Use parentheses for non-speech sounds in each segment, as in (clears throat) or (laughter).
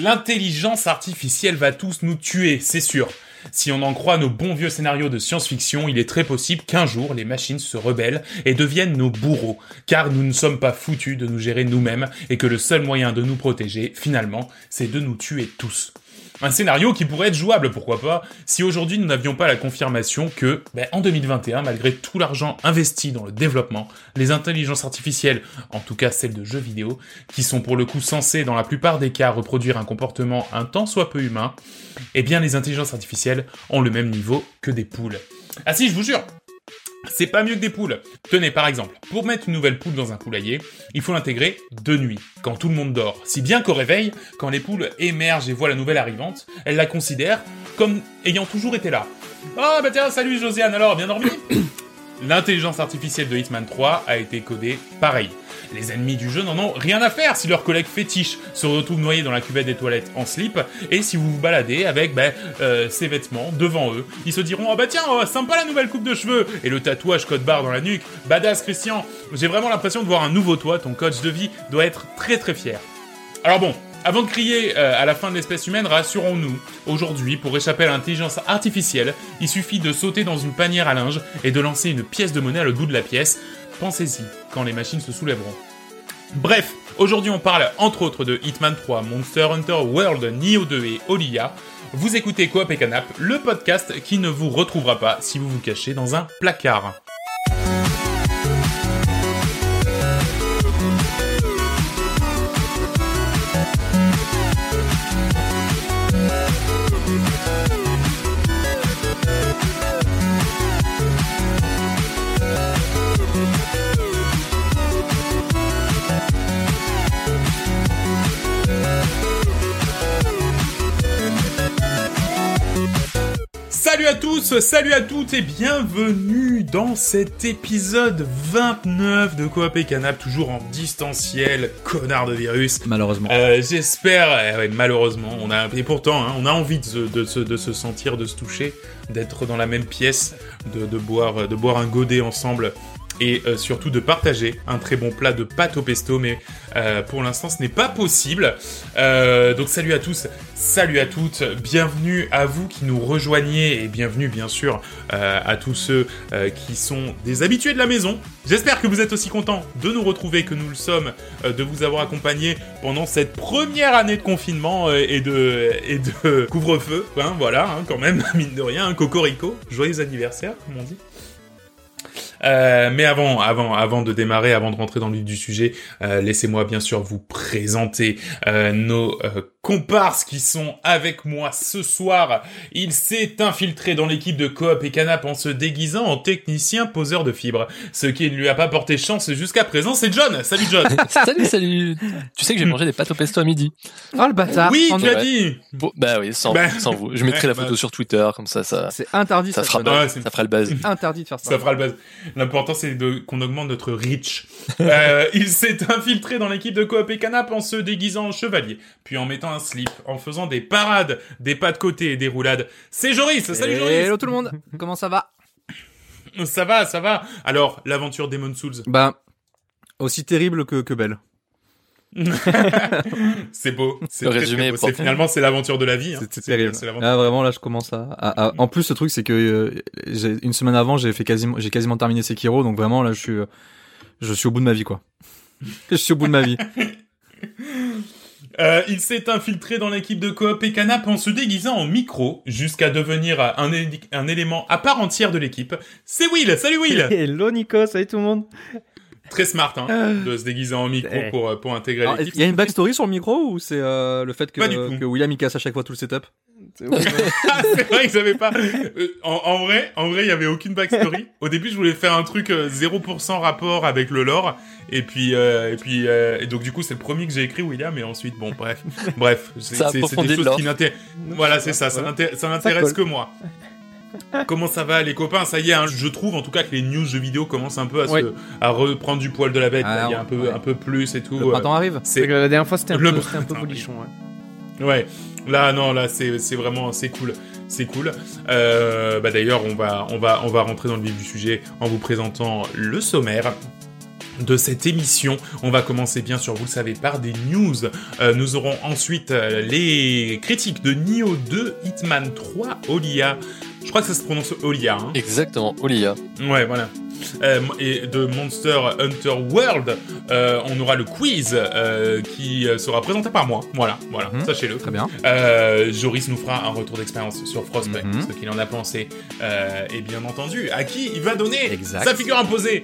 L'intelligence artificielle va tous nous tuer, c'est sûr. Si on en croit nos bons vieux scénarios de science-fiction, il est très possible qu'un jour les machines se rebellent et deviennent nos bourreaux, car nous ne sommes pas foutus de nous gérer nous-mêmes et que le seul moyen de nous protéger, finalement, c'est de nous tuer tous. Un scénario qui pourrait être jouable, pourquoi pas, si aujourd'hui nous n'avions pas la confirmation que, ben, en 2021, malgré tout l'argent investi dans le développement, les intelligences artificielles, en tout cas celles de jeux vidéo, qui sont pour le coup censées dans la plupart des cas reproduire un comportement un tant soit peu humain, eh bien les intelligences artificielles ont le même niveau que des poules. Ah si, je vous jure, c'est pas mieux que des poules. Tenez, par exemple, pour mettre une nouvelle poule dans un poulailler, il faut l'intégrer de nuit, quand tout le monde dort. Si bien qu'au réveil, quand les poules émergent et voient la nouvelle arrivante, elles la considèrent comme ayant toujours été là. Ah bah tiens, salut Josiane, alors, bien dormi? (coughs) L'intelligence artificielle de Hitman 3 a été codée pareil. Les ennemis du jeu n'en ont rien à faire si leurs collègues fétiches se retrouvent noyés dans la cuvette des toilettes en slip, et si vous vous baladez avec ben, euh, ces vêtements devant eux, ils se diront « Ah bah tiens, oh, sympa la nouvelle coupe de cheveux !» Et le tatouage code barre dans la nuque, « Badass Christian !» J'ai vraiment l'impression de voir un nouveau toi, ton coach de vie doit être très très fier. Alors bon, avant de crier euh, à la fin de l'espèce humaine, rassurons-nous. Aujourd'hui, pour échapper à l'intelligence artificielle, il suffit de sauter dans une panière à linge et de lancer une pièce de monnaie à le bout de la pièce. Pensez-y, quand les machines se soulèveront. Bref, aujourd'hui on parle entre autres de Hitman 3, Monster Hunter World, Nioh 2 et Olia. Vous écoutez Coop et Canap, le podcast qui ne vous retrouvera pas si vous vous cachez dans un placard. Salut à tous, salut à toutes et bienvenue dans cet épisode 29 de Coop et Canap, toujours en distanciel, connard de virus. Malheureusement. Euh, J'espère, eh ouais, malheureusement, on a et pourtant, hein, on a envie de se, de, se, de se sentir, de se toucher, d'être dans la même pièce, de, de boire, de boire un godet ensemble et euh, surtout de partager un très bon plat de pâte au pesto, mais euh, pour l'instant ce n'est pas possible. Euh, donc salut à tous, salut à toutes, bienvenue à vous qui nous rejoignez et bienvenue bien sûr à tous ceux qui sont des habitués de la maison. J'espère que vous êtes aussi contents de nous retrouver que nous le sommes, de vous avoir accompagnés pendant cette première année de confinement et de, couvre-feu. Hein, voilà, hein, quand même, (laughs) mine de rien, un cocorico, joyeux anniversaire comme on dit. Euh, mais avant, avant, avant de démarrer, avant de rentrer dans le vif du sujet, euh, laissez-moi bien sûr vous présenter euh, nos comparses qui sont avec moi ce soir. Il s'est infiltré dans l'équipe de Coop et Canap en se déguisant en technicien poseur de fibres. Ce qui ne lui a pas porté chance jusqu'à présent, c'est John. Salut John. (laughs) salut, salut. Tu sais que j'ai mangé des pâtes au pesto à midi. Oh le bâtard oui, tu as ouais. dit. Bon, bah oui, sans, Bah, sans vous. Je mettrai ouais, la photo bah. sur Twitter, comme ça, ça, C'est interdit ça ça. fera, c'est- ça fera le buzz. (laughs) Interdit de faire ça. Ça fera le buzz. L'important, c'est qu'on augmente notre reach. Euh, il s'est infiltré dans l'équipe de Coop et Canap en se déguisant en chevalier, puis en mettant un slip, en faisant des parades, des pas de côté et des roulades. C'est Joris, salut Joris Hello tout le monde Comment ça va (clears throat) Ça va, ça va. Alors, l'aventure Demon Souls, Bah, aussi terrible que, que belle. (laughs) c'est beau. C'est résumé beau. finalement, c'est l'aventure de la vie. hein. C'est- C'est C'est- terrible. Ah vraiment là je commence à, à- à- En plus le truc c'est que euh, j'ai- une semaine avant j'ai fait quasiment j'ai quasiment terminé Sekiro donc vraiment là je suis euh, je suis au bout de ma vie quoi. (laughs) je suis au bout de ma vie. (laughs) Euh, il s'est infiltré dans l'équipe de Coop et Canap en se déguisant en micro, jusqu'à devenir un, élément à part entière de l'équipe. C'est Will Salut Will (laughs) Hello Nico, salut tout le monde. Très smart, hein, de se déguiser en micro pour, euh, pour intégrer l'équipe. Il y a une backstory sur le micro ou c'est euh, le fait que, William il casse à chaque fois tout le setup? C'est vrai que (laughs) j'avais pas. Euh, en, en vrai, en vrai, il y avait aucune backstory. Au début, je voulais faire un truc euh, 0% rapport avec le lore, et puis, euh, et puis, euh, et donc du coup, c'est le premier que j'ai écrit, William, et ensuite, bon, bref, (laughs) bref, c'est des choses lore. qui n'intéressent. Voilà, c'est ça, ça n'inté- ça n'intéresse que moi. Comment ça va les copains? Ça y est, hein, je trouve en tout cas que les news jeux vidéo commencent un peu à, Ouais. se, à reprendre du poil de la bête. Ah. Il y a un peu, ouais. un peu plus et tout. Le euh, printemps arrive. c'est la dernière fois c'était un, Le peu- un peu bolichon. Ouais. Ouais, là non, là c'est vraiment c'est cool, c'est cool. Euh, bah d'ailleurs on va on va on va rentrer dans le vif du sujet en vous présentant le sommaire. de cette émission. On va commencer bien sûr, vous le savez, par des news. Euh, nous aurons ensuite euh, les critiques de Nioh 2, Hitman 3, Olia. Je crois que ça se prononce Olia. Hein. Exactement, Olia. Ouais, voilà. Euh, et de Monster Hunter World, euh, on aura le quiz euh, qui sera présenté par moi. Voilà, voilà, Mhm. sachez-le. Très bien. Joris nous fera un retour d'expérience sur Frostbite, Mhm. ce qu'il en a pensé. Et bien entendu, à qui il va donner Exact. sa figure imposée.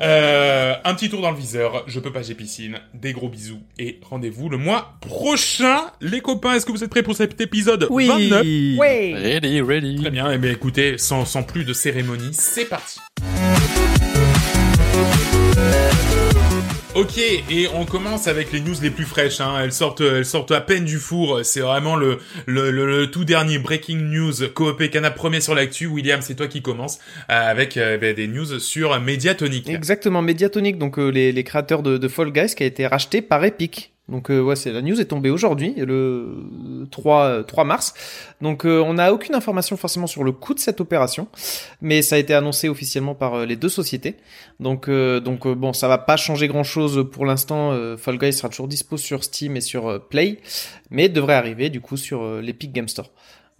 Euh, un petit tour dans le viseur, je peux pas, j'ai piscine. Des gros bisous et rendez-vous le mois prochain. Les copains, est-ce que vous êtes prêts pour cet épisode 29 Ouais. Ready, ready. Très bien, eh bien écoutez, sans, sans plus de cérémonie, c'est parti. Ok, et on commence avec les news les plus fraîches. Hein. Elles sortent, elles sortent à peine du four. C'est vraiment le, le, le, tout dernier breaking news. Coop et Canap premier sur l'actu. William, c'est toi qui commence euh, avec euh, ben, des news sur Mediatonic. Exactement, Mediatonic, donc euh, les, les créateurs de, de Fall Guys, qui a été racheté par Epic. Donc euh, ouais, c'est la news est tombée aujourd'hui, le 3, euh, 3 mars. Donc euh, on n'a aucune information forcément sur le coût de cette opération, mais ça a été annoncé officiellement par euh, les deux sociétés. Donc donc bon, ça va pas changer grand chose pour l'instant. Fall Guys sera toujours dispo sur Steam et sur Play, mais devrait arriver du coup sur l'Epic Game Store.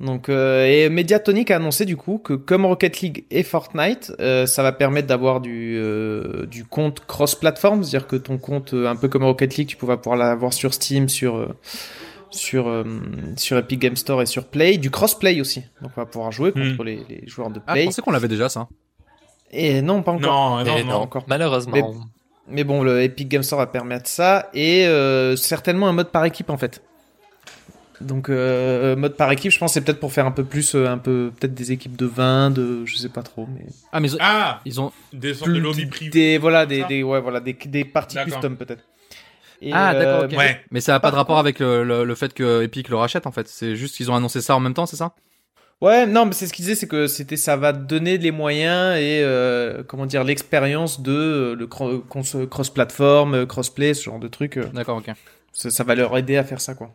Donc euh, et Mediatonic a annoncé du coup que comme Rocket League et Fortnite, euh, ça va permettre d'avoir du euh, du compte cross-platform, c'est-à-dire que ton compte un peu comme Rocket League, tu pourras pouvoir l'avoir sur Steam, sur sur euh, sur Epic Game Store et sur Play, du cross-play aussi. Donc on va pouvoir jouer contre Hmm. les, les joueurs de Ah, je Play. pensais qu'on l'avait déjà, ça. Et non, pas encore. Non, non, non. non, encore. malheureusement. Mais- Mais bon, le Epic Game Store va permettre ça et euh, certainement un mode par équipe en fait. Donc euh, mode par équipe, je pense c'est peut-être pour faire un peu plus, euh, un peu peut-être des équipes de 20, de je sais pas trop, mais Ah, mais ils ont- Ah, ils ont. des sortes de lobby des- privés. des voilà des, des ouais voilà des, des parties custom peut-être. Et, Ah, d'accord, euh, ok. Ouais. Mais ça n'a pas de rapport contre- avec le, le, le fait que Epic le rachète, en fait. C'est juste qu'ils ont annoncé ça en même temps, c'est ça? Ouais, non, mais c'est ce qu'il disait, c'est que c'était ça va donner les moyens et euh, comment dire l'expérience de le cross-platform, cross-play, ce genre de truc. D'accord, ok. ça, ça va leur aider à faire ça quoi.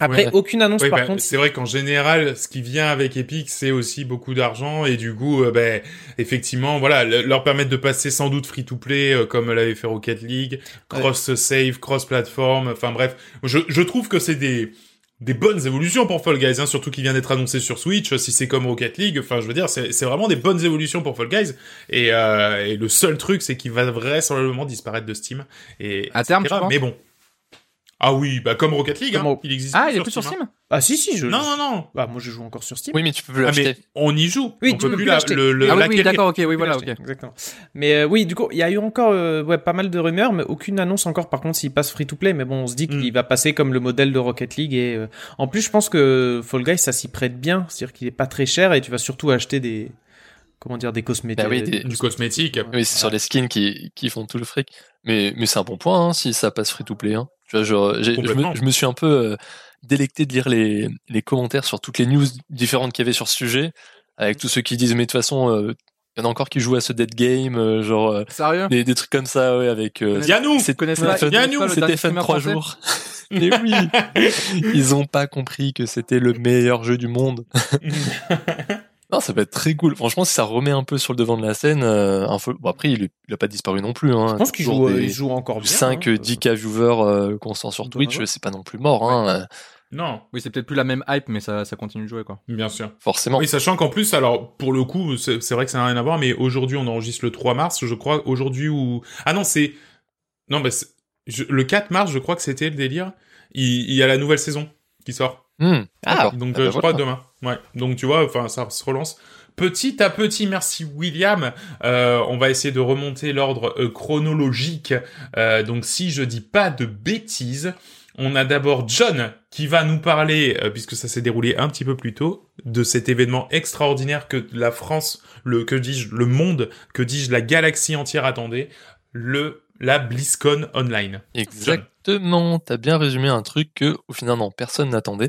Après, Ouais. aucune annonce Oui, par bah, contre. c'est vrai qu'en général, ce qui vient avec Epic, c'est aussi beaucoup d'argent et du coup, euh, ben, effectivement, voilà, le- leur permettre de passer sans doute free to play euh, comme l'avait fait Rocket League, cross save, cross platform, enfin bref, je, je trouve que c'est des des bonnes évolutions pour Fall Guys, hein, surtout qui vient d'être annoncé sur Switch. Si c'est comme Rocket League, enfin, je veux dire, c'est vraiment des bonnes évolutions pour Fall Guys. Et, euh, et le seul truc, c'est qu'il va vraisemblablement disparaître de Steam. Et À terme, mais bon. Ah oui, bah comme Rocket League, Comme hein, il existe. Ah, il est sur plus sur Steam, hein. Steam Ah si si, je. Non, non, non. Bah moi je joue encore sur Steam. Oui, mais tu peux plus Ah, l'acheter. on y joue. Oui, on tu peut peux plus plus la- l'acheter. le, le, Ah oui, d'accord, ok, oui, voilà, ok. Exactement. Mais euh, oui, du coup, il y a eu encore euh, ouais, pas mal de rumeurs, mais aucune annonce encore. Par contre, s'il passe free to play, mais bon, on se dit Mm. qu'il va passer comme le modèle de Rocket League. Et euh, en plus, je pense que Fall Guys, ça s'y prête bien, c'est-à-dire qu'il est pas très cher et tu vas surtout acheter des comment dire des cosmétiques. Bah oui, des- Du cosmétique. Oui, c'est sur les skins qui, qui font tout le fric. Mais, mais c'est un bon point, hein, si ça passe free to play. Hein. Tu vois, genre, j'ai- je, me, je me suis un peu euh, délecté de lire les, les commentaires sur toutes les news différentes qu'il y avait sur ce sujet, avec tous ceux qui disent, mais de toute façon, euh, il y en a encore qui jouent à ce dead game, euh, genre, Sérieux? des, des trucs comme ça, ouais, avec... Euh, Yannou c'est- c'était fun- trois jours. (laughs) mais oui, (laughs) ils ont pas compris que c'était le meilleur jeu du monde. (laughs) Non, ça peut être très cool. Franchement, si ça remet un peu sur le devant de la scène, euh, un fol- bon, après, il, est- il a pas disparu non plus. Hein. Je pense qu'il joue, euh, des- il joue encore bien. 5, hein. 10 k viewers euh, constants sur On Twitch, c'est pas non plus mort, hein, Non, Oui, c'est peut-être plus la même hype, mais ça, ça continue de jouer, quoi. bien sûr. forcément. Oui, sachant qu'en plus, alors, pour le coup, c'est vrai que ça n'a rien à voir, mais aujourd'hui, on enregistre le 3 mars, je crois, aujourd'hui ou... Ah non, c'est... Non, bah, je- le 4 mars, je crois que c'était le délire. Il, il y a la nouvelle saison qui sort. Hmm, Ah. Donc, Ah euh, bah je crois demain. Ouais. Donc, tu vois, enfin, ça se relance. Petit à petit, merci William. Euh, on va essayer de remonter l'ordre euh, chronologique. Euh, donc, si je dis pas de bêtises, on a d'abord John qui va nous parler, euh, puisque ça s'est déroulé un petit peu plus tôt, de cet événement extraordinaire que la France, le que dis-je, le monde, que dis-je, la galaxie entière attendait, le la BlizzCon Online. Exactement. T'as bien résumé un truc que, au final, non, personne n'attendait.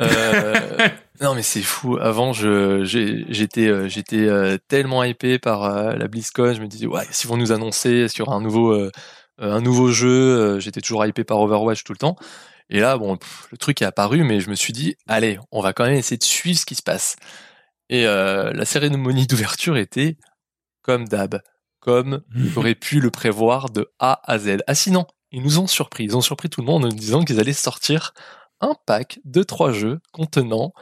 Euh, (laughs) non, mais c'est fou. Avant, je, j'étais, euh, j'étais euh, tellement hypé par la BlizzCon. Je me disais, ouais, s'ils vont nous annoncer sur un nouveau, un nouveau jeu. j'étais toujours hypé par Overwatch tout le temps. Et là, bon, pff, le truc est apparu, mais je me suis dit, allez, on va quand même essayer de suivre ce qui se passe. Et euh, la cérémonie d'ouverture était comme d'hab. Comme (laughs) auraient pu le prévoir de A à Z. Ah sinon, ils nous ont surpris. Ils ont surpris tout le monde en nous disant qu'ils allaient sortir un pack de trois jeux contenant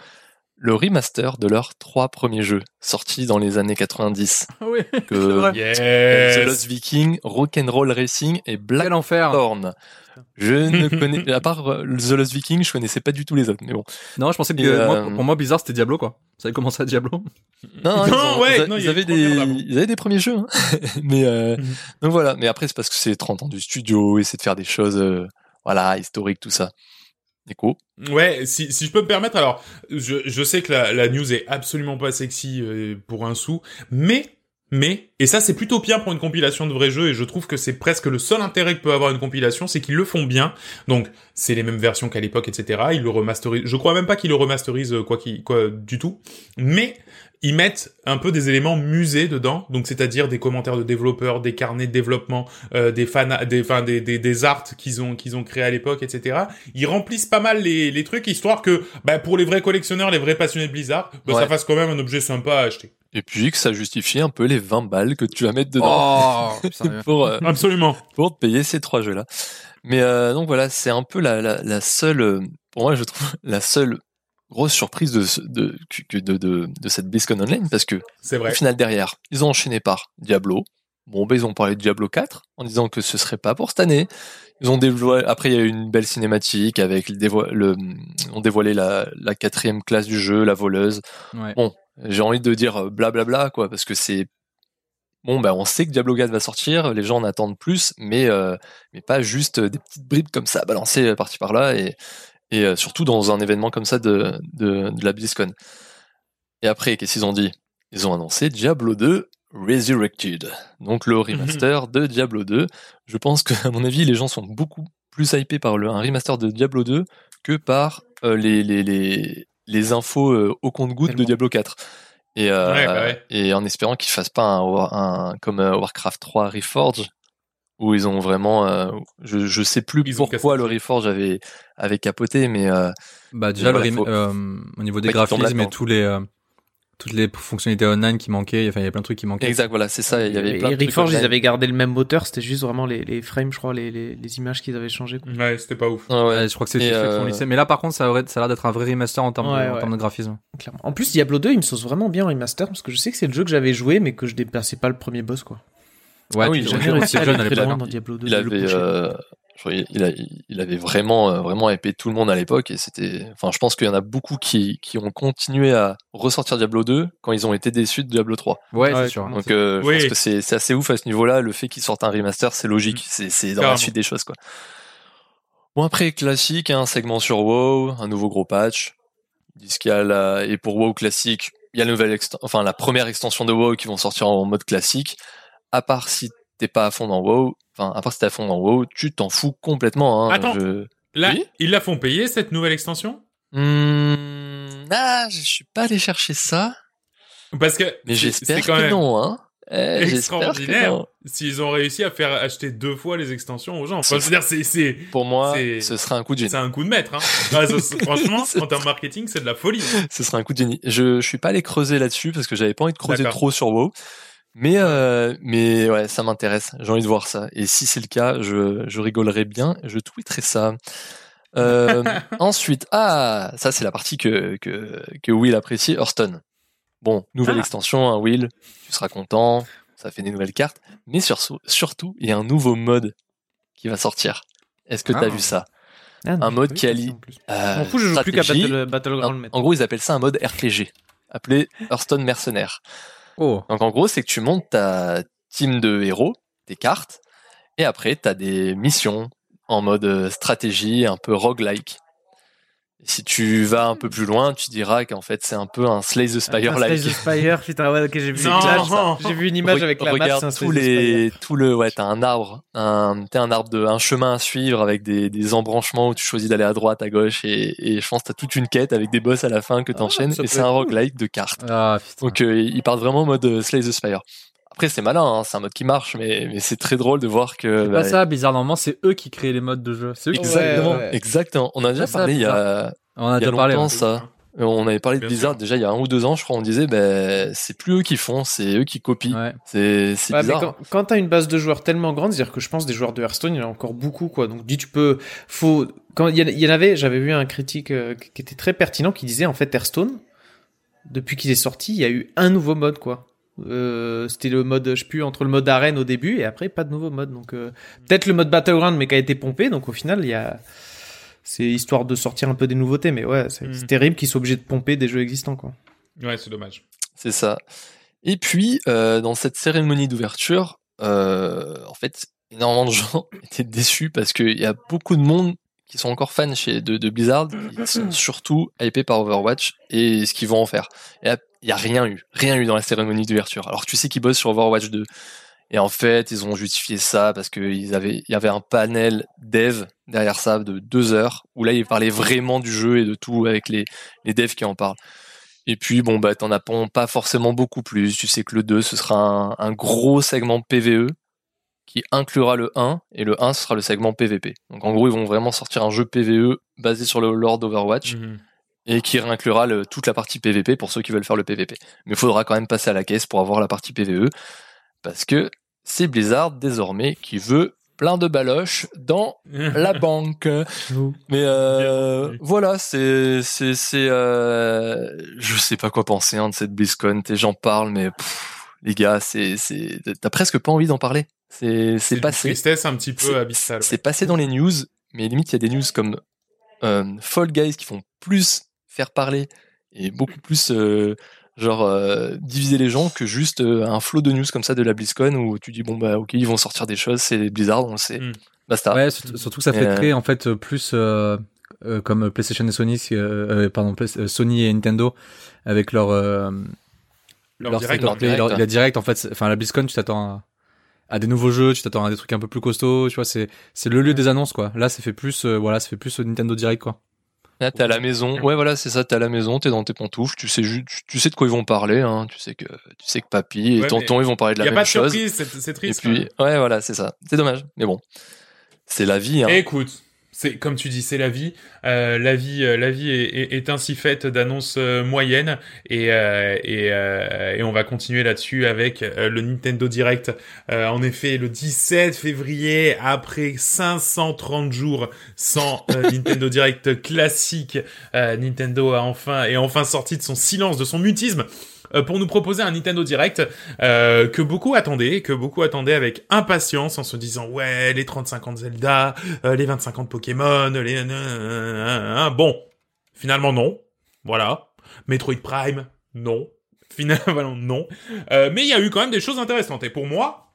le remaster de leurs trois premiers jeux sortis dans les années 90. (laughs) oui. Que vrai. The Yes. Lost Viking, Rock'n'Roll Racing et Quel enfer. Blackthorn. Je ne (laughs) connais, à part euh, The Lost Viking, je connaissais pas du tout les autres. Mais bon. Non, je pensais que Et, euh, moi, pour moi, Blizzard, c'était Diablo, quoi. Ça avait commencé à Diablo. (laughs) Non, ils, Non, ont- ouais, ils non, ils avaient des, ils avaient des premiers jeux. hein. mais euh, Mhm. donc voilà. Mais après, c'est parce que c'est 30 ans du studio, essayer de faire des choses, euh, voilà, historiques, tout ça. Ouais, si, si je peux me permettre, alors, je, je sais que la, la news est absolument pas sexy euh, pour un sou, mais, mais, et ça c'est plutôt bien pour une compilation de vrais jeux, et je trouve que c'est presque le seul intérêt que peut avoir une compilation, c'est qu'ils le font bien. Donc, c'est les mêmes versions qu'à l'époque, etc. Ils le remasterisent. Je crois même pas qu'ils le remasterisent quoi, qu'il- quoi du tout, mais ils mettent un peu des éléments musées dedans, donc c'est-à-dire des commentaires de développeurs, des carnets de développement, euh, des fans, des, enfin des, des, des arts qu'ils ont qu'ils ont créés à l'époque, etc. Ils remplissent pas mal les, les trucs histoire que, bah, pour les vrais collectionneurs, les vrais passionnés de Blizzard, bah, Ouais. ça fasse quand même un objet sympa à acheter. Et puis que ça justifie un peu les 20 balles que tu vas mettre dedans Oh, (laughs) pour, euh, Absolument. pour te payer ces trois jeux-là. Mais euh, donc voilà, c'est un peu la, la, la seule, euh, pour moi, je trouve la seule grosse surprise de, de, de, de, de cette BlizzCon Online parce que C'est Au vrai. final, derrière, ils ont enchaîné par Diablo. Bon, ben, ils ont parlé de Diablo 4 en disant que ce serait pas pour cette année. Ils ont dévoilé, après, il y a eu une belle cinématique avec le, dévo- le ils ont dévoilé la, la quatrième classe du jeu, la voleuse. Ouais. Bon, j'ai envie de dire euh, blablabla, quoi, parce que c'est, bon, ben, on sait que Diablo 4 va sortir, les gens en attendent plus, mais, euh, mais pas juste des petites bribes comme ça, balancées par-ci par-là, et, et euh, surtout dans un événement comme ça de, de, de la BlizzCon. Et après, qu'est-ce qu'ils ont dit? Ils ont annoncé Diablo 2 Resurrected, donc le remaster de Diablo 2. Je pense que, à mon avis, les gens sont beaucoup plus hypés par le, un remaster de Diablo 2 que par euh, les, les, les, les infos euh, au compte-goutte de. Diablo 4. Et, Ouais, bah ouais. et en espérant qu'ils fassent pas un, comme Warcraft 3 Reforge où ils ont vraiment, euh, je, je sais plus Ils pourquoi le Reforge avait, avait capoté, mais euh, Bah, déjà, Voilà, le faut- euh, au niveau des graphismes et tous les, euh, toutes les fonctionnalités online qui manquaient, enfin, il y a plein de trucs qui manquaient. exact, voilà, c'est ça. Il y avait Et plein de trucs Reforge, ils avaient gardé le même moteur, c'était juste vraiment les, les frames, je crois, les, les, les images qu'ils avaient changées. quoi. Ouais, c'était pas ouf. Ah ouais. Ouais, je crois que Et, qui euh, lycée. Mais là, par contre, ça, aurait, ça a l'air d'être un vrai remaster en termes, Ouais, de, en ouais. termes de graphisme. Clairement. En plus, Diablo 2, il me sauce vraiment bien en remaster, parce que je sais que c'est le jeu que j'avais joué, mais que je dépassais pas le premier boss, quoi. Ouais, Ah oui, jeune à l'époque. 2. il avait, euh, il, a- il avait vraiment, euh, vraiment épé tout le monde à l'époque et c'était, enfin, je pense qu'il y en a beaucoup qui, qui ont continué à ressortir Diablo 2 quand ils ont été déçus de Diablo 3. Ouais, Ouais, c'est sûr. Donc, euh, je pense que c'est, c'est assez ouf à ce niveau-là. Le fait qu'ils sortent un remaster, c'est logique. C'est, c'est dans la suite des choses, quoi. Bon, après, classique, un segment sur WoW, un nouveau gros patch. Ils disent qu'il y a la, et pour WoW classique, il y a la nouvelle exten- enfin, la première extension de WoW qui vont sortir en mode classique. À part si t'es pas à fond dans WoW, enfin, à part si t'es à fond dans WoW, tu t'en fous complètement, hein. Attends. Je- Là, Oui ils la font payer, cette nouvelle extension? Hmm, ah, je suis pas allé chercher ça, Parce que mais c'est- j'espère c'est que même non, hein. Eh, extraordinaire s'ils ont réussi à faire acheter deux fois les extensions aux gens. Enfin, je veux dire, c'est, c'est, Pour moi, C'est- ce sera un coup de génie. c'est un coup de maître, hein. Ah, ça, c'est- franchement, en termes marketing, c'est de la folie. Ce sera un coup de génie. Je, je suis pas allé creuser là-dessus parce que j'avais pas envie de creuser trop sur WoW. Mais, euh, mais ouais, ça m'intéresse. J'ai envie de voir ça. Et si c'est le cas, je, je rigolerai bien. Je tweeterai ça. Euh, (laughs) ensuite, ah, ça c'est la partie que, que, que Will apprécie. Hearthstone. Bon, nouvelle Ah. extension, hein, Will. Tu seras content. Ça fait des nouvelles cartes. Mais sur, surtout, il y a un nouveau mode qui va sortir. Est-ce que tu as Ah. vu ça? Ah, un mode qui allie- en plus. Euh, fous, je joue plus. Battle, Battleground En, en gros, ils appellent ça un mode RPG, appelé Hearthstone Mercenaire. Oh. Donc en gros, c'est que tu montes ta team de héros, tes cartes, et après, tu des missions en mode euh, stratégie, un peu roguelike. Si tu vas un peu plus loin, tu diras qu'en fait, c'est un peu un Slay the Un Spire-like. Slay the Spire, putain, ouais, ok, j'ai vu. J'ai vu une image Re- avec la map, regarde un Slay tous the Spire. les tout le ouais t'as un arbre un t'as un arbre de un chemin à suivre avec des, des embranchements où tu choisis d'aller à droite à gauche et, et je pense que t'as toute une quête avec des boss à la fin que t'enchaînes ça et c'est un être cool. roguelike de cartes Ah, putain. donc euh, ils partent vraiment en mode euh, Slay the Spire après c'est malin hein, c'est un mode qui marche mais mais c'est très drôle de voir que C'est bah, pas ça, bizarre. Normalement, c'est eux qui créent les modes de jeu. C'est eux qui Ouais, exactement ouais. exactement on a déjà ça, parlé il y a On a il y a déjà parlé. longtemps ça On avait parlé de Blizzard sûr. déjà il y a un ou deux ans, je crois. On disait, ben c'est plus eux qui font, c'est eux qui copient. Ouais. C'est c'est Ouais, mais bizarre. quand, quand t'as une base de joueurs tellement grande, c'est-à-dire que je pense des joueurs de Hearthstone, il y en a encore beaucoup, quoi. Donc, dis, tu peux, faut, quand il y, en- il y en avait, j'avais vu un critique euh, qui était très pertinent qui disait, en fait, Hearthstone, depuis qu'il est sorti, il y a eu un nouveau mode, quoi. Euh, c'était le mode, je sais plus, entre le mode arène au début et après, pas de nouveau mode. Donc, euh, peut-être le mode Battleground, mais qui a été pompé. Donc, au final, il y a, c'est histoire de sortir un peu des nouveautés. Mais ouais, c'est c'est terrible qu'ils soient obligés de pomper des jeux existants, quoi. Ouais, c'est dommage. C'est ça. Et puis, euh, dans cette cérémonie d'ouverture, euh, en fait, énormément de gens (laughs) étaient déçus parce qu'il y a beaucoup de monde qui sont encore fans chez, de, de Blizzard, qui sont (clears throat) surtout hypés par Overwatch et ce qu'ils vont en faire. Et là, il y a rien eu, rien eu dans la cérémonie d'ouverture. Alors tu sais qu'ils bossent sur Overwatch 2. Et en fait, ils ont justifié ça parce qu'ils avaient, il y avait un panel dev derrière ça de deux heures où là, ils parlaient vraiment du jeu et de tout avec les, les devs qui en parlent. Et puis, bon, bah, t'en as pas forcément beaucoup plus. Tu sais que le 2, ce sera un, gros segment PVE qui inclura le 1, et le 1, ce sera le segment PVP. Donc, en gros, ils vont vraiment sortir un jeu PVE basé sur le lore d'Overwatch, Mhm. Et qui inclura le- toute la partie PVP pour ceux qui veulent faire le PVP. Mais il faudra quand même passer à la caisse pour avoir la partie PVE, parce que c'est Blizzard, désormais, qui veut plein de baloches dans (laughs) la banque. Mais euh, voilà, c'est c'est c'est euh, je sais pas quoi penser hein, de cette BlizzCon. Et j'en parle, mais pff, les gars, c'est c'est t'as presque pas envie d'en parler. C'est c'est passé. tristesse un petit peu abyssale. ouais. C'est passé dans les news, mais limite il y a des news comme euh, Fall Guys qui font plus faire parler et beaucoup plus euh, genre euh, diviser les gens que juste euh, un flot de news comme ça de la BlizzCon où tu dis bon bah ok ils vont sortir des choses, c'est Blizzard, on le sait. Mm. Basta. Ouais, surtout surtout que ça fait Euh, très en fait plus euh, euh, comme PlayStation et Sony, euh, euh, pardon, Sony et Nintendo avec leur euh, Leur leur, direct, leur leur play- direct, leur- ouais. la direct en fait. Enfin la BlizzCon, tu t'attends à, à des nouveaux jeux, tu t'attends à des trucs un peu plus costauds, tu vois. C'est c'est le lieu des annonces quoi. Là, ça fait plus euh, voilà, ça fait plus Nintendo Direct quoi. Là, t'es à la maison. Ouais, voilà, c'est ça. T'es à la maison, t'es dans tes pantoufles. Tu sais, tu, sais de quoi ils vont parler. Hein. Tu sais que, tu sais que papy et Ouais, tonton, ils vont parler de Il la y a même pas de chose. surprise, c'est c'est Et triste. puis, ouais, voilà, c'est ça. C'est dommage, mais bon, c'est la vie. Hein. Écoute, c'est comme tu dis, c'est la vie. Euh, la vie, euh, la vie est, est- est ainsi faite d'annonces euh, moyennes et euh, et, euh, et on va continuer là-dessus avec le Nintendo Direct. Euh, en effet, le 17 février, après 530 jours sans (laughs) Nintendo Direct classique, euh, Nintendo a enfin est enfin sorti de son silence, de son mutisme. Euh, Pour nous proposer un Nintendo Direct euh, que beaucoup attendaient, que beaucoup attendaient avec impatience en se disant ouais les 35 ans Zelda, euh, les 25 ans Pokémon, les... Bon, finalement non. Voilà. Metroid Prime, non. (laughs) Finalement non. Euh, mais il y a eu quand même des choses intéressantes. Et pour moi,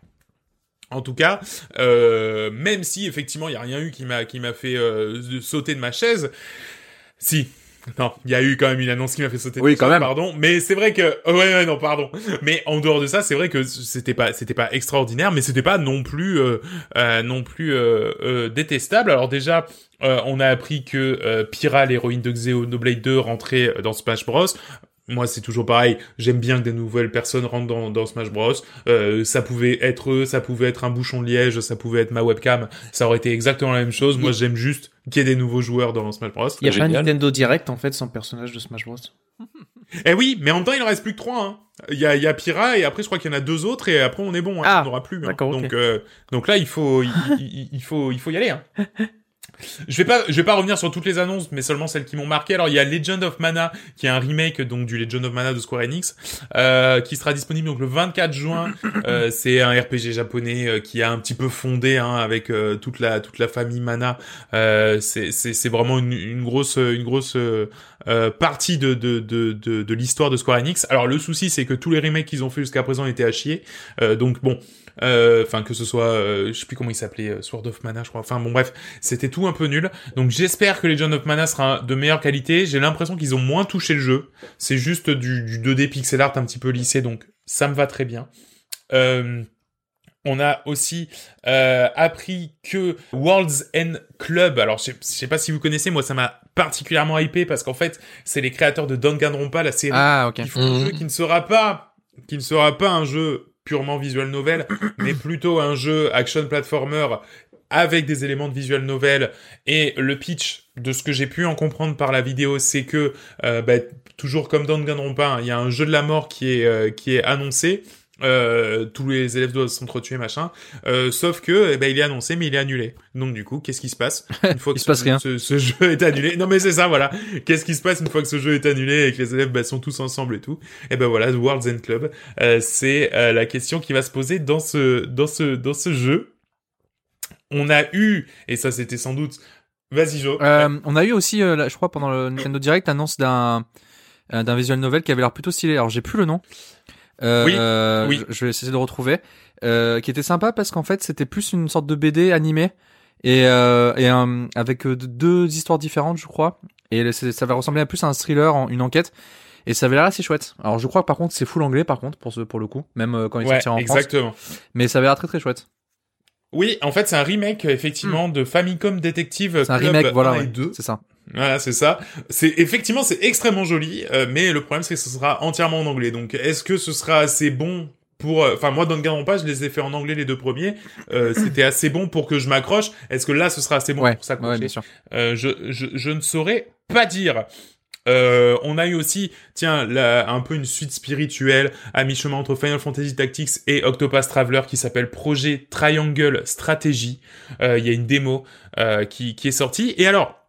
en tout cas, euh, même si effectivement il y a rien eu qui m'a qui m'a fait euh, sauter de ma chaise, si. Non, il y a eu quand même une annonce qui m'a fait sauter. Oui, quand même. Pardon, mais c'est vrai que oh, ouais, ouais, non, pardon. Mais en dehors de ça, c'est vrai que c'était pas c'était pas extraordinaire, mais c'était pas non plus euh, euh, non plus euh, euh, détestable. Alors déjà, euh, on a appris que Pyra, l'héroïne de Xenoblade 2, rentrait dans Smash Bros. Moi, c'est toujours pareil. J'aime bien que des nouvelles personnes rentrent dans, dans Smash Bros. Euh, ça pouvait être eux, ça pouvait être un bouchon de liège, ça pouvait être ma webcam. Ça aurait été exactement la même chose. Moi, j'aime juste qu'il y ait des nouveaux joueurs dans Smash Bros. Il y a pas Génial. Nintendo Direct en fait sans personnage de Smash Bros. (laughs) Eh oui, mais en même temps, il en reste plus que trois. Hein. Il y a, il y a Pyra et après, je crois qu'il y en a deux autres et après, on est bon. Hein. Ah, on n'aura plus. hein. Donc, euh, donc là, il faut, il, il- il faut, il faut y aller. Hein. (laughs) Je vais pas, je vais pas revenir sur toutes les annonces, mais seulement celles qui m'ont marqué. Alors, il y a Legend of Mana, qui est un remake donc du Legend of Mana de Square Enix, euh, qui sera disponible donc le 24 juin. (coughs) Euh, c'est un RPG japonais euh, qui a un petit peu fondé hein, avec euh, toute la toute la famille Mana. Euh, c'est c'est c'est vraiment une, une grosse une grosse euh, partie de de de de, de l'histoire de Square Enix. Alors le souci c'est que tous les remakes qu'ils ont fait jusqu'à présent étaient à chier. Euh, donc bon, enfin que ce soit, euh, je sais plus comment il s'appelait, euh, Sword of Mana, je crois. Enfin bon bref, c'était tout un peu nul. Donc j'espère que Legend of Mana sera de meilleure qualité. J'ai l'impression qu'ils ont moins touché le jeu. C'est juste du, du 2D pixel art un petit peu lissé, donc ça me va très bien. Euh, on a aussi euh, appris que World's End Club, alors je sais, je sais pas si vous connaissez, moi ça m'a particulièrement hypé parce qu'en fait c'est les créateurs de Danganronpa, la série Ah ok. qui font un Mhm. jeu qui ne sera pas qui ne sera pas un jeu purement visual novel (clears throat) mais plutôt un jeu action platformer avec des éléments de visual novel et le pitch de ce que j'ai pu en comprendre par la vidéo, c'est que euh, bah, toujours comme dans Danganronpa, il y a un jeu de la mort qui est euh, qui est annoncé. Euh, tous les élèves doivent s'entretuer machin. Euh, sauf que eh ben, il est annoncé mais il est annulé. Donc du coup qu'est-ce qui se passe (laughs) une fois Il que se passe ce, rien. Ce, ce jeu est annulé? Non mais c'est ça voilà. Qu'est-ce qui se passe une fois que ce jeu est annulé et que les élèves bah, sont tous ensemble et tout? Et ben voilà The World's End Club. Euh, c'est la question qui va se poser dans ce dans ce dans ce jeu. On a eu et ça c'était sans doute vas-y Jo. On a eu aussi, là, je crois, pendant le Nintendo Direct, l'annonce d'un d'un visual novel qui avait l'air plutôt stylé. Alors j'ai plus le nom. Euh, Oui, oui. Je, je vais essayer de le retrouver. Euh, qui était sympa parce qu'en fait c'était plus une sorte de BD animée et, euh, et un- avec euh, deux histoires différentes, je crois. Et ça va ressembler plus à un thriller, en, une enquête. Et ça avait l'air assez chouette. Alors je crois que par contre c'est full anglais par contre pour ce pour le coup, même euh, quand il ouais sortira en France. exactement Mais ça avait l'air très très chouette. oui en fait c'est un remake effectivement de Famicom Detective. C'est un Club remake, voilà, 1 et ouais. 2 c'est ça. Voilà, c'est ça. C'est effectivement c'est extrêmement joli, euh, mais le problème c'est que ce sera entièrement en anglais. Donc est-ce que ce sera assez bon pour euh, enfin moi dans le pas je les ai fait en anglais les deux premiers, euh, (clears throat) c'était assez bon pour que je m'accroche. Est-ce que là ce sera assez bon ouais, pour s'accrocher ouais, bien sûr. Euh, je, je je ne saurais pas dire. Euh, on a eu aussi, tiens, là, un peu une suite spirituelle à mi-chemin entre Final Fantasy Tactics et Octopath Traveler qui s'appelle Projet Triangle Strategy. Euh, Il y a une démo euh, qui, qui est sortie. Et alors,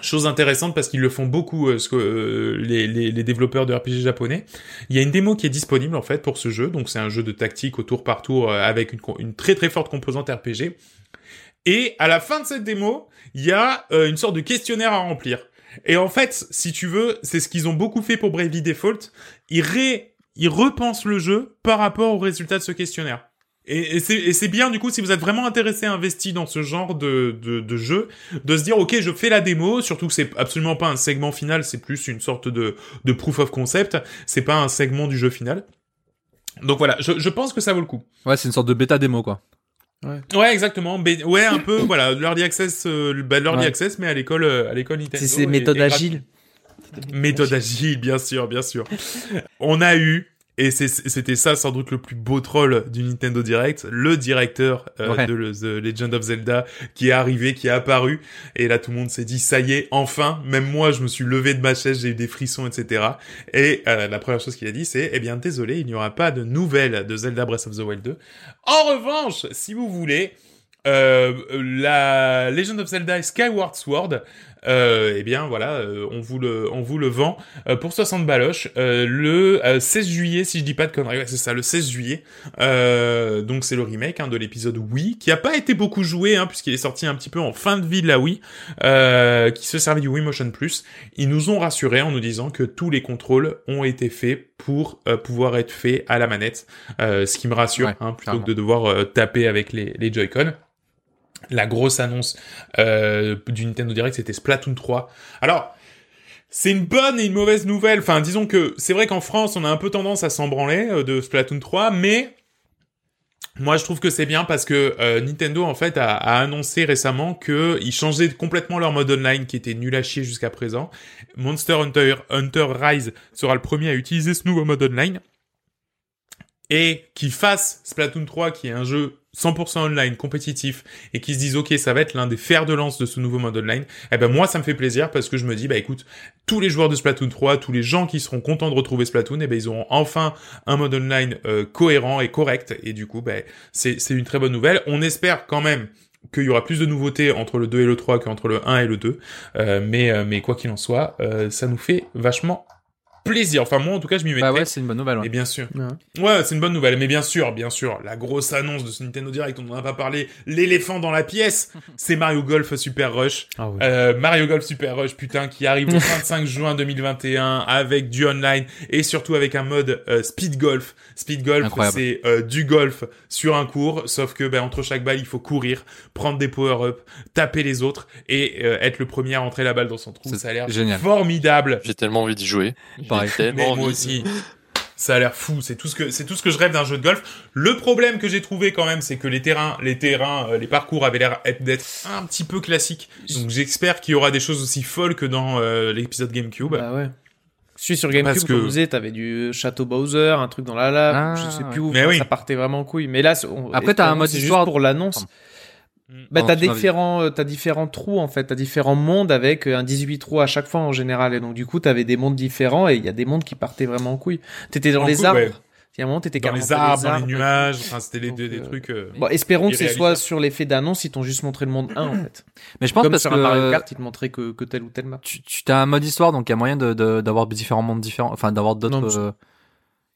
chose intéressante parce qu'ils le font beaucoup, euh, ce que, euh, les, développeurs de RPG japonais. Il y a une démo qui est disponible en fait pour ce jeu. Donc c'est un jeu de tactique au tour par tour euh, avec une, très très forte composante RPG. Et à la fin de cette démo, il y a une sorte de questionnaire à remplir. Et en fait, si tu veux, c'est ce qu'ils ont beaucoup fait pour Bravely Default. Ils, ré... ils repensent le jeu par rapport au résultat de ce questionnaire. Et, et c'est et c'est bien du coup si vous êtes vraiment intéressé, investi dans ce genre de, de, de jeu, de se dire ok je fais la démo, surtout que c'est absolument pas un segment final, c'est plus une sorte de, de proof of concept, c'est pas un segment du jeu final. Donc voilà, je, je pense que ça vaut le coup. Ouais, c'est une sorte de bêta démo quoi. Ouais exactement, mais ouais un peu voilà l'early access, euh, bah, l'early Ouais. access mais à l'école euh, à l'école Nintendo. C'est et- et gratu- agiles. Méthode agile, bien sûr, bien sûr. On a eu, et c'était ça sans doute le plus beau troll du Nintendo Direct, le directeur euh, Ouais. de le- The Legend of Zelda qui est arrivé, qui est apparu, et là tout le monde s'est dit ça y est, enfin, même moi je me suis levé de ma chaise, j'ai eu des frissons, etc. Et euh, la première chose qu'il a dit c'est, eh bien désolé, il n'y aura pas de nouvelles de Zelda Breath of the Wild 2. En revanche, si vous voulez, euh, la Legend of Zelda Skyward Sword, euh, eh bien voilà, euh, on vous le, on vous le vend euh, pour 60 baloches euh, le euh, 16 juillet, si je dis pas de conneries, ouais, c'est ça, le 16 juillet. Euh, donc c'est le remake hein, de l'épisode Wii, qui a pas été beaucoup joué, hein, puisqu'il est sorti un petit peu en fin de vie de la Wii, euh, qui se servait du Wii Motion Plus. Ils nous ont rassurés en nous disant que tous les contrôles ont été faits pour pouvoir être faits à la manette, euh, ce qui me rassure, Ouais, hein, plutôt clairement. que de devoir taper avec les, les Joy-Con. La grosse annonce euh, du Nintendo Direct, c'était Splatoon 3. Alors, c'est une bonne et une mauvaise nouvelle. Enfin, disons que c'est vrai qu'en France, on a un peu tendance à s'en branler euh, de Splatoon 3, mais moi, je trouve que c'est bien parce que euh, Nintendo, en fait, a, annoncé récemment que ils changeaient complètement leur mode online qui était nul à chier jusqu'à présent. Monster Hunter, Hunter Rise sera le premier à utiliser ce nouveau mode online. Et qu'ils fassent Splatoon 3, qui est un jeu 100% online, compétitif, et qui se disent, ok, ça va être l'un des fers de lance de ce nouveau mode online, eh ben moi, ça me fait plaisir parce que je me dis, bah écoute, tous les joueurs de Splatoon 3, tous les gens qui seront contents de retrouver Splatoon, eh ben ils auront enfin un mode online euh, cohérent et correct, et du coup, ben c'est c'est une très bonne nouvelle. On espère quand même qu'il y aura plus de nouveautés entre le 2 et le 3 qu'entre le 1 et le 2, euh, mais euh, mais quoi qu'il en soit, euh, ça nous fait vachement plaisir. Enfin moi, en tout cas, je m'y mettrai. Bah ouais, c'est une bonne nouvelle. ouais. Et bien sûr. Ouais. Ouais, c'est une bonne nouvelle. Mais bien sûr, bien sûr, la grosse annonce de ce Nintendo Direct, on n'en a pas parlé, l'éléphant dans la pièce, (laughs) c'est Mario Golf Super Rush. Ah ouais. Euh, Mario Golf Super Rush, putain, qui arrive le (laughs) 25 juin 2021 avec du online et surtout avec un mode euh, Speed Golf. Speed Golf, c'est euh, du golf sur un cours, sauf que ben, entre chaque balle, il faut courir, prendre des power-up, taper les autres et euh, être le premier à rentrer la balle dans son trou. C'est Ça a l'air génial. formidable. J'ai tellement envie d'y jouer. Pareil. tellement Mais moi aussi. Ça a l'air fou, c'est tout ce que c'est tout ce que je rêve d'un jeu de golf. Le problème que j'ai trouvé quand même, c'est que les terrains, les terrains, euh, les parcours avaient l'air être- d'être un petit peu classiques. Donc j'espère qu'il y aura des choses aussi folles que dans euh, l'épisode GameCube. Bah ouais. Je suis sur GameCube, Parce que- comme vous disait, t'avais du Château Bowser, un truc dans la lave, Ah, je sais plus où, Mais enfin, oui. ça partait vraiment en couille. Mais là, on- Après, t'as un mode juste histoire- pour l'annonce. Pardon. Bah, t'as différents, euh, t'as différents trous en fait, t'as différents mondes avec euh, un 18 trous à chaque fois en général, et donc du coup t'avais des mondes différents et il y a des mondes qui partaient vraiment en couille. T'étais dans En les couille, arbres. ouais. Il y a un moment t'étais Dans les arbres, dans les nuages, enfin c'était des, euh, trucs. euh, Bon, espérons que ce soit sur l'effet d'annonce, ils t'ont juste montré le monde 1 en fait. Mais je pense Comme parce sur que un Mario euh, Kart, ils te montraient que, que telle ou telle map. tu, tu as un mode histoire, donc il y a moyen de de- d'avoir différents mondes différents, enfin d'avoir d'autres euh,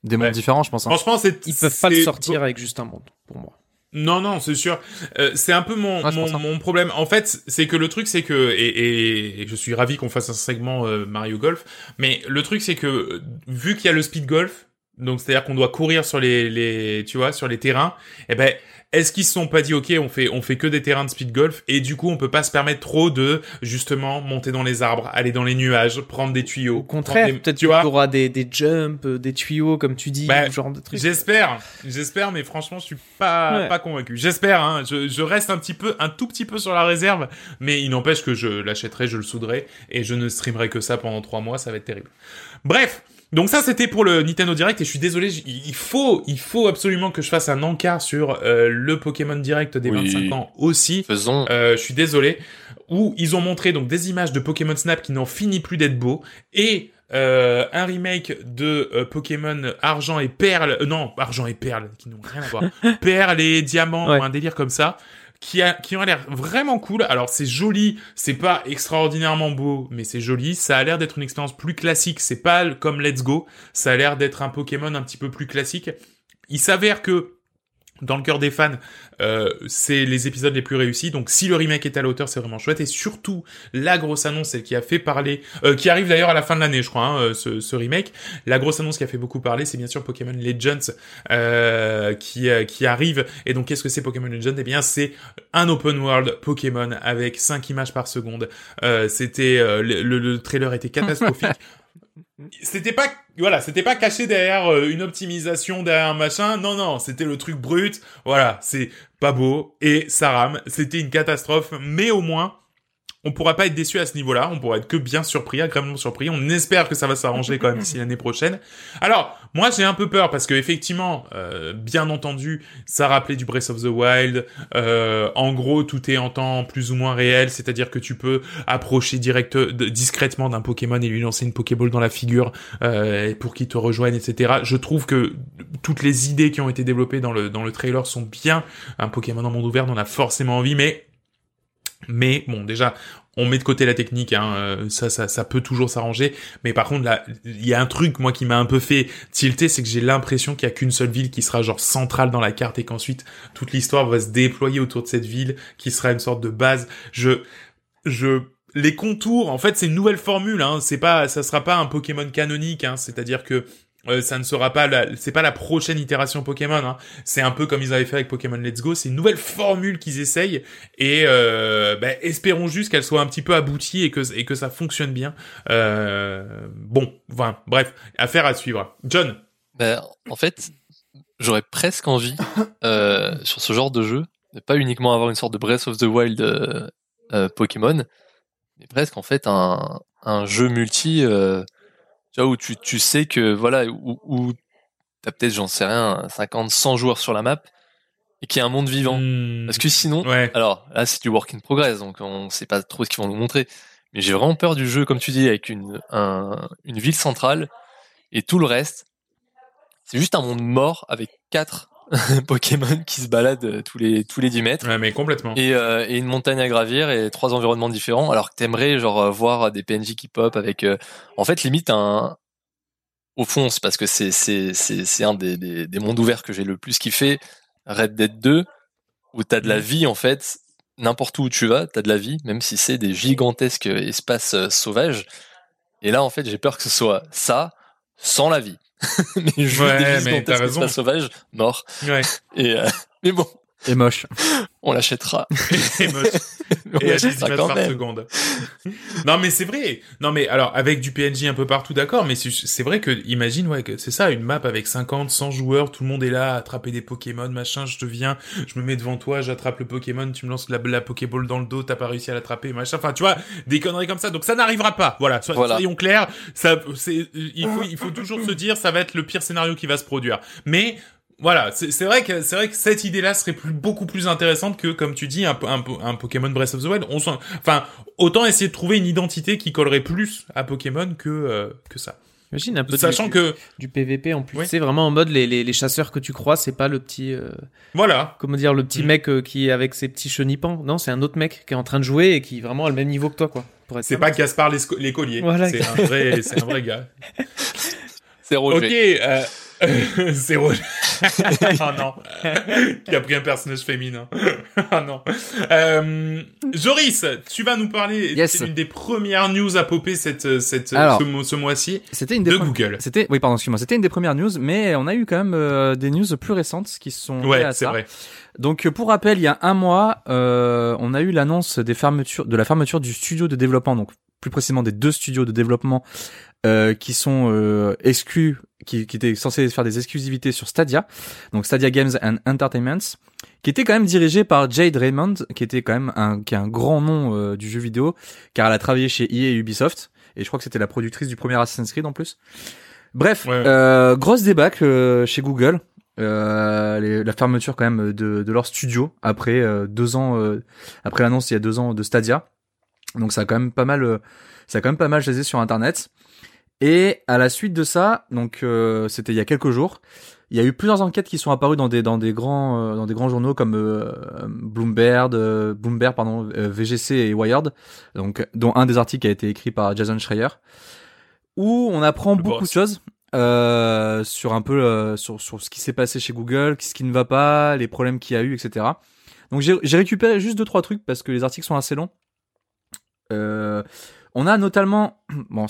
des mondes Ouais. différents, je pense. hein. Franchement, c'est Ils peuvent pas le sortir avec juste un monde, pour moi. Non, non, c'est sûr. Euh, c'est un peu mon, Ouais, mon, problème. En fait, c'est que le truc, c'est que, et, et, et je suis ravi qu'on fasse un segment euh, Mario Golf, mais le truc, c'est que, vu qu'il y a le speed golf, donc c'est-à-dire qu'on doit courir sur les, les, tu vois, sur les terrains, eh ben, est-ce qu'ils se sont pas dit, ok, on fait, on fait que des terrains de speed golf, et du coup, on peut pas se permettre trop de, justement, monter dans les arbres, aller dans les nuages, prendre des tuyaux. Au contraire, des- peut-être tu vois? auras des, des jumps, euh, des tuyaux, comme tu dis, Bah, ce genre de trucs. J'espère, j'espère, mais franchement, je suis pas Ouais. pas convaincu. J'espère, hein, je, je reste un petit peu, un tout petit peu sur la réserve, mais il n'empêche que je l'achèterai, je le souderai et je ne streamerai que ça pendant trois mois, ça va être terrible. Bref. Donc ça c'était pour le Nintendo Direct et je suis désolé, il faut il faut absolument que je fasse un encart sur euh, le Pokémon Direct des Oui. 25 ans aussi. Faisons. Euh, je suis désolé, où ils ont montré donc des images de Pokémon Snap qui n'en finit plus d'être beaux et euh, un remake de euh, Pokémon Argent et Perle, euh, non Argent et Perle qui n'ont rien à voir, (laughs) Perle et Diamant Ouais. ou un délire comme ça. Qui, a, ont l'air vraiment cool. Alors c'est joli, c'est pas extraordinairement beau, mais c'est joli. Ça a l'air d'être une expérience plus classique. C'est pas comme Let's Go. Ça a l'air d'être un Pokémon un petit peu plus classique. Il s'avère que dans le cœur des fans, euh, c'est les épisodes les plus réussis. Donc si le remake est à la hauteur, c'est vraiment chouette. Et surtout, la grosse annonce, celle qui a fait parler, euh, qui arrive d'ailleurs à la fin de l'année, je crois, hein, euh, ce, ce remake. La grosse annonce qui a fait beaucoup parler, c'est bien sûr Pokémon Legends euh, qui euh, qui arrive. Et donc qu'est-ce que c'est Pokémon Legends? Eh bien, c'est un open world Pokémon avec 5 images par seconde. Euh, c'était euh, le, le- le trailer était (laughs) catastrophique. C'était pas voilà, c'était pas caché derrière euh, une optimisation derrière un machin. Non non, c'était le truc brut. Voilà, c'est pas beau et ça rame. C'était une catastrophe, mais au moins on pourra pas être déçu à ce niveau-là, on pourra être que bien surpris, agréablement surpris. On espère que ça va s'arranger quand même (laughs) d'ici l'année prochaine. Alors, moi j'ai un peu peur parce que effectivement, euh, bien entendu, ça rappelait du Breath of the Wild. Euh, en gros, tout est en temps plus ou moins réel, c'est-à-dire que tu peux approcher direct, de- discrètement d'un Pokémon et lui lancer une Pokéball dans la figure euh, pour qu'il te rejoigne, etc. Je trouve que toutes les idées qui ont été développées dans le dans le trailer sont bien. Un Pokémon en monde ouvert, on a forcément envie, mais mais bon, déjà, on met de côté la technique, hein, euh, ça, ça, ça peut toujours s'arranger. Mais par contre, là, il y a un truc moi qui m'a un peu fait tilter, c'est que j'ai l'impression qu'il y a qu'une seule ville qui sera genre centrale dans la carte et qu'ensuite toute l'histoire va se déployer autour de cette ville, qui sera une sorte de base. Je, je, les contours, en fait, c'est une nouvelle formule. Hein, c'est pas, ça sera pas un Pokémon canonique. Hein, c'est-à-dire que euh, ça ne sera pas la, c'est pas la prochaine itération Pokémon. Hein. C'est un peu comme ils avaient fait avec Pokémon Let's Go. C'est une nouvelle formule qu'ils essayent et euh, bah, espérons juste qu'elle soit un petit peu aboutie et que et que ça fonctionne bien. Euh, bon, enfin, bref, affaire à suivre. John. Ben, en fait, j'aurais presque envie, euh, sur ce genre de jeu, de pas uniquement avoir une sorte de Breath of the Wild Pokémon, mais presque en fait un, un jeu multi, tu vois, où tu, tu sais que, voilà, où, où t'as peut-être, j'en sais rien, 50, 100 joueurs sur la map, et qu'il y a un monde vivant. Hmm, Parce que sinon, ouais. alors là, c'est du work in progress, donc on sait pas trop ce qu'ils vont nous montrer. Mais j'ai vraiment peur du jeu, comme tu dis, avec une, un- une ville centrale et tout le reste. C'est juste un monde mort avec quatre (laughs) Pokémon qui se baladent euh, tous les tous les 10 mètres Ouais, mais complètement. et, euh, et une montagne à gravir et trois environnements différents. Alors que t'aimerais genre euh, voir des PNJ qui pop avec, euh, en fait, limite un. Au fond, c'est parce que c'est c'est c'est c'est un des, des des mondes ouverts que j'ai le plus kiffé. Red Dead 2 où t'as de la Mhm. vie en fait n'importe où tu vas t'as de la vie même si c'est des gigantesques espaces euh, sauvages et là en fait j'ai peur que ce soit ça sans la vie (laughs) mais juste Ouais, mais t'as raison. espaces sauvages morts Ouais. et euh, mais bon Et moche. on l'achètera (laughs) Et moche. on et à 10 l'achètera images quand par même seconde. (laughs) non mais c'est vrai. Non mais alors avec du PNJ un peu partout d'accord, mais c'est c'est vrai que imagine ouais que c'est ça une map avec 50 100 joueurs, tout le monde est là à attraper des Pokémon, machin, je te viens, je me mets devant toi, j'attrape le Pokémon, tu me lances la, la Pokéball dans le dos, t'as pas réussi à l'attraper, machin. Enfin, tu vois, des conneries comme ça. Donc ça n'arrivera pas. Voilà, so- Voilà. soyons clairs, ça c'est il faut il faut toujours se dire ça va être le pire scénario qui va se produire. Mais voilà, c'est c'est vrai que c'est vrai que cette idée-là serait plus, beaucoup plus intéressante que, comme tu dis, un, un, un Pokémon Breath of the Wild. On s'en- enfin, autant essayer de trouver une identité qui collerait plus à Pokémon que euh, que ça. Imagine un peu Sachant du, que du PVP en plus. Oui. C'est vraiment en mode les, les, les chasseurs que tu crois, c'est pas le petit, euh, voilà, comment dire, le petit Mm. mec euh, qui est avec ses petits chenipans. Non, c'est un autre mec qui est en train de jouer et qui vraiment a le même niveau que toi, quoi. C'est pas Gaspard l'écolier. Voilà. C'est un vrai, c'est un vrai gars. (laughs) C'est Roger. Ok, euh, (laughs) c'est Roger. (laughs) oh non, qui a pris un personnage féminin. (laughs) oh non. Euh, Joris, tu vas nous parler. Yes. C'est une des premières news à popper cette, cette, Alors. ce, mo- ce mois-ci C'était une des de Google. C'était, oui, pardon, excuse-moi. C'était une des premières news, mais on a eu quand même euh, des news plus récentes qui sont liées Ouais, c'est vrai. Donc, euh, pour rappel, il y a un mois, euh, on a eu l'annonce des fermetures, de la fermeture du studio de développement, donc plus précisément des deux studios de développement euh, qui sont euh, exclus, qui, qui étaient censés faire des exclusivités sur Stadia, donc Stadia Games and Entertainment, qui était quand même dirigé par Jade Raymond, qui était quand même un, qui est un grand nom euh, du jeu vidéo, car elle a travaillé chez EA et Ubisoft, et je crois que c'était la productrice du premier Assassin's Creed en plus. Bref, Ouais. euh, grosse débâcle euh, chez Google. Euh, les- la fermeture quand même de, de leur studio après euh, deux ans euh, après l'annonce il y a deux ans de Stadia donc ça a quand même pas mal ça a quand même pas mal jasé sur internet et à la suite de ça donc euh, c'était il y a quelques jours il y a eu plusieurs enquêtes qui sont apparues dans des dans des grands euh, dans des grands journaux comme euh, Bloomberg euh, Bloomberg pardon euh, VGC et Wired donc dont un des articles a été écrit par Jason Schreier où on apprend Le beaucoup boss. de choses euh, sur un peu euh, sur, sur ce qui s'est passé chez Google, ce qui ne va pas, les problèmes qu'il y a eu, etc. Donc j'ai j'ai récupéré juste deux trois trucs parce que les articles sont assez longs. Euh, on a notamment, (clears throat) bon,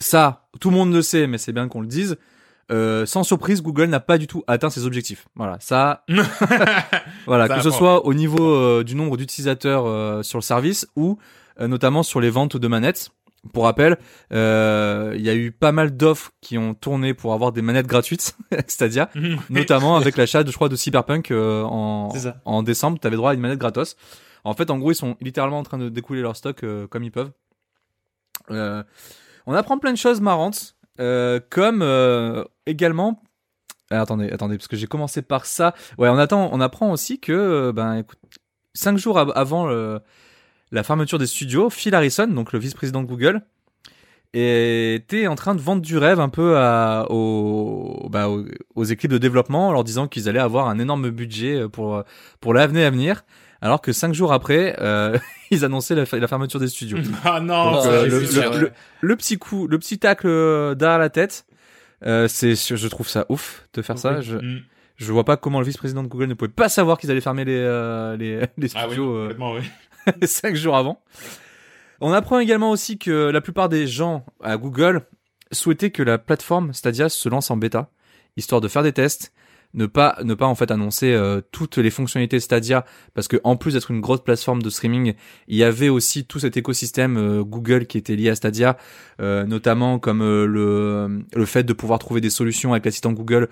ça, tout le monde le sait, mais c'est bien qu'on le dise. Euh, sans surprise, Google n'a pas du tout atteint ses objectifs. Voilà, ça, (laughs) voilà, Ça que ce soit au niveau euh, du nombre d'utilisateurs euh, sur le service ou euh, notamment sur les ventes de manettes. Pour rappel, euh, il y a eu pas mal d'offres qui ont tourné pour avoir des manettes gratuites, (laughs) Stadia, (laughs) notamment avec l'achat, de, je crois, de Cyberpunk en, en décembre. Tu avais droit à une manette gratos. En fait, en gros, ils sont littéralement en train de découler leur stock comme ils peuvent. Euh, on apprend plein de choses marrantes, euh, comme euh, également. Ah, attendez, attendez, parce que j'ai commencé par ça. Ouais, on apprend aussi que, euh, ben, écoute, cinq jours av- avant la fermeture des studios, Phil Harrison, donc le vice-président de Google, était en train de vendre du rêve un peu aux, aux équipes de développement en leur disant qu'ils allaient avoir un énorme budget pour, pour l'avenir à venir, alors que cinq jours après, euh, (laughs) ils annonçaient la, la fermeture des studios. (laughs) ah non, Donc, euh, le, le- ça. le- le petit coup, le petit tacle euh, derrière la tête, euh, c'est, je trouve ça ouf de faire ça. Je, Mm. je vois pas comment le vice-président de Google ne pouvait pas savoir qu'ils allaient fermer les, euh, les, (laughs) les Ah oui, studios euh, oui. cinq jours avant. On apprend également aussi que la plupart des gens à Google souhaitaient que la plateforme Stadia se lance en bêta, histoire de faire des tests, ne pas ne pas en fait annoncer euh, toutes les fonctionnalités Stadia, parce que en plus d'être une grosse plateforme de streaming, il y avait aussi tout cet écosystème euh, Google qui était lié à Stadia, euh, notamment comme le le fait de pouvoir trouver des solutions avec l'assistant Google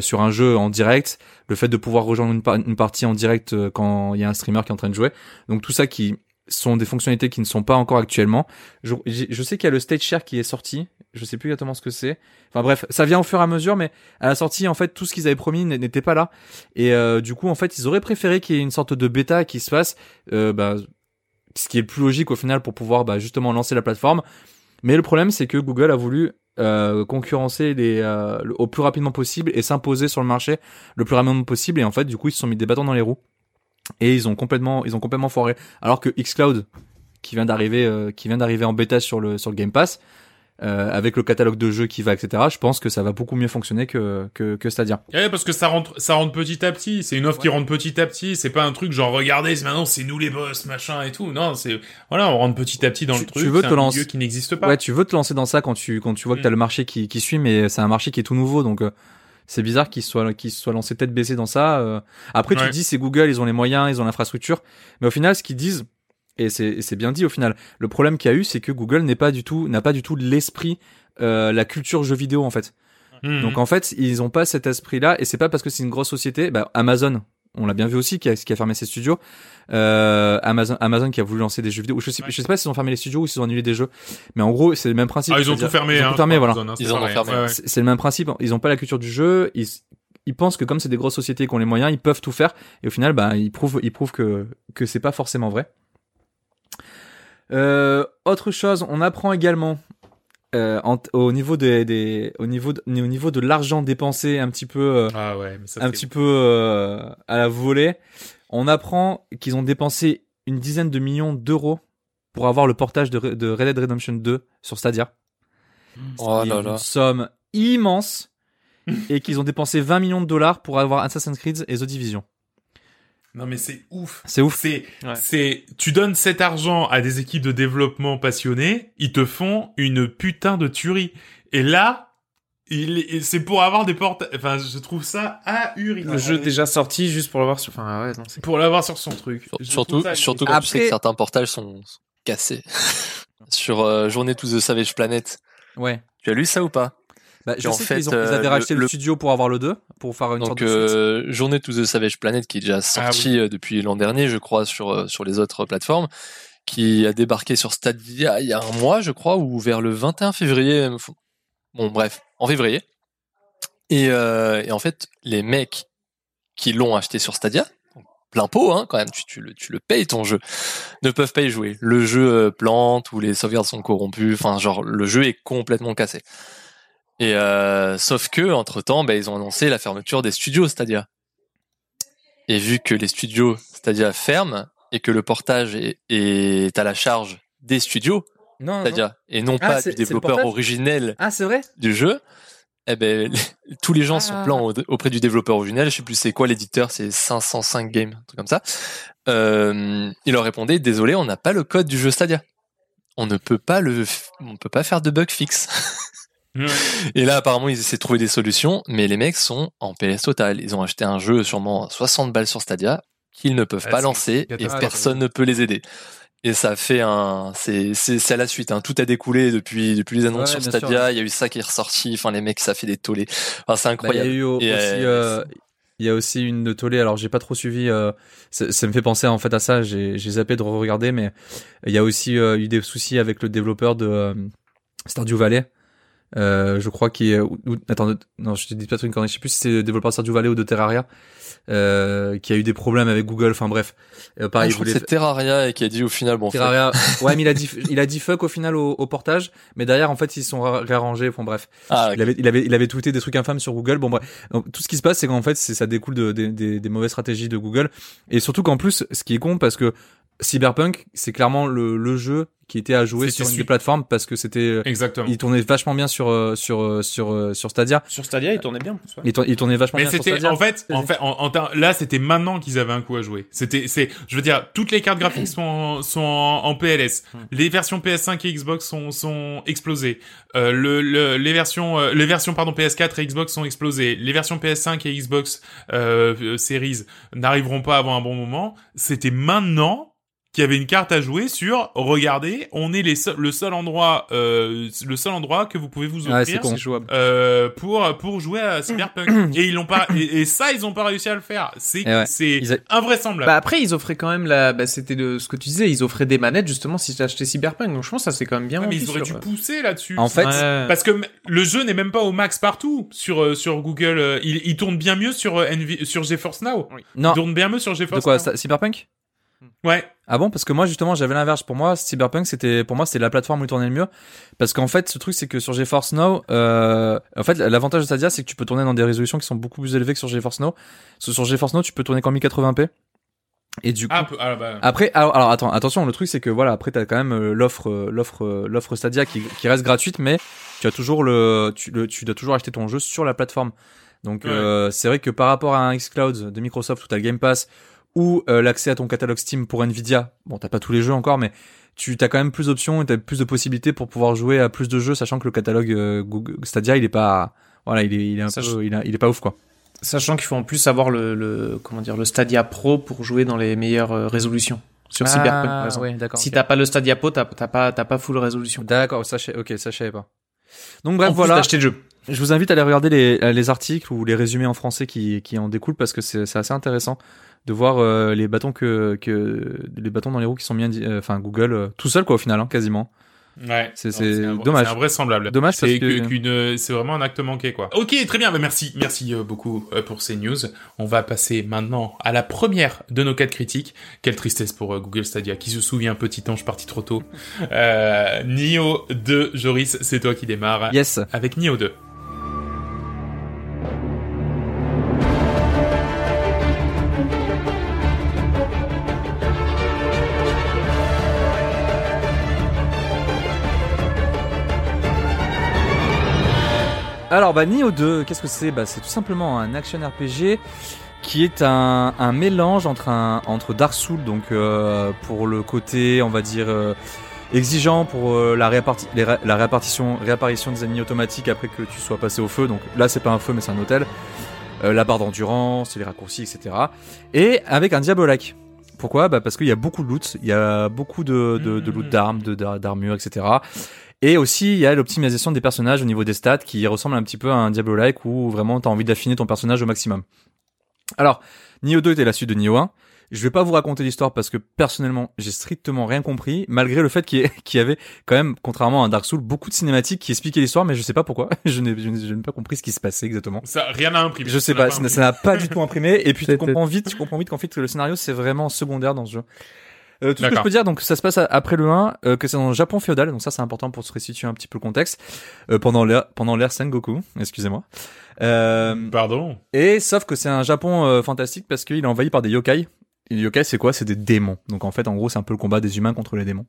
sur un jeu en direct, le fait de pouvoir rejoindre une, une partie en direct quand il y a un streamer qui est en train de jouer. Donc tout ça qui sont des fonctionnalités qui ne sont pas encore actuellement. Je, je sais qu'il y a le stage share qui est sorti. Je sais plus exactement ce que c'est. Enfin bref, ça vient au fur et à mesure, mais à la sortie, en fait, tout ce qu'ils avaient promis n'était pas là. Et euh, du coup, en fait, ils auraient préféré qu'il y ait une sorte de bêta qui se fasse, euh, bah, ce qui est plus logique au final pour pouvoir bah, justement lancer la plateforme. Mais le problème, c'est que Google a voulu euh, concurrencer les, euh, au plus rapidement possible et s'imposer sur le marché le plus rapidement possible. Et en fait, du coup, ils se sont mis des bâtons dans les roues et ils ont complètement, ils ont complètement foiré. Alors que xCloud, qui vient d'arriver, euh, qui vient d'arriver en bêta sur le sur le Game Pass, euh, avec le catalogue de jeux qui va, etc. Je pense que ça va beaucoup mieux fonctionner que que, que Stadia. Ouais, parce que ça rentre, ça rentre petit à petit. C'est une offre qui rentre petit à petit. C'est pas un truc genre regardez, c'est maintenant c'est nous les boss, machin et tout. Non, c'est voilà, on rentre petit à petit dans Tu- le truc. tu veux te un lancer- qui n'existe pas. Ouais, tu veux te lancer dans ça quand tu quand tu vois que Mm. t'as le marché qui qui suit, mais c'est un marché qui est tout nouveau, donc. euh, c'est bizarre qu'ils soient qu'ils soient lancés tête baissée dans ça. euh. Après, tu te dis c'est Google, ils ont les moyens, ils ont l'infrastructure, mais au final, ce qu'ils disent et c'est bien dit au final. Le problème qu'il y a eu, c'est que Google n'est pas du tout n'a pas du tout l'esprit, euh, la culture jeu vidéo en fait. Mhm. Donc en fait, ils ont pas cet esprit-là, et c'est pas parce que c'est une grosse société. Bah, Amazon, on l'a bien vu aussi, qui a, qui a fermé ses studios. Euh, Amazon, Amazon qui a voulu lancer des jeux vidéo. Je sais, Ouais. je sais pas s'ils ont fermé les studios ou s'ils ont annulé des jeux, mais en gros, c'est le même principe. ah, ils ont tout fermé. Ils ont hein, tout fermé, voilà. Amazon, hein, c'est Ils en ont pareil. fermé. Ouais, ouais. C'est c'est le même principe. Ils ont pas la culture du jeu. Ils, ils pensent que comme c'est des grosses sociétés qui ont les moyens, ils peuvent tout faire. Et au final, bah, ils prouvent, ils prouvent que que c'est pas forcément vrai. Euh, autre chose, on apprend également euh, en- au niveau des, des au niveau de, au niveau de l'argent dépensé un petit peu euh, Ah ouais, mais ça un petit peu euh, à la volée. On apprend qu'ils ont dépensé une dizaine de millions d'euros pour avoir le portage de, Re- de Red Dead Redemption 2 sur Stadia. Oh C'est là une là. somme immense (laughs) et qu'ils ont dépensé 20 millions de dollars pour avoir Assassin's Creed et The Division. Non mais c'est ouf. C'est ouf. C'est, Ouais. c'est, tu donnes cet argent à des équipes de développement passionnées, ils te font une putain de tuerie. Et là, il, est- c'est pour avoir des portes, enfin, je trouve ça ahurissant. Le jeu déjà sorti juste pour l'avoir sur. Enfin, ouais, non. Pour l'avoir sur son truc. Sur- Surtout, ça- surtout quand tu sais Après- que certains portages sont sont cassés. (laughs) Sur euh, Journée to the Savage Planet. Ouais. Tu as lu ça ou pas? Bah, je en sais fait, qu'ils ont- ils euh, avaient racheté le- studio pour avoir le 2, pour faire une sorte Donc de suite. euh, Journée to the Savage Planet qui est déjà sorti euh, depuis l'an dernier, je crois, sur euh, sur les autres plateformes, qui a débarqué sur Stadia il y a un mois, je crois, ou vers le 21 février. Bon, bref, en février. Et, euh, et en fait, les mecs qui l'ont acheté sur Stadia, plein pot, hein, quand même, tu, tu, le, tu le payes ton jeu, ne peuvent pas y jouer. Le jeu plante ou les sauvegardes sont corrompues. Enfin, genre, le jeu est complètement cassé. Et euh, sauf que entre temps, ils ont annoncé la fermeture des studios Stadia. Et vu que les studios Stadia ferment et que le portage est, est à la charge des studios non, non. Stadia et non Ah, pas du développeur originel Ah, vrai? du jeu, eh ben (laughs) tous les gens sont Ah. plans au- auprès du développeur originel. Je sais plus c'est quoi l'éditeur, c'est 505 Games, un truc comme ça. Euh, il leur répondait désolé, on n'a pas le code du jeu Stadia. On ne peut pas le, on peut pas faire de bug fixe. (laughs) Et là, apparemment, ils essaient de trouver des solutions, mais les mecs sont en PLS total. Ils ont acheté un jeu sûrement 60 balles sur Stadia qu'ils ne peuvent Ah, pas lancer et personne ne peut les aider. Et ça fait un, c'est, à la suite. Hein. Tout a découlé depuis depuis les annonces Ouais, sur Stadia. Il y a eu ça qui est ressorti. Enfin, les mecs, ça fait des tollés. Enfin, c'est Bah, il y a incroyable. eu au- aussi, euh, euh, il y a aussi une de tollée. Alors, j'ai pas trop suivi. euh, ça, ça me fait penser en fait à ça. J'ai zappé de regarder, mais il y a aussi euh, eu des soucis avec le développeur de Stardew Valley. Euh, je crois qu'il est. ou- attends, non, je te dis pas une connerie. Je sais plus si c'est le développeur de Stardew Valley ou de Terraria, euh, qui a eu des problèmes avec Google. Enfin bref. Euh, Ah, pareil, je il crois que voulait c'est Terraria qui a dit au final, bon, Terraria. (laughs) Ouais, mais il a dit, (laughs) il a dit fuck au final au, au portage, mais derrière en fait ils se sont ra- réarrangés. Bon bref, ah, ok. il avait, il avait, il avait tweeté des trucs infâmes sur Google. Bon bref, Donc, tout ce qui se passe c'est qu'en fait c'est ça découle de, des, des mauvaises stratégies de Google et surtout qu'en plus ce qui est con parce que Cyberpunk c'est clairement le, le jeu qui était à jouer sur une des plateformes parce que c'était, Exactement. il tournait vachement bien sur euh, sur euh, sur euh, sur Stadia. Sur Stadia, il tournait bien. ouais. Il, tour- il tournait vachement Mais bien sur c'était Stadia. en fait, en fait, en, en là, c'était maintenant qu'ils avaient un coup à jouer. C'était, c'est, je veux dire, toutes les cartes graphiques sont en, sont en, en PLS. Hmm. Les versions PS5 et Xbox sont sont explosées. Euh, le, le- les versions, euh, les versions pardon PS4 et Xbox sont explosées. Les versions PS5 et Xbox euh, euh, Series n'arriveront pas avant un bon moment. C'était maintenant qu'il y avait une carte à jouer sur. Regardez, on est les seuls- le seul endroit, euh, le seul endroit que vous pouvez vous offrir jouable. euh, pour pour jouer à Cyberpunk (coughs) et ils l'ont pas et, et ça ils ont pas réussi à le faire c'est ouais. c'est a- invraisemblable Bah après, ils offraient quand même la. Bah, c'était de ce que tu disais, ils offraient des manettes justement si tu achetais Cyberpunk. Donc je pense que ça c'est quand même bien. Ouais, mais ils auraient dû sur- pousser là-dessus En fait, Ouais. parce que le jeu n'est même pas au max partout sur euh, sur Google euh, il, il tourne bien mieux sur euh, NV sur GeForce Now non. il tourne bien mieux sur De GeForce quoi Now ça- Cyberpunk? Ouais. Ah bon parce que moi justement j'avais l'inverse. Pour moi Cyberpunk c'était pour moi c'était la plateforme où tournait le mieux. Parce qu'en fait ce truc c'est que sur GeForce Now euh, en fait l'avantage de Stadia c'est que tu peux tourner dans des résolutions qui sont beaucoup plus élevées que sur GeForce Now. Parce que sur GeForce Now tu peux tourner qu'en 1080p et du coup ah, peu- ah, bah. après alors, alors, attends attention le truc c'est que voilà après t'as quand même euh, l'offre euh, l'offre euh, l'offre Stadia qui, qui reste gratuite mais tu as toujours le tu, le tu dois toujours acheter ton jeu sur la plateforme. Donc Ouais. euh, c'est vrai que par rapport à un xCloud de Microsoft où t'as le Game Pass ou euh, l'accès à ton catalogue Steam pour Nvidia bon t'as pas tous les jeux encore mais tu as quand même plus d'options et t'as plus de possibilités pour pouvoir jouer à plus de jeux sachant que le catalogue euh, Google Stadia il est pas voilà il est il est un peu il, a- il est pas ouf quoi Sachant qu'il faut en plus avoir le, le comment dire le Stadia Pro pour jouer dans les meilleures euh, résolutions sur Cyberpunk par exemple. Ah, ouais d'accord Si ok. t'as pas le Stadia Pro, t'as pas t'as pas full résolution. d'accord ça ok ça je savais pas donc En bref plus voilà d'acheter le jeu. Je vous invite à aller regarder les, les articles ou les résumés en français qui, qui en découlent parce que c'est c'est assez intéressant de voir euh, les bâtons que, que les bâtons dans les roues qui sont indi- euh, enfin Google euh, tout seul quoi au final hein, quasiment Ouais. C'est- dommage. C'est invraisemblable. Dommage c'est que- qu'une, c'est vraiment un acte manqué, quoi. Ok, très bien. Bah, merci, merci euh, beaucoup euh, pour ces news. On va passer maintenant à la première de nos quatre critiques. Quelle tristesse pour euh, Google Stadia. Qui se souvient, petit ange parti trop tôt. Euh, Nio 2, Joris, c'est toi qui démarre. Yes. Avec Nio 2. Alors, bah, Nioh 2, qu'est-ce que c'est? Bah, c'est tout simplement un action RPG qui est un, mélange entre un entre Dark donc euh, pour le côté, on va dire euh, exigeant pour euh, la, la réapparition des ennemis automatiques après que tu sois passé au feu. Donc là, c'est pas un feu, mais c'est un hôtel. La barre d'endurance, les raccourcis, etc. Et avec un Diabolak. Pourquoi? Bah parce qu'il y a beaucoup de loot, il y a beaucoup de, de, de loot d'armes, de d'ar- d'armures, etc. Et aussi, il y a l'optimisation des personnages au niveau des stats qui ressemble un petit peu à un Diablo-like où vraiment t'as envie d'affiner ton personnage au maximum. Alors, Nioh 2 était la suite de Nioh 1. Je vais pas vous raconter l'histoire parce que personnellement, j'ai strictement rien compris, malgré le fait (laughs) qu'il y, avait quand même, contrairement à un Dark Souls, beaucoup de cinématiques qui expliquaient l'histoire, mais je sais pas pourquoi. (laughs) je n'ai pas compris ce qui se passait exactement. Ça, rien n'a imprimé. Je sais Ça pas, ça n'a- pas du tout imprimé. Et puis tu comprends vite, tu comprends vite qu'en fait le scénario c'est vraiment secondaire dans ce jeu. Euh, tout ce que je peux dire, donc ça se passe après le 1, euh, que c'est dans le Japon féodal, donc ça c'est important pour se restituer un petit peu le contexte, euh, pendant l'ère pendant l'ère Sengoku, excusez-moi. Euh, Pardon. et sauf que c'est un Japon euh, fantastique parce qu'il est envahi par des yokai. Et les yokai c'est quoi? C'est des démons. Donc en fait en gros c'est un peu le combat des humains contre les démons.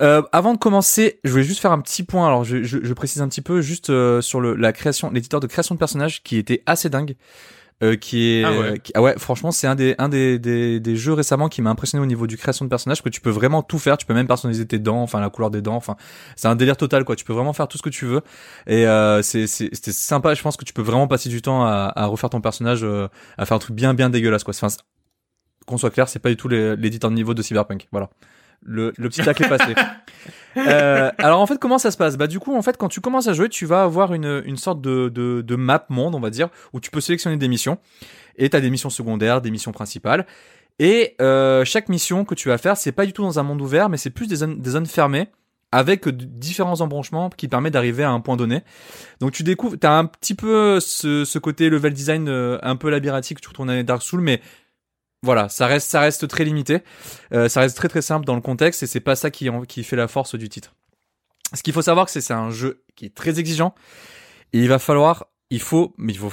Euh, avant de commencer, je voulais juste faire un petit point. Alors, je, je, je précise un petit peu juste euh, sur le, la création, l'éditeur de création de personnages qui était assez dingue. Euh, qui est Ah ouais. qui- ah ouais franchement c'est un des un des, des, des jeux récemment qui m'a impressionné au niveau du création de personnages que tu peux vraiment tout faire. Tu peux même personnaliser tes dents enfin la couleur des dents enfin c'est un délire total quoi. Tu peux vraiment faire tout ce que tu veux. Et euh, c'est c'est- c'était sympa. Je pense que tu peux vraiment passer du temps à, à refaire ton personnage euh, à faire un truc bien bien dégueulasse quoi. Enfin, qu'on soit clair c'est pas du tout les- l'éditeur de niveau de Cyberpunk. Voilà le, le petit tacle est passé. (laughs) Euh, alors en fait comment ça se passe? Bah du coup en fait quand tu commences à jouer tu vas avoir une, une sorte de, de, de map monde on va dire où tu peux sélectionner des missions et t'as des missions secondaires, des missions principales et euh, chaque mission que tu vas faire c'est pas du tout dans un monde ouvert mais c'est plus des zones, des zones fermées avec différents embranchements qui permettent d'arriver à un point donné. Donc tu découvres, t'as un petit peu ce, ce côté level design euh, un peu labyrinthique que tu dans les Dark Souls, mais voilà, ça reste, ça reste très limité. Euh, ça reste très très simple dans le contexte et c'est pas ça qui, qui fait la force du titre. Ce qu'il faut savoir, c'est c'est un jeu qui est très exigeant et il va falloir, il faut, mais il faut,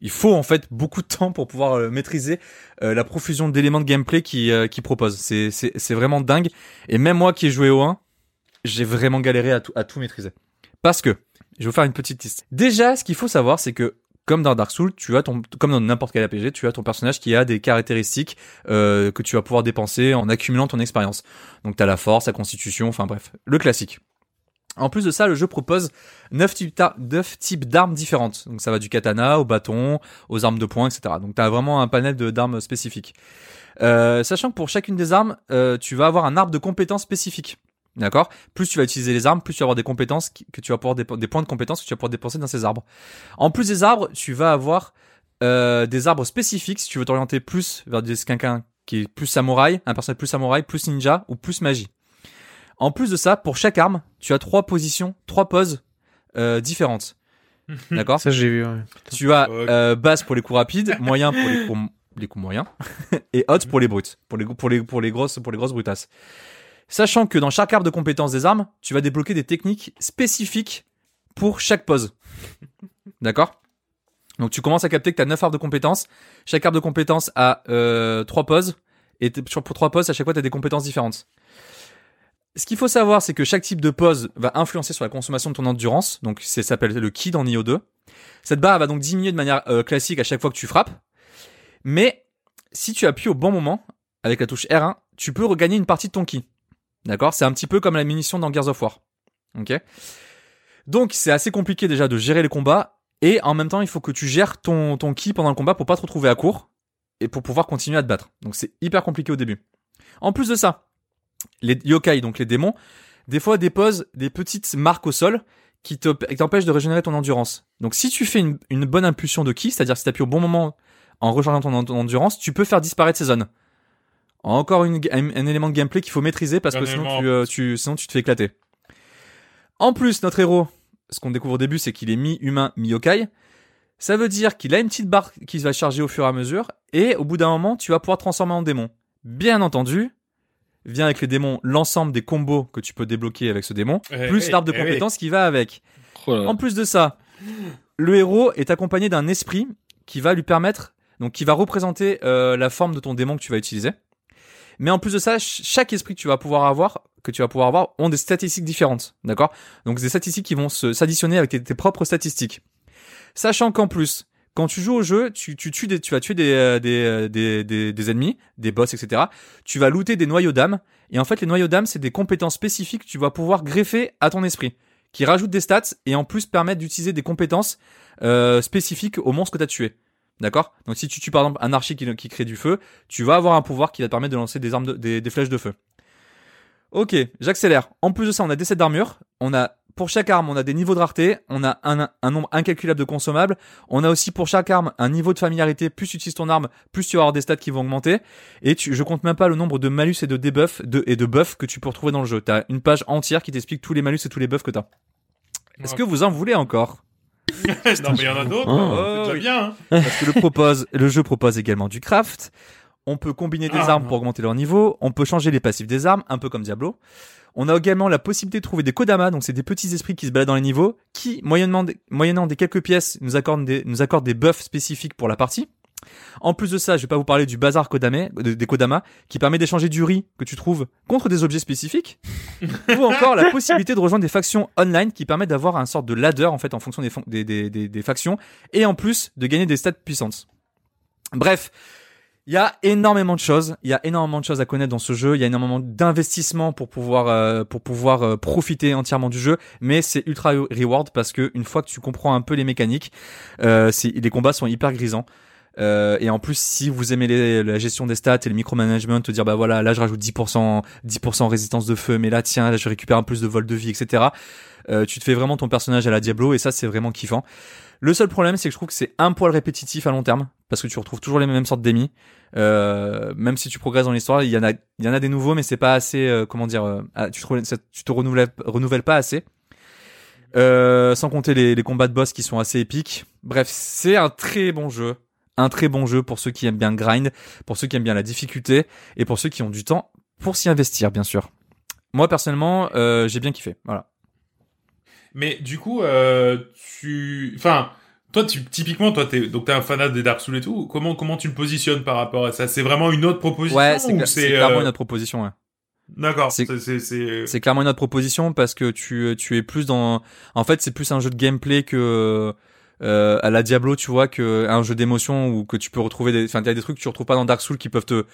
il faut en fait beaucoup de temps pour pouvoir euh, maîtriser euh, la profusion d'éléments de gameplay qui, euh, qui propose. C'est, c'est, c'est vraiment dingue. Et même moi qui ai joué au 1, j'ai vraiment galéré à tout, à tout maîtriser. Parce que, je vais vous faire une petite liste. Déjà, ce qu'il faut savoir, c'est que comme dans Dark Souls, tu as ton, comme dans n'importe quel APG, tu as ton personnage qui a des caractéristiques euh, que tu vas pouvoir dépenser en accumulant ton expérience. Donc t'as la force, la constitution, enfin bref, le classique. En plus de ça, le jeu propose 9 types, d'armes différentes. Donc ça va du katana au bâton, aux armes de poing, etc. Donc t'as vraiment un panel d'armes spécifiques. Euh, sachant que pour chacune des armes, euh, tu vas avoir un arbre de compétences spécifiques. D'accord? Plus tu vas utiliser les armes, plus tu vas avoir des compétences que tu vas pouvoir des points de compétences que tu vas pouvoir dépenser dans ces arbres. En plus des arbres, tu vas avoir euh, des arbres spécifiques si tu veux t'orienter plus vers des quelqu'un qui est plus samouraï, un personnage plus samouraï, plus ninja ou plus magie. En plus de ça, pour chaque arme, tu as trois positions, trois poses euh, différentes. (laughs) D'accord? Ça, j'ai vu. ouais. Tu as euh, basse pour les coups rapides, moyen pour les coups, les coups moyens, (laughs) et haute pour les brutes, pour les pour les pour les grosses pour les grosses brutasses. Sachant que dans chaque arbre de compétences des armes, tu vas débloquer des techniques spécifiques pour chaque pose. (laughs) D'accord? Donc tu commences à capter que tu as 9 arbres de compétences. Chaque arbre de compétences a euh, 3 poses. Et pour 3 poses, à chaque fois, tu as des compétences différentes. Ce qu'il faut savoir, c'est que chaque type de pose va influencer sur la consommation de ton endurance. Donc ça s'appelle le ki dans Nioh 2. Cette barre va donc diminuer de manière euh, classique à chaque fois que tu frappes. Mais si tu appuies au bon moment, avec la touche R1, tu peux regagner une partie de ton ki. D'accord? C'est un petit peu comme la munition dans Gears of War. Ok? Donc c'est assez compliqué déjà de gérer les combats. Et en même temps, il faut que tu gères ton, ki pendant le combat pour pas te retrouver à court. Et pour pouvoir continuer à te battre. Donc c'est hyper compliqué au début. En plus de ça, les yokai, donc les démons, des fois déposent des petites marques au sol qui te- qui t'empêchent de régénérer ton endurance. Donc si tu fais une, bonne impulsion de ki, c'est-à-dire si tu appuies au bon moment en rechargeant ton endurance, tu peux faire disparaître ces zones. Encore une, un, un élément de gameplay qu'il faut maîtriser parce que sinon tu, euh, tu, sinon tu te fais éclater. En plus, notre héros, ce qu'on découvre au début, c'est qu'il est mi-humain, mi-yokai. Ça veut dire qu'il a une petite barre qui va charger au fur et à mesure, et au bout d'un moment, tu vas pouvoir transformer en démon. Bien entendu, vient avec les démons l'ensemble des combos que tu peux débloquer avec ce démon, Eh, plus eh, l'arbre de eh compétences qui va avec. Oh. En plus de ça, le héros est accompagné d'un esprit qui va lui permettre, donc qui va représenter euh, la forme de ton démon que tu vas utiliser. Mais en plus de ça, ch- chaque esprit que tu vas pouvoir avoir, que tu vas pouvoir avoir, ont des statistiques différentes, d'accord? Donc des statistiques qui vont s'additionner avec tes, propres statistiques. Sachant qu'en plus, quand tu joues au jeu, tu, tu des, tu vas tuer des, euh, des, euh, des, des, des ennemis, des boss, etc. Tu vas looter des noyaux d'âme. Et en fait, les noyaux d'âme, c'est des compétences spécifiques que tu vas pouvoir greffer à ton esprit qui rajoutent des stats et en plus permettent d'utiliser des compétences euh, spécifiques au monstre que tu as tué. D'accord? Donc si tu tues par exemple un archer qui, qui crée du feu, tu vas avoir un pouvoir qui va te permettre de lancer des armes de- des, des flèches de feu. Ok, j'accélère. En plus de ça, on a des sets d'armure. On a pour chaque arme, on a des niveaux de rareté. On a un, un nombre incalculable de consommables. On a aussi pour chaque arme un niveau de familiarité. Plus tu utilises ton arme, plus tu vas avoir des stats qui vont augmenter. Et tu, je compte même pas le nombre de malus et de debuffs de, et de buffs que tu peux retrouver dans le jeu. T'as une page entière qui t'explique tous les malus et tous les buffs que t'as. Est-ce que vous en voulez encore? (laughs) non, mais il y en a d'autres. Oh, c'est déjà oui. bien. Hein. Parce que le, propose, le jeu propose également du craft. On peut combiner des Ah, armes non. pour augmenter leur niveau. On peut changer les passifs des armes, un peu comme Diablo. On a également la possibilité de trouver des Kodama, donc c'est des petits esprits qui se baladent dans les niveaux, qui, moyennement, des- moyennant des quelques pièces, nous accordent des, nous accordent des buffs spécifiques pour la partie. En plus de ça, je vais pas vous parler du bazar Kodame, des Kodama, qui permet d'échanger du riz que tu trouves contre des objets spécifiques, (laughs) ou encore la possibilité de rejoindre des factions online qui permettent d'avoir un sorte de ladder en fait en fonction des, fon- des, des, des, des factions, et en plus de gagner des stats puissantes. Bref, il y a énormément de choses, il y a énormément de choses à connaître dans ce jeu, il y a énormément d'investissement pour pouvoir euh, pour pouvoir euh, profiter entièrement du jeu, mais c'est ultra reward parce que une fois que tu comprends un peu les mécaniques, euh, les combats sont hyper grisants. Euh, et en plus, si vous aimez les- la gestion des stats et le micromanagement, te dire bah voilà, là je rajoute 10%, 10% résistance de feu, mais là tiens, là je récupère un plus de vol de vie, etc. Euh, tu te fais vraiment ton personnage à la Diablo et ça c'est vraiment kiffant. Le seul problème, c'est que je trouve que c'est un poil répétitif à long terme parce que tu retrouves toujours les mêmes sortes d'ennemis. Euh, même si tu progresses dans l'histoire, il y en a, il y en a des nouveaux, mais c'est pas assez, euh, comment dire, euh, ah, tu, te, tu te renouvelles, renouvelles pas assez. Euh, sans compter les, les combats de boss qui sont assez épiques. Bref, c'est un très bon jeu. Un très bon jeu pour ceux qui aiment bien le grind, pour ceux qui aiment bien la difficulté et pour ceux qui ont du temps pour s'y investir, bien sûr. Moi, personnellement, euh, j'ai bien kiffé. Voilà. Mais du coup, euh, tu, enfin, toi, tu, typiquement, toi, t'es, donc t'es un fanat des Dark Souls et tout. Comment, comment tu le positionnes par rapport à ça? C'est vraiment une autre proposition Ouais, c'est cla- clairement euh, une autre proposition. Ouais. D'accord. c'est- C'est clairement une autre proposition parce que tu tu es plus dans en fait c'est plus un jeu de gameplay que euh, à la Diablo tu vois que un jeu d'émotion ou que tu peux retrouver des enfin il y a des trucs que tu retrouves pas dans Dark Souls qui peuvent te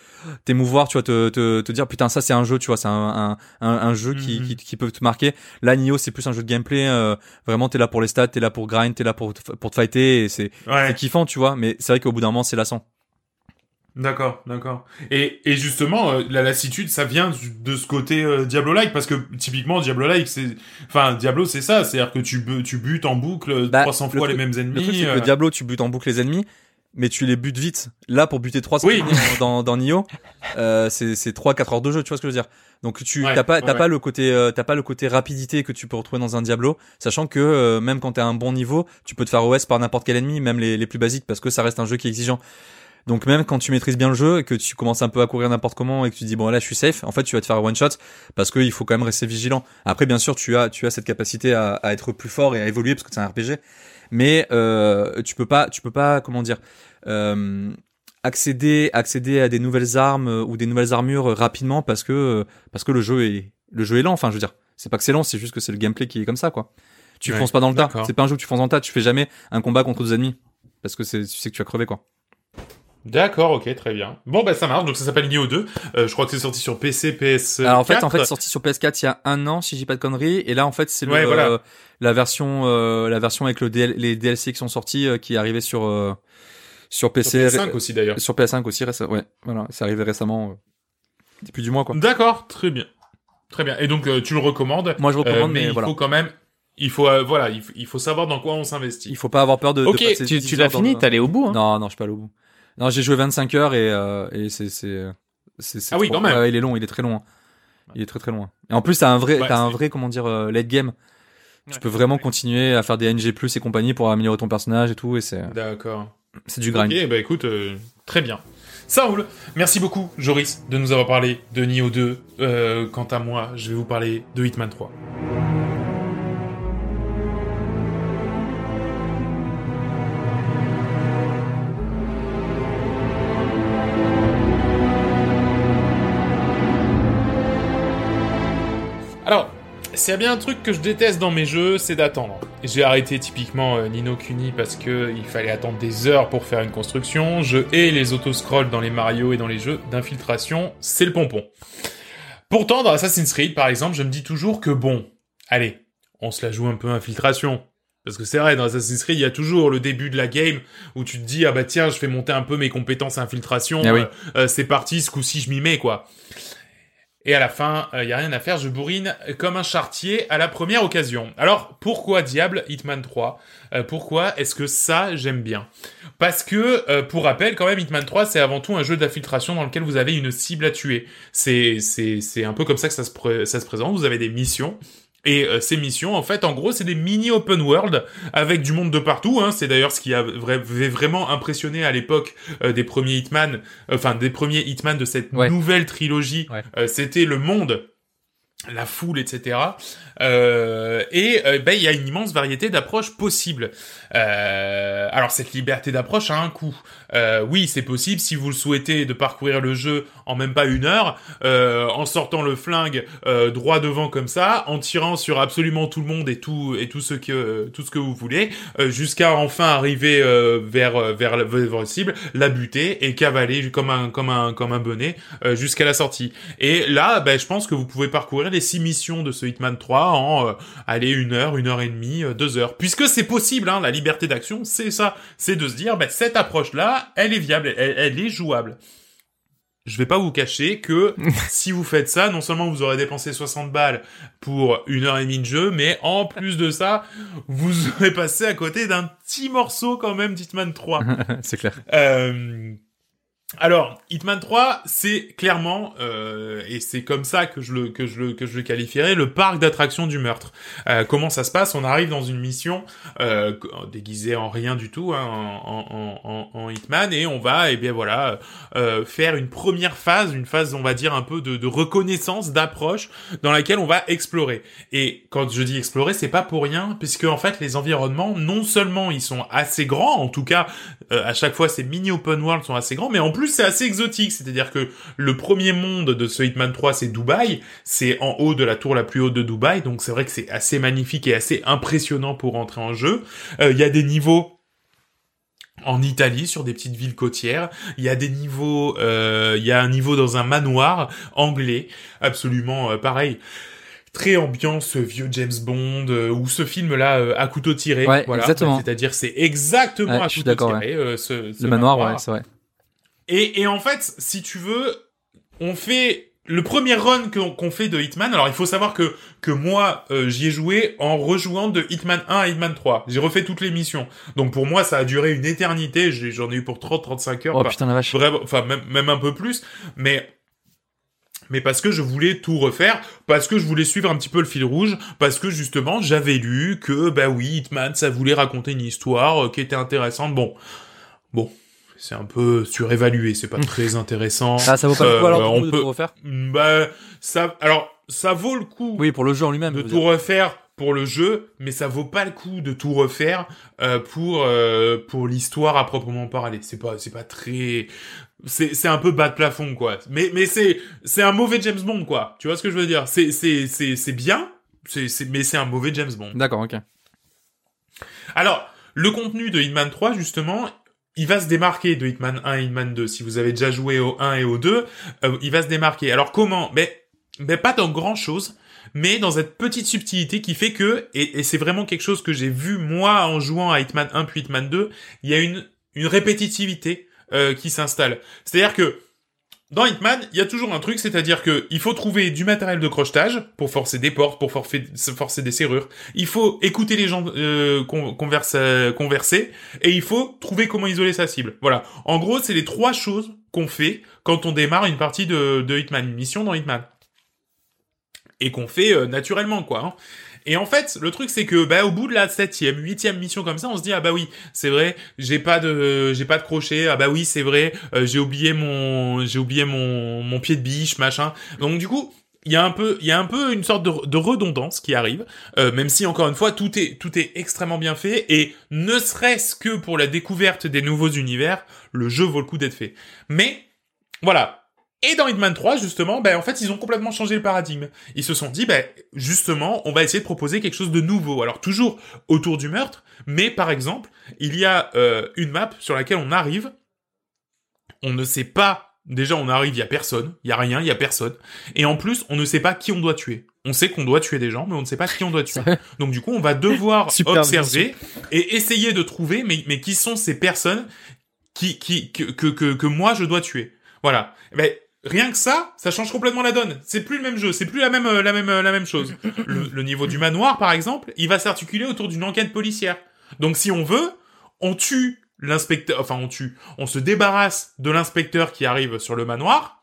t'émouvoir tu vois te, te te dire putain ça c'est un jeu tu vois c'est un, un un un jeu qui, Mhm. qui qui peut te marquer là Nioh c'est plus un jeu de gameplay euh, vraiment t'es là pour les stats t'es là pour grind t'es là pour te, pour te fighter et c'est Ouais. c'est kiffant tu vois mais c'est vrai qu'au bout d'un moment c'est lassant D'accord, d'accord. Et, et justement, euh, la lassitude, ça vient du- de ce côté euh, Diablo-like, parce que typiquement Diablo-like, c'est, enfin Diablo, c'est ça, c'est-à-dire que tu, bu- tu butes en boucle Bah, 300 le fois truc- les mêmes Le ennemis. truc, c'est que euh, Diablo, tu butes en boucle les ennemis, mais tu les butes vite. Là, pour buter 3 Oui. dans, dans Nioh, euh, c'est, c'est 3-4 heures de jeu, tu vois ce que je veux dire. Donc, tu, Ouais, t'as pas, t'as ouais. pas le côté, euh, t'as pas le côté rapidité que tu peux retrouver dans un Diablo, sachant que, euh, même quand t'es à un bon niveau, tu peux te faire OS par n'importe quel ennemi, même les, les plus basiques, parce que ça reste un jeu qui est exigeant. Donc même quand tu maîtrises bien le jeu et que tu commences un peu à courir n'importe comment et que tu dis bon là je suis safe, en fait tu vas te faire one shot parce qu'il faut quand même rester vigilant. Après bien sûr tu as tu as cette capacité à, à être plus fort et à évoluer parce que c'est un RPG, mais euh, tu peux pas tu peux pas comment dire euh, accéder accéder à des nouvelles armes ou des nouvelles armures rapidement parce que parce que le jeu est le jeu est lent. Enfin je veux dire c'est pas que c'est lent, c'est juste que c'est le gameplay qui est comme ça quoi. Tu Ouais, fonces pas dans le tas. C'est pas un jeu où tu fonces dans le tas. Tu fais jamais un combat contre deux ennemis parce que c'est tu sais que tu vas crever quoi. D'accord, ok, très bien. Bon, bah ça marche. Donc ça s'appelle Nioh 2. Euh, je crois que c'est sorti sur PC, PS. Alors en fait, 4. en fait, c'est sorti sur PS4 il y a un an, si j'ai pas de conneries, et là en fait c'est le, Ouais, voilà. euh, la version, euh, la version avec le DL, les DLC qui sont sortis, euh, qui est arrivé sur euh, sur Sur PC, PS5 aussi d'ailleurs. sur PS5 aussi, récemment. Ouais, voilà, c'est arrivé récemment, euh, depuis du mois quoi. D'accord, très bien, très bien. Et donc euh, tu le recommandes. Moi je euh, recommande, mais mais, il voilà, faut quand même, il faut, euh, voilà, il faut, il faut savoir dans quoi on s'investit. il faut pas avoir peur de. de Ok, passer Tu, 10 tu l'as fini, le- t'es allé au bout. Hein. Non, non, je suis pas allé au bout. Non, j'ai joué 25 heures et euh, et c'est c'est C'est, c'est Ah oui, trop- quand même. ouais, il est long, il est très long. hein. Il est très très loin. Et en plus, t'as un vrai, Ouais, t'as un c'est- vrai, comment dire, euh, late game. Tu Ouais. peux vraiment continuer à faire des NG+ et compagnie pour améliorer ton personnage et tout, et c'est, D'accord. c'est du grind. Ok, bah écoute, euh, très bien. Ça roule. Merci beaucoup, Joris, de nous avoir parlé de Nioh 2. Euh, quant à moi, je vais vous parler de Hitman 3. S'il y a bien un truc que je déteste dans mes jeux, c'est d'attendre. J'ai arrêté typiquement euh, Nino Kuni parce que il fallait attendre des heures pour faire une construction. Je hais les autoscrolls dans les Mario et dans les jeux d'infiltration, c'est le pompon. Pourtant, dans Assassin's Creed, par exemple, je me dis toujours que bon, allez, on se la joue un peu infiltration. Parce que c'est vrai, dans Assassin's Creed, il y a toujours le début de la game où tu te dis, ah bah tiens, je fais monter un peu mes compétences infiltration, Ah oui. euh, euh, c'est parti, ce coup-ci, je m'y mets, quoi. Et à la fin, il y a rien à faire, je bourrine comme un chartier à la première occasion. Alors, pourquoi diable Hitman 3 Euh, Pourquoi est-ce que ça, j'aime bien? Parce que, euh, pour rappel, quand même, Hitman 3, c'est avant tout un jeu d'infiltration dans lequel vous avez une cible à tuer. C'est, un peu comme ça que ça se présente. Vous avez des missions. Et euh, ces missions, en fait, en gros, c'est des mini open world avec du monde de partout. Hein. C'est d'ailleurs ce qui avait vraiment impressionné à l'époque euh, des premiers Hitman, enfin des premiers Hitman de cette Ouais. nouvelle trilogie. Ouais. Euh, C'était le monde, la foule, etc. Euh, et euh, ben il y a une immense variété d'approches possibles. Euh, alors cette liberté d'approche a un coût. Euh, oui, c'est possible si vous le souhaitez de parcourir le jeu en même pas une heure, euh, en sortant le flingue euh, droit devant comme ça, en tirant sur absolument tout le monde et tout et tout ce que tout ce que vous voulez, euh, jusqu'à enfin arriver euh, vers vers votre cible, la buter et cavaler comme un comme un comme un bonnet jusqu'à la sortie. Et là, ben, je pense que vous pouvez parcourir les six missions de ce Hitman 3 en aller une heure, une heure et demie, deux heures, puisque c'est possible. Hein, la liberté d'action, c'est ça, c'est de se dire, ben, cette approche-là, elle est viable, elle, elle est jouable. Je vais pas vous cacher que (laughs) si vous faites ça, non seulement vous aurez dépensé 60 balles pour une heure et demie de jeu, mais en plus de ça, vous (laughs) aurez passé à côté d'un petit morceau quand même d'Hitman 3. (laughs) c'est clair. Euh, alors, Hitman 3, c'est clairement, euh, et c'est comme ça que je le que je le que je le qualifierais, le parc d'attractions du meurtre. Euh, comment ça se passe? On arrive dans une mission euh, déguisée en rien du tout, hein, en, en, en, Hitman, et on va, et bien voilà, euh, faire une première phase, une phase, on va dire un peu de, de reconnaissance, d'approche, dans laquelle on va explorer. Et quand je dis explorer, c'est pas pour rien, puisque en fait, les environnements, non seulement ils sont assez grands, en tout cas euh, à chaque fois ces mini open world sont assez grands, mais en plus c'est assez exotique. C'est-à-dire que le premier monde de ce Hitman 3 c'est Dubaï, c'est en haut de la tour la plus haute de Dubaï, donc c'est vrai que c'est assez magnifique et assez impressionnant pour entrer en jeu. Euh, Il y a des niveaux en Italie sur des petites villes côtières. Il y a des niveaux, euh, il y a un niveau dans un manoir anglais, absolument euh, pareil. Très ambiance vieux James Bond euh, ou ce film là euh, à couteau tiré. Ouais, voilà. exactement. C'est-à-dire c'est exactement Ouais, à je suis couteau d'accord, tiré. euh, ce, ce Le manoir, ouais, c'est vrai. Et, et en fait, si tu veux, on fait le premier run qu'on fait de Hitman. Alors il faut savoir que que moi euh, j'y ai joué en rejouant de Hitman 1 à Hitman 3. J'ai refait toutes les missions. Donc pour moi ça a duré une éternité. J'ai- J'en ai eu pour 30-35 heures. Oh putain la vache. Vraiment, enfin même, même un peu plus, mais mais parce que je voulais tout refaire, parce que je voulais suivre un petit peu le fil rouge, parce que justement j'avais lu que bah oui Hitman ça voulait raconter une histoire euh, qui était intéressante. Bon, bon, c'est un peu surévalué, c'est pas très intéressant. Ah, ça vaut pas le Euh, coup alors bah, on coup, de peut- tout refaire Bah ça, alors ça vaut le coup Oui, pour le jeu en lui-même. de tout dire. refaire pour le jeu, mais ça vaut pas le coup de tout refaire euh, pour euh, pour l'histoire à proprement parler. C'est pas c'est pas très c'est c'est un peu bas de plafond quoi. Mais mais c'est c'est un mauvais James Bond quoi. Tu vois ce que je veux dire? C'est c'est c'est c'est bien, c'est c'est mais c'est un mauvais James Bond. D'accord, ok. Alors, le contenu de Hitman 3, justement, il va se démarquer de Hitman 1 et Hitman 2. Si vous avez déjà joué au 1 et au 2, euh, il va se démarquer. Alors comment? Mais, mais pas dans grand chose, mais dans cette petite subtilité qui fait que, et, et c'est vraiment quelque chose que j'ai vu moi en jouant à Hitman 1 puis Hitman 2, il y a une, une répétitivité euh, qui s'installe. C'est-à-dire que dans Hitman, il y a toujours un truc, c'est-à-dire que il faut trouver du matériel de crochetage pour forcer des portes, pour forcer, des serrures. Il faut écouter les gens euh, euh, converser et il faut trouver comment isoler sa cible. Voilà. En gros, c'est les trois choses qu'on fait quand on démarre une partie de, de Hitman, une mission dans Hitman. Et qu'on fait euh, naturellement, quoi. Hein. Et en fait, le truc c'est que bah au bout de la septième, huitième mission comme ça, on se dit ah bah oui, c'est vrai, j'ai pas de j'ai pas de crochet, ah bah oui c'est vrai, euh, j'ai oublié mon j'ai oublié mon mon pied de biche machin. Donc du coup il y a un peu il y a un peu une sorte de, redondance qui arrive, euh, même si encore une fois tout est tout est extrêmement bien fait et ne serait-ce que pour la découverte des nouveaux univers, le jeu vaut le coup d'être fait. Mais voilà, et dans Hitman 3, justement, ben en fait, ils ont complètement changé le paradigme. Ils se sont dit, ben justement, on va essayer de proposer quelque chose de nouveau. Alors toujours autour du meurtre, mais par exemple, il y a euh, une map sur laquelle on arrive, on ne sait pas. Déjà, on arrive, il y a personne, il y a rien, il y a personne. Et en plus, on ne sait pas qui on doit tuer. On sait qu'on doit tuer des gens, mais on ne sait pas qui on doit tuer. (laughs) Donc du coup, on va devoir (laughs) observer et essayer de trouver, mais, mais qui sont ces personnes qui, qui, que, que, que, que moi je dois tuer. Voilà. Ben, Rien que ça, ça change complètement la donne. C'est plus le même jeu, c'est plus la même euh, la même euh, la même chose. (laughs) Le, le niveau du manoir, par exemple, il va s'articuler autour d'une enquête policière. Donc si on veut, on tue l'inspecteur, enfin on tue, on se débarrasse de l'inspecteur qui arrive sur le manoir.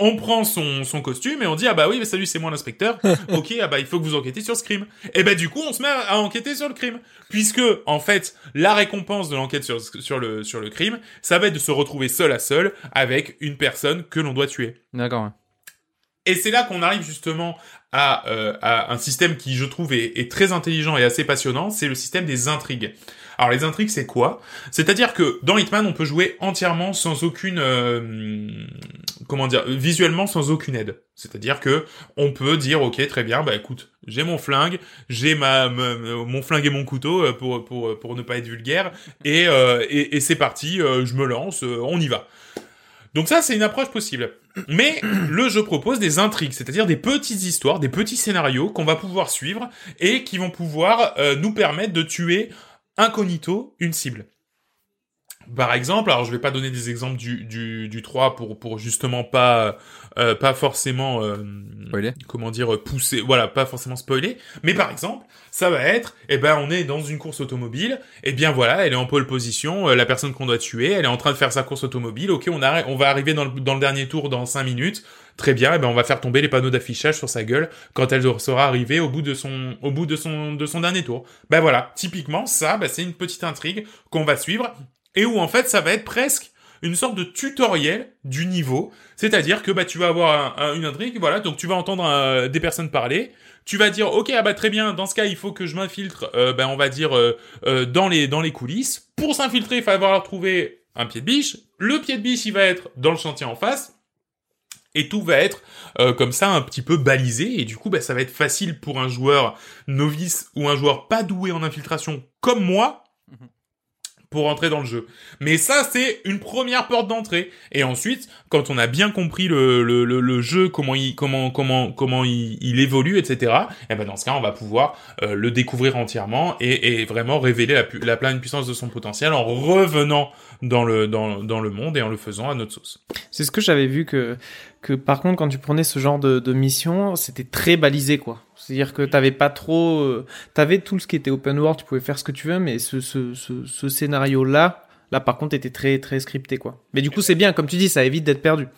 On prend son, son costume et on dit ah bah oui mais salut c'est moi l'inspecteur. (laughs) ok ah bah il faut que vous enquêtez sur ce crime. Et bah du coup on se met à enquêter sur le crime puisque en fait la récompense de l'enquête sur, sur le sur le crime ça va être de se retrouver seul à seul avec une personne que l'on doit tuer. D'accord. Et c'est là qu'on arrive justement à, euh, à un système qui, je trouve, est, est très intelligent et assez passionnant, c'est le système des intrigues. Alors les intrigues, c'est quoi? C'est-à-dire que dans Hitman, on peut jouer entièrement sans aucune, euh, comment dire, visuellement sans aucune aide. C'est-à-dire que on peut dire, ok, très bien, bah écoute, j'ai mon flingue, j'ai ma, mon flingue et mon couteau euh, pour pour pour ne pas être vulgaire, et euh, c'est parti, euh, je me lance, on y va. Donc ça, c'est une approche possible. Mais (clears throat) le jeu propose des intrigues, c'est-à-dire des petites histoires, des petits scénarios qu'on va pouvoir suivre et qui vont pouvoir nous permettre de tuer incognito une cible. Par exemple, alors je vais pas donner des exemples du, du, du 3 pour, pour justement pas, euh, pas forcément, euh, Spoiler. comment dire, pousser, voilà, pas forcément spoiler, mais par exemple, ça va être, eh ben, on est dans une course automobile, et bien voilà, elle est en pole position, euh, la personne qu'on doit tuer, elle est en train de faire sa course automobile, ok, on, arrête, on va arriver dans le, dans le dernier tour dans 5 minutes, très bien, et ben, on va faire tomber les panneaux d'affichage sur sa gueule quand elle sera arrivée au bout de son, au bout de son, de son dernier tour. Ben voilà, typiquement, ça, ben, c'est une petite intrigue qu'on va suivre, et où en fait, ça va être presque une sorte de tutoriel du niveau, c'est-à-dire que bah tu vas avoir un- un- une intrigue, voilà, donc tu vas entendre euh, des personnes parler, tu vas dire ok ah bah très bien, dans ce cas il faut que je m'infiltre, euh, bah on va dire euh, euh, dans les dans les coulisses. Pour s'infiltrer, il va falloir trouver un pied de biche. Le pied de biche il va être dans le chantier en face. Et tout va être euh, comme ça un petit peu balisé et du coup bah, ça va être facile pour un joueur novice ou un joueur pas doué en infiltration comme moi pour entrer dans le jeu. Mais ça, c'est une première porte d'entrée. Et ensuite, quand on a bien compris le, le, le, le jeu, comment il, comment, comment, comment il, il évolue, etc. Et ben dans ce cas, on va pouvoir euh, le découvrir entièrement et, et vraiment révéler la, pu- la pleine puissance de son potentiel en revenant dans le, dans, dans le monde et en le faisant à notre sauce. C'est ce que j'avais vu que, que par contre, quand tu prenais ce genre de, de mission, c'était très balisé, quoi. C'est-à-dire que t'avais pas trop, euh, t'avais tout ce qui était open world, tu pouvais faire ce que tu veux, mais ce, ce, ce, ce scénario-là, là, par contre, était très, très scripté, quoi. Mais du coup, c'est bien, comme tu dis, ça évite d'être perdu.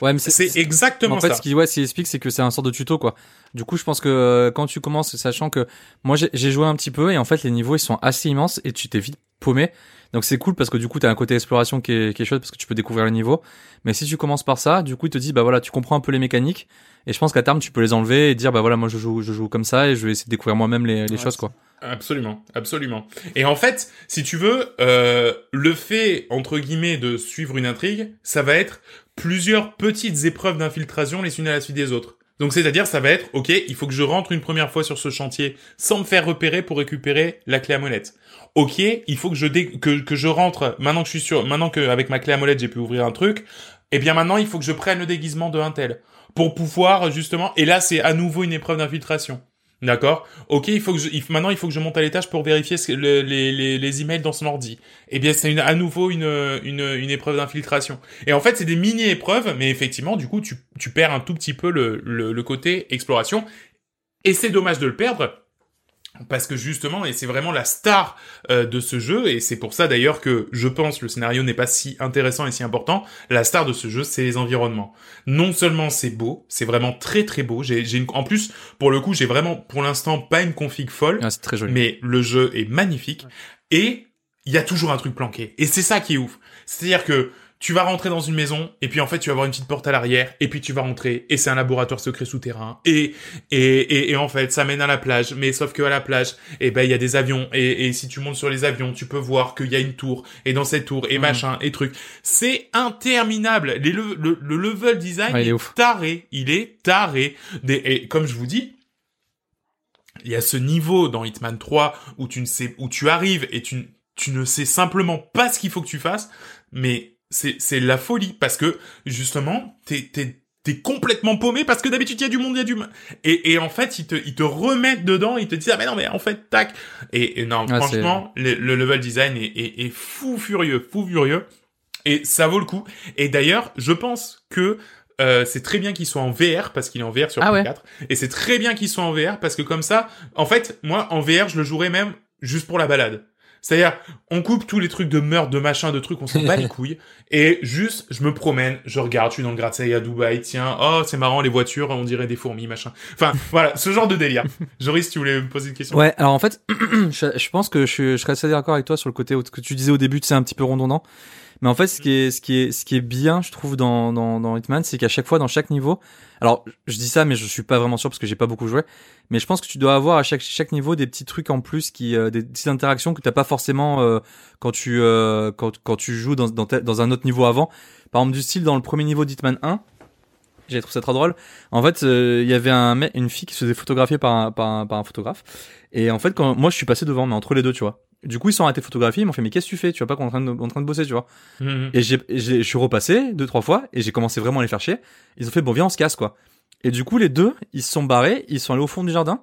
Ouais, mais C'est exactement en fait, ça. ce qu'il ouais, ce explique, c'est que c'est un sort de tuto, quoi. Du coup, je pense que euh, quand tu commences, sachant que moi j'ai j'ai joué un petit peu et en fait les niveaux ils sont assez immenses et tu t'es vite paumé. Donc c'est cool parce que du coup t'as un côté exploration qui est, qui est chouette parce que tu peux découvrir les niveaux. Mais si tu commences par ça, du coup il te dit bah voilà tu comprends un peu les mécaniques et je pense qu'à terme tu peux les enlever et dire bah voilà moi je joue je joue comme ça et je vais essayer de découvrir moi-même les, les Ouais, choses quoi. Absolument, absolument. Et en fait, si tu veux, euh, le fait entre guillemets de suivre une intrigue, ça va être plusieurs petites épreuves d'infiltration les unes à la suite des autres. Donc c'est-à-dire, ça va être, ok, il faut que je rentre une première fois sur ce chantier sans me faire repérer pour récupérer la clé à molette. Ok, il faut que je dé- que, je rentre maintenant que je suis sûr, maintenant que avec ma clé à molette j'ai pu ouvrir un truc. Eh bien maintenant, il faut que je prenne le déguisement de un tel pour pouvoir justement. Et là, c'est à nouveau une épreuve d'infiltration. D'accord. Ok, il faut que je, maintenant il faut que je monte à l'étage pour vérifier ce les, les, emails dans son ordi. Eh bien, c'est à nouveau une, une, une épreuve d'infiltration. Et en fait, c'est des mini épreuves, mais effectivement, du coup, tu, tu perds un tout petit peu le, le, le côté exploration. Et c'est dommage de le perdre parce que justement, et c'est vraiment la star euh, de ce jeu, et c'est pour ça d'ailleurs que je pense le scénario n'est pas si intéressant et si important. La star de ce jeu, c'est les environnements. Non seulement c'est beau, c'est vraiment très très beau. J'ai, j'ai une... en plus pour le coup, j'ai vraiment pour l'instant pas une config folle, Ah, c'est très joli. mais le jeu est magnifique et il y a toujours un truc planqué. Et c'est ça qui est ouf. C'est-à-dire que tu vas rentrer dans une maison et puis en fait tu vas avoir une petite porte à l'arrière et puis tu vas rentrer et c'est un laboratoire secret souterrain et et, et et en fait ça mène à la plage mais sauf que à la plage et ben il y a des avions et et si tu montes sur les avions tu peux voir qu'il y a une tour et dans cette tour et Mhm. machin et truc. C'est interminable. Les le, le, le level design Ouais, il est taré. Il est taré. Des et comme je vous dis il y a ce niveau dans Hitman 3 où tu ne sais où tu arrives et tu tu ne sais simplement pas ce qu'il faut que tu fasses mais c'est c'est la folie parce que justement t'es t'es t'es complètement paumé parce que d'habitude il y a du monde il y a du et et en fait ils te ils te remettent dedans ils te disent ah mais non mais en fait tac. Et, et non Ah, franchement le, le level design est, est est fou furieux fou furieux. Et ça vaut le coup. Et d'ailleurs je pense que euh, c'est très bien qu'il soit en VR parce qu'il est en VR sur Ah ouais. PS4 et c'est très bien qu'il soit en VR parce que comme ça en fait moi en VR je le jouerais même juste pour la balade c'est-à-dire, on coupe tous les trucs de meurtre, de machin, de trucs, on s'en bat les (laughs) couilles. Et juste, je me promène, je regarde, je suis dans le gratte-ciel à Dubaï, tiens, oh, c'est marrant, les voitures, on dirait des fourmis, machin. Enfin, voilà, ce genre de délire. (laughs) Joris, tu voulais me poser une question? Ouais, alors en fait, (clears throat) je, je pense que je, suis- je serais assez d'accord avec toi sur le côté que tu disais au début, c'est un petit peu redondant. Mais en fait, ce qui est, ce qui est, ce qui est bien, je trouve, dans, dans, dans Hitman, c'est qu'à chaque fois, dans chaque niveau, alors, je dis ça, mais je suis pas vraiment sûr parce que j'ai pas beaucoup joué. Mais je pense que tu dois avoir à chaque, chaque niveau des petits trucs en plus qui, euh, des petites interactions que t'as pas forcément, euh, quand tu, euh, quand, quand tu joues dans, dans, dans un autre niveau avant. Par exemple, du style, dans le premier niveau d'Hitman 1, j'ai trouvé ça trop drôle. En fait, euh, il y avait un une fille qui se faisait photographier par un, par par un photographe. Et en fait, quand moi je suis passé devant, mais entre les deux, tu vois. Du coup, ils sont arrêtés de photographier, ils m'ont fait mais qu'est-ce que tu fais? Tu vois pas qu'on est en train de, en train de bosser, tu vois Mhm. Et j'ai, j'ai- je suis repassé deux trois fois et j'ai commencé vraiment à les faire chier. Ils ont fait bon viens on se casse quoi. Et du coup les deux ils se sont barrés, ils sont allés au fond du jardin.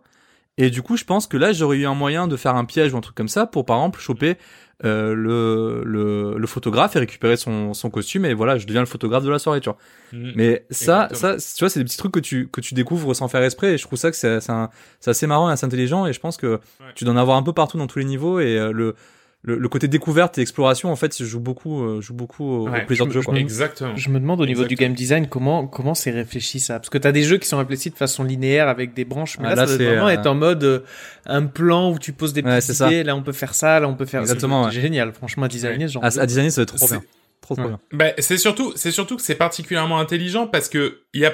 Et du coup je pense que là j'aurais eu un moyen de faire un piège ou un truc comme ça pour par exemple choper euh, le, le le photographe et récupérer son son costume et voilà je deviens le photographe de la soirée tu vois. Mhm. Mais ça, Exactement. ça, tu vois, c'est des petits trucs que tu que tu découvres sans faire exprès. Et je trouve ça que c'est c'est assez marrant et assez intelligent. Et je pense que tu dois en avoir un peu partout dans tous les niveaux. Et euh, le, le le côté découverte et exploration, en fait, je joue beaucoup, euh, joue beaucoup au, au Ouais, plaisir je de jeu. Quoi. je Exactement. Je me demande au niveau du game design comment comment c'est réfléchi ça? Parce que t'as des jeux qui sont réfléchis de façon linéaire avec des branches mais Ah, là, là, ça doit c'est, vraiment euh, être en mode euh, un plan où tu poses des Ouais, petites idées là on peut faire ça là on peut faire Exactement, c'est génial franchement à designer ce genre À, de à designer, ça va être trop C'est- bien. Trop trop Ouais. bien. Ben, c'est surtout, c'est surtout que c'est particulièrement intelligent parce que il y a,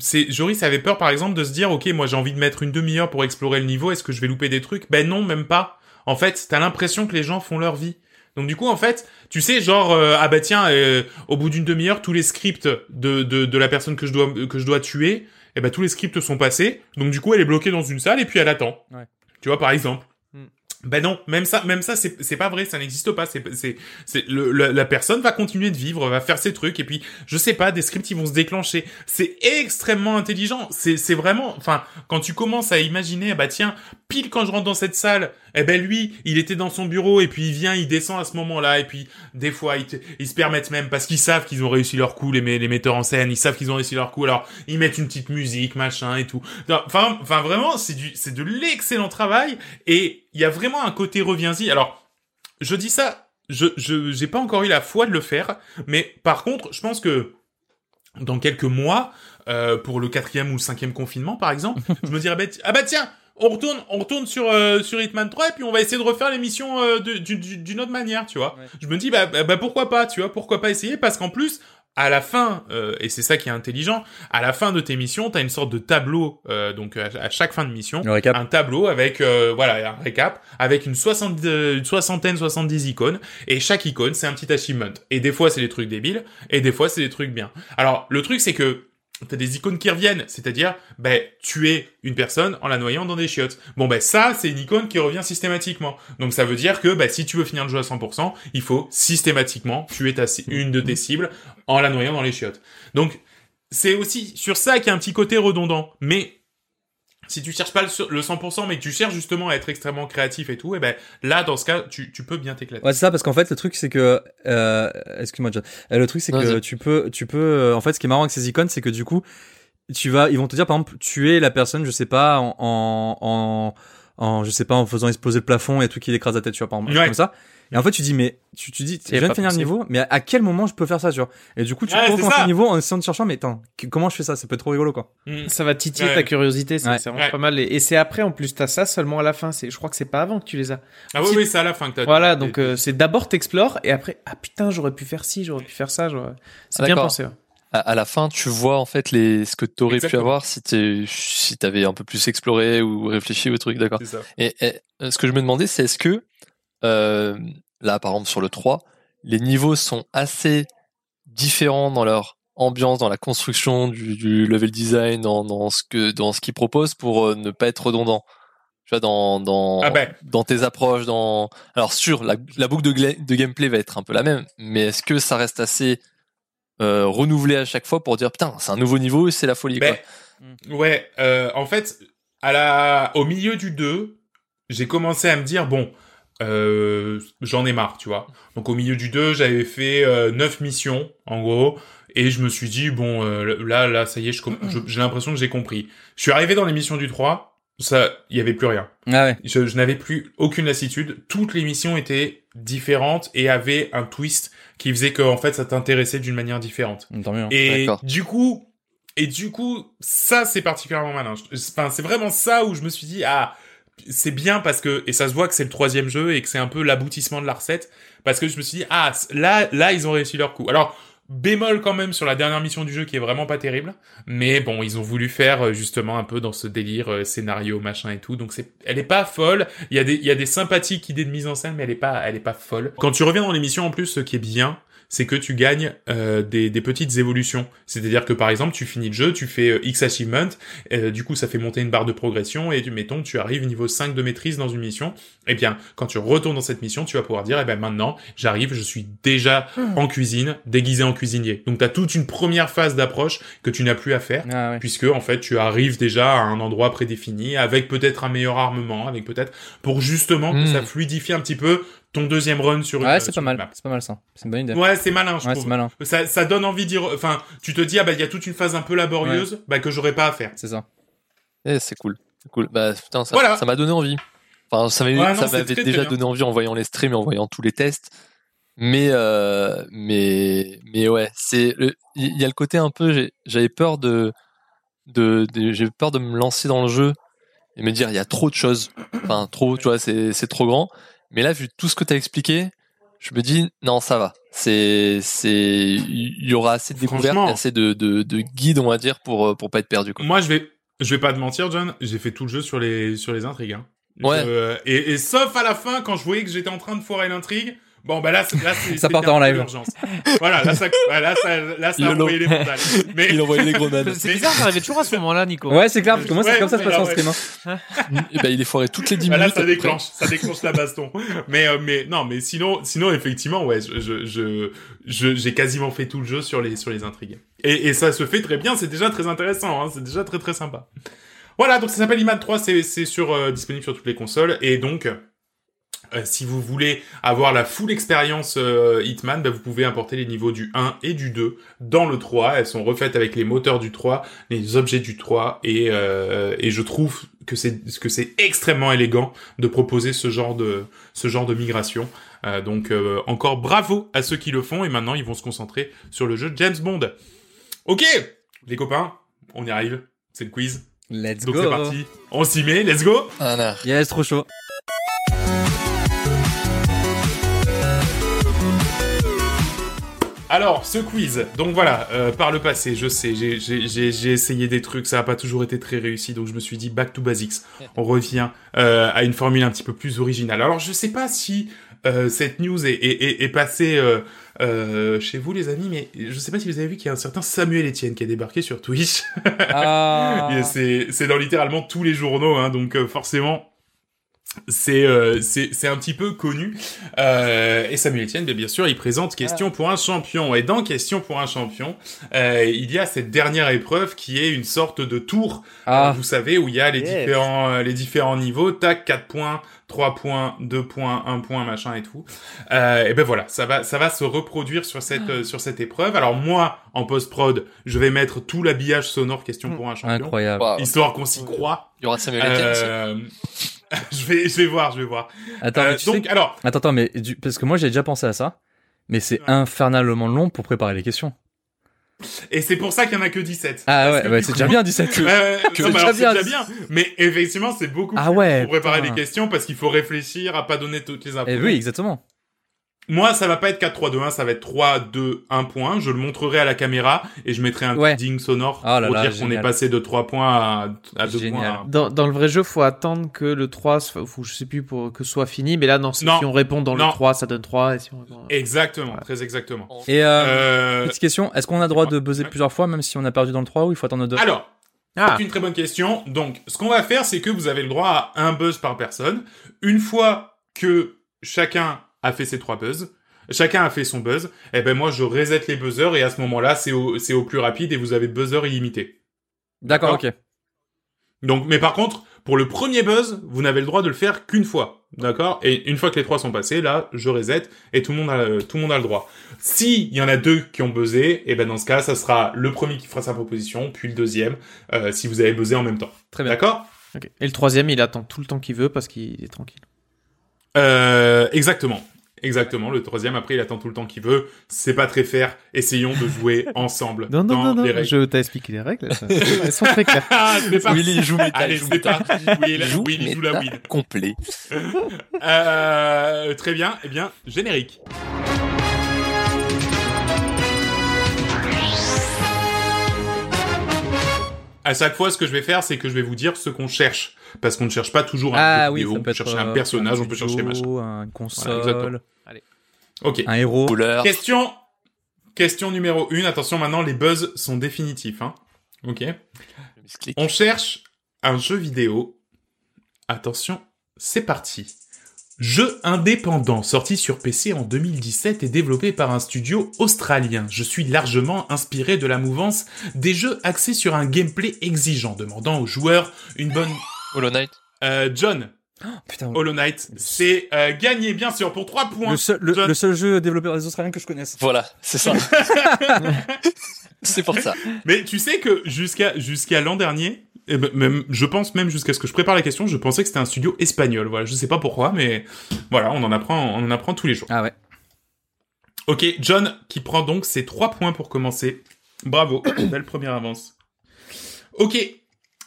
c'est, Joris avait peur par exemple de se dire, ok, moi j'ai envie de mettre une demi-heure pour explorer le niveau, est-ce que je vais louper des trucs? Ben non, même pas. En fait, t'as l'impression que les gens font leur vie. Donc du coup, en fait, tu sais, genre, euh, ah bah tiens, euh, au bout d'une demi-heure, tous les scripts de, de, de la personne que je dois, que je dois tuer, eh ben tous les scripts sont passés. Donc du coup, elle est bloquée dans une salle et puis elle attend. Ouais. Tu vois, par exemple. Hmm. Ben non, même ça, même ça, c'est c'est pas vrai, ça n'existe pas. C'est c'est c'est le, la, la personne va continuer de vivre, va faire ses trucs et puis je sais pas, des scripts ils vont se déclencher. C'est extrêmement intelligent. C'est c'est vraiment, enfin, quand tu commences à imaginer, ah bah tiens, pile quand je rentre dans cette salle, eh ben lui, il était dans son bureau et puis il vient, il descend à ce moment-là et puis des fois ils, se permettent même parce qu'ils savent qu'ils ont réussi leur coup, les, les metteurs en scène, ils savent qu'ils ont réussi leur coup, alors ils mettent une petite musique, machin et tout. Enfin, enfin vraiment, c'est du, c'est de l'excellent travail et il y a vraiment un côté reviens-y. Alors, je dis ça, je, je, j'ai pas encore eu la foi de le faire, mais par contre, je pense que dans quelques mois, euh, pour le quatrième ou le cinquième confinement, par exemple, (laughs) je me dirais, bah, ah bah tiens, on retourne, on retourne sur euh, sur Hitman 3 et puis on va essayer de refaire l'émission euh, d'une autre manière, tu vois. Ouais. Je me dis, bah, bah, bah, pourquoi pas, tu vois, pourquoi pas essayer, parce qu'en plus, à la fin, euh, et c'est ça qui est intelligent, à la fin de tes missions, t'as une sorte de tableau, euh, donc à, à chaque fin de mission, un tableau avec euh, voilà un récap avec une, soixante, euh, une soixantaine 70 icônes et chaque icône c'est un petit achievement et des fois c'est des trucs débiles et des fois c'est des trucs bien alors le truc c'est que t'as des icônes qui reviennent. C'est-à-dire ben tuer une personne en la noyant dans des chiottes. Bon ben ça c'est une icône qui revient systématiquement. Donc ça veut dire que ben, si tu veux finir le jeu à 100% il faut systématiquement tuer ta une de tes cibles en la noyant dans les chiottes. Donc c'est aussi sur ça qu'il y a un petit côté redondant. Mais si tu cherches pas le, sur- le 100%, mais que tu cherches justement à être extrêmement créatif et tout, et ben là, dans ce cas, tu, tu peux bien t'éclater. Ouais, c'est ça, parce qu'en fait, le truc, c'est que, euh, excuse-moi, John. Euh, Le truc, c'est que tu peux, tu peux, euh, en fait, ce qui est marrant avec ces icônes, c'est que du coup, tu vas, ils vont te dire, par exemple, tuer la personne, je sais pas, en, en, en, en je sais pas en faisant exploser le plafond et tout qui écrase la tête, tu vois, par exemple, Ouais. comme ça. Et en fait, tu dis mais tu tu dis je viens de finir le niveau, mais à quel moment je peux faire ça, tu vois? Et du coup, tu Ouais, ça. le niveau en essayant de chercher, mais attends, que- comment je fais ça? Ça peut être trop rigolo quoi. Mm. Ça va titiller Ouais. ta curiosité, c'est Ouais. c'est vraiment Ouais. pas mal. Et, et c'est après, en plus, t'as ça seulement à la fin. C'est, je crois que c'est pas avant que tu les as. Ah oui, oui, c'est à la fin que t'as. Voilà, donc euh, c'est d'abord t'explores et après, ah putain, j'aurais pu faire ci, j'aurais pu faire ça. j'aurais- C'est Ah, bien pensé. À, à la fin, tu vois en fait les ce que t'aurais pu Exactement. avoir si t'es si t'avais un peu plus exploré ou réfléchi au truc, d'accord. Et, et, euh, ce que je me demandais, c'est est-ce que euh, là, par exemple, sur le 3, les niveaux sont assez différents dans leur ambiance, dans la construction du, du level design, dans, dans ce que dans ce qu'ils proposent pour euh, ne pas être redondant? Tu vois, dans dans Ah ben. dans tes approches, dans alors sûr, la, la boucle de gameplay va être un peu la même, mais est-ce que ça reste assez euh, renouvelé à chaque fois pour dire putain, c'est un nouveau niveau et c'est la folie Ben, quoi. Ouais, euh, en fait, à la, au milieu du 2, j'ai commencé à me dire, bon, euh, j'en ai marre, tu vois. Donc au milieu du 2, j'avais fait euh, 9 missions, en gros, et je me suis dit, bon, euh, là, là, ça y est, je com- je- j'ai l'impression que j'ai compris. Je suis arrivé dans les missions du 3, ça, il y avait plus rien. Ah ouais. Je, je n'avais plus aucune lassitude. Toutes les missions étaient différentes et avaient un twist qui faisait que, en fait, ça t'intéressait d'une manière différente. Tant mieux. hein. Et du coup, et du coup, ça c'est particulièrement malin. Enfin, c'est vraiment ça où je me suis dit ah, c'est bien parce que et ça se voit que c'est le troisième jeu et que c'est un peu l'aboutissement de la recette parce que je me suis dit ah là là ils ont réussi leur coup. Alors bémol quand même sur la dernière mission du jeu qui est vraiment pas terrible, mais bon ils ont voulu faire euh, justement un peu dans ce délire euh, scénario machin et tout, donc c'est elle est pas folle. Il y a des il y a des sympathiques idées de mise en scène, mais elle est pas elle est pas folle. Quand tu reviens dans l'émission en plus, ce qui est bien, c'est que tu gagnes euh, des, des petites évolutions. C'est-à-dire que par exemple, tu finis le jeu, tu fais euh, X achievement, euh, du coup ça fait monter une barre de progression et tu mettons tu arrives niveau 5 de maîtrise dans une mission. Et bien, quand tu retournes dans cette mission, tu vas pouvoir dire eh ben maintenant, j'arrive, je suis déjà en cuisine, déguisé en cuisinier. Donc tu as toute une première phase d'approche que tu n'as plus à faire Ah ouais. puisque en fait tu arrives déjà à un endroit prédéfini avec peut-être un meilleur armement, avec peut-être pour justement que ça fluidifie un petit peu ton deuxième run sur une Ouais, c'est sur pas mal. C'est pas mal ça. C'est une bonne idée. Ouais, c'est malin, je Ouais, trouve. c'est malin. Ça, ça donne envie d'y... Enfin, tu te dis, ah bah, il y a toute une phase un peu laborieuse, bah, que j'aurais pas à faire. C'est ça. Eh, c'est cool. C'est cool. Bah, putain, ça, Voilà. ça m'a donné envie. Enfin, ça m'avait, Ouais, c'est très, déjà donné envie en voyant les streams et en voyant tous les tests. Mais, euh, mais, mais ouais, c'est, il y a le côté un peu, j'avais peur de, de, de- j'ai peur de me lancer dans le jeu et me dire, il y a trop de choses. Enfin, trop, tu vois, c'est, c'est trop grand. Mais là, vu tout ce que t'as expliqué, je me dis, non, ça va. C'est, c'est, il y aura assez de découvertes, assez de, de, de guides, on va dire, pour, euh, pour pas être perdu, quoi. Moi, je vais, je vais pas te mentir, John, j'ai fait tout le jeu sur les, sur les intrigues, hein. Ouais. Et, et sauf à la fin, quand je voyais que j'étais en train de foirer l'intrigue, bon, bah là, c'est- là, c'est, Ça un en live. l'urgence. voilà, là, ça, ouais, là, ça, là, ça a le envoyé les. (laughs) Mais, Il envoyait les grenades. C'est bizarre, j'arrivais toujours à ce moment-là, Nico. Ouais, c'est clair, parce que moi, c'est Ouais, comme ça que ça se passe en là, stream. hein. Et ben, il est foiré toutes les 10 Bah là, minutes. ça à peu près. déclenche, ça déclenche la baston. Mais, euh, mais non, mais sinon, sinon effectivement, ouais, je, je, je, je- j'ai quasiment fait tout le jeu sur les, sur les intrigues. Et, et ça se fait très bien, c'est déjà très intéressant, hein, c'est déjà très très sympa. Voilà, donc ça s'appelle Iman 3, c'est, c'est sur euh, disponible sur toutes les consoles et donc. Euh, si vous voulez avoir la full expérience euh, Hitman, bah, vous pouvez importer les niveaux du 1 et du 2 dans le 3. Elles sont refaites avec les moteurs du 3, les objets du 3, et, euh, et je trouve que c'est que c'est extrêmement élégant de proposer ce genre de ce genre de migration. Euh, donc euh, encore bravo à ceux qui le font et maintenant ils vont se concentrer sur le jeu James Bond. Ok, les copains, on y arrive. C'est le quiz. Let's Donc go. c'est parti. On s'y met. Let's go. Ah. Yes, trop chaud. Alors, ce quiz, donc voilà, euh, par le passé, je sais, j'ai- essayé des trucs, ça n'a pas toujours été très réussi, donc je me suis dit back to basics. (laughs) On revient euh, à une formule un petit peu plus originale. Alors, je sais pas si euh, cette news est, est, est, est passée euh, chez vous, les amis, mais je sais pas si vous avez vu qu'il y a un certain Samuel Etienne qui a débarqué sur Twitch. (laughs) Ah. C'est c'est dans littéralement tous les journaux, hein, donc forcément. C'est euh, c'est c'est un petit peu connu. Euh, et Samuel Etienne bien, bien sûr il présente question pour un champion. Et dans question pour un champion euh, il y a cette dernière épreuve qui est une sorte de tour. Ah. euh, vous savez où il y a les Yes. différents euh, les différents niveaux. Tac 4 points 3 points 2 points 1 point machin et tout. Euh, et ben voilà ça va ça va se reproduire sur cette euh, sur cette épreuve. Alors moi en post prod je vais mettre tout l'habillage sonore question pour un champion. Incroyable. Histoire qu'on s'y croit. Il y aura Samuel Etienne aussi. (laughs) je vais, je vais voir, je vais voir. Attends, Euh, tu donc, sais... alors, attends, attends, mais du- parce que moi j'ai déjà pensé à ça, mais c'est Ouais. infernalement long pour préparer les questions. et c'est pour ça qu'il y en a que 17. Ah ouais, c'est coup- déjà bien 17. (laughs) Ouais, ouais, (laughs) C'est déjà bien. déjà bien. Mais effectivement, c'est beaucoup Ah plus ouais, pour préparer putain. les questions parce qu'il faut réfléchir à pas donner toutes les infos. Eh oui, exactement. Moi, ça va pas être 4, 3, 2, 1, ça va être 3, 2, 1 point. Je le montrerai à la caméra et je mettrai un Ouais. ding sonore Oh là pour là, dire qu'on est passé de 3 points à, à 2 Génial. points. Dans, dans le vrai jeu, faut attendre que le 3, soit- faut, je sais plus, pour que ce soit fini. Mais là, non, si Non. si on répond dans Non. le 3, ça donne 3. Et si on répond... Exactement, Ouais. très exactement. Et euh, Euh, petite question, est-ce qu'on a le droit de buzzer Ouais. plusieurs fois même si on a perdu dans le 3 ou il faut attendre deux? Alors, Ah, c'est une très bonne question. Donc, ce qu'on va faire, c'est que vous avez le droit à un buzz par personne. Une fois que chacun a fait ses trois buzz, chacun a fait son buzz, eh ben moi, je reset les buzzers et à ce moment-là, c'est au, c'est au plus rapide et vous avez buzzer illimité. D'accord, ok. Donc, mais par contre, pour le premier buzz, vous n'avez le droit de le faire qu'une fois, d'accord? Et une fois que les trois sont passés, là, je reset et tout le monde a, tout le monde a le droit. Si il y en a deux qui ont buzzé, et ben dans ce cas, ça sera le premier qui fera sa proposition, puis le deuxième, euh, si vous avez buzzé en même temps. Très bien. D'accord? Et le troisième, il attend tout le temps qu'il veut parce qu'il est tranquille. euh, Exactement. Exactement. Le troisième, après, il attend tout le temps qu'il veut. C'est pas très fair. Essayons de jouer (laughs) ensemble Non, non, dans non, non, les je t'ai expliqué les règles. ça. Elles sont très claires. (laughs) Ah. Willy joue méta, Allez, joue c'est méta. parti. Oui, la, Joue il joue la weed. complet. (laughs) Euh, très bien. Eh bien, générique. À chaque fois, ce que je vais faire, c'est que je vais vous dire ce qu'on cherche. Parce qu'on ne cherche pas toujours un Ah jeu oui, vidéo, on peut chercher un personnage, un on peut chercher studio, machin. Voilà, exactement. console, Ok. un héros. Couleur. Question, question numéro 1. Attention, maintenant, les buzz sont définitifs. Hein. Ok. On cherche un jeu vidéo. Attention, c'est parti. Jeu indépendant sorti sur PC en 2017 et développé par un studio australien. Je suis largement inspiré de la mouvance des jeux axés sur un gameplay exigeant, demandant aux joueurs une bonne... Hollow Knight. Euh, John, Putain, Hollow Knight, c'est euh, gagné bien sûr pour 3 points. le seul, le, John. le seul jeu développé par les Australiens que je connaisse. Voilà, c'est ça. (laughs) c'est pour ça. Mais tu sais que jusqu'à jusqu'à l'an dernier, eh ben, même, je pense même jusqu'à ce que je prépare la question, je pensais que c'était un studio espagnol. Voilà, je sais pas pourquoi, mais voilà, on en apprend, on en apprend tous les jours. Ah ouais. Ok, John qui prend donc ses trois points pour commencer. Bravo, (coughs) belle première avance. Ok,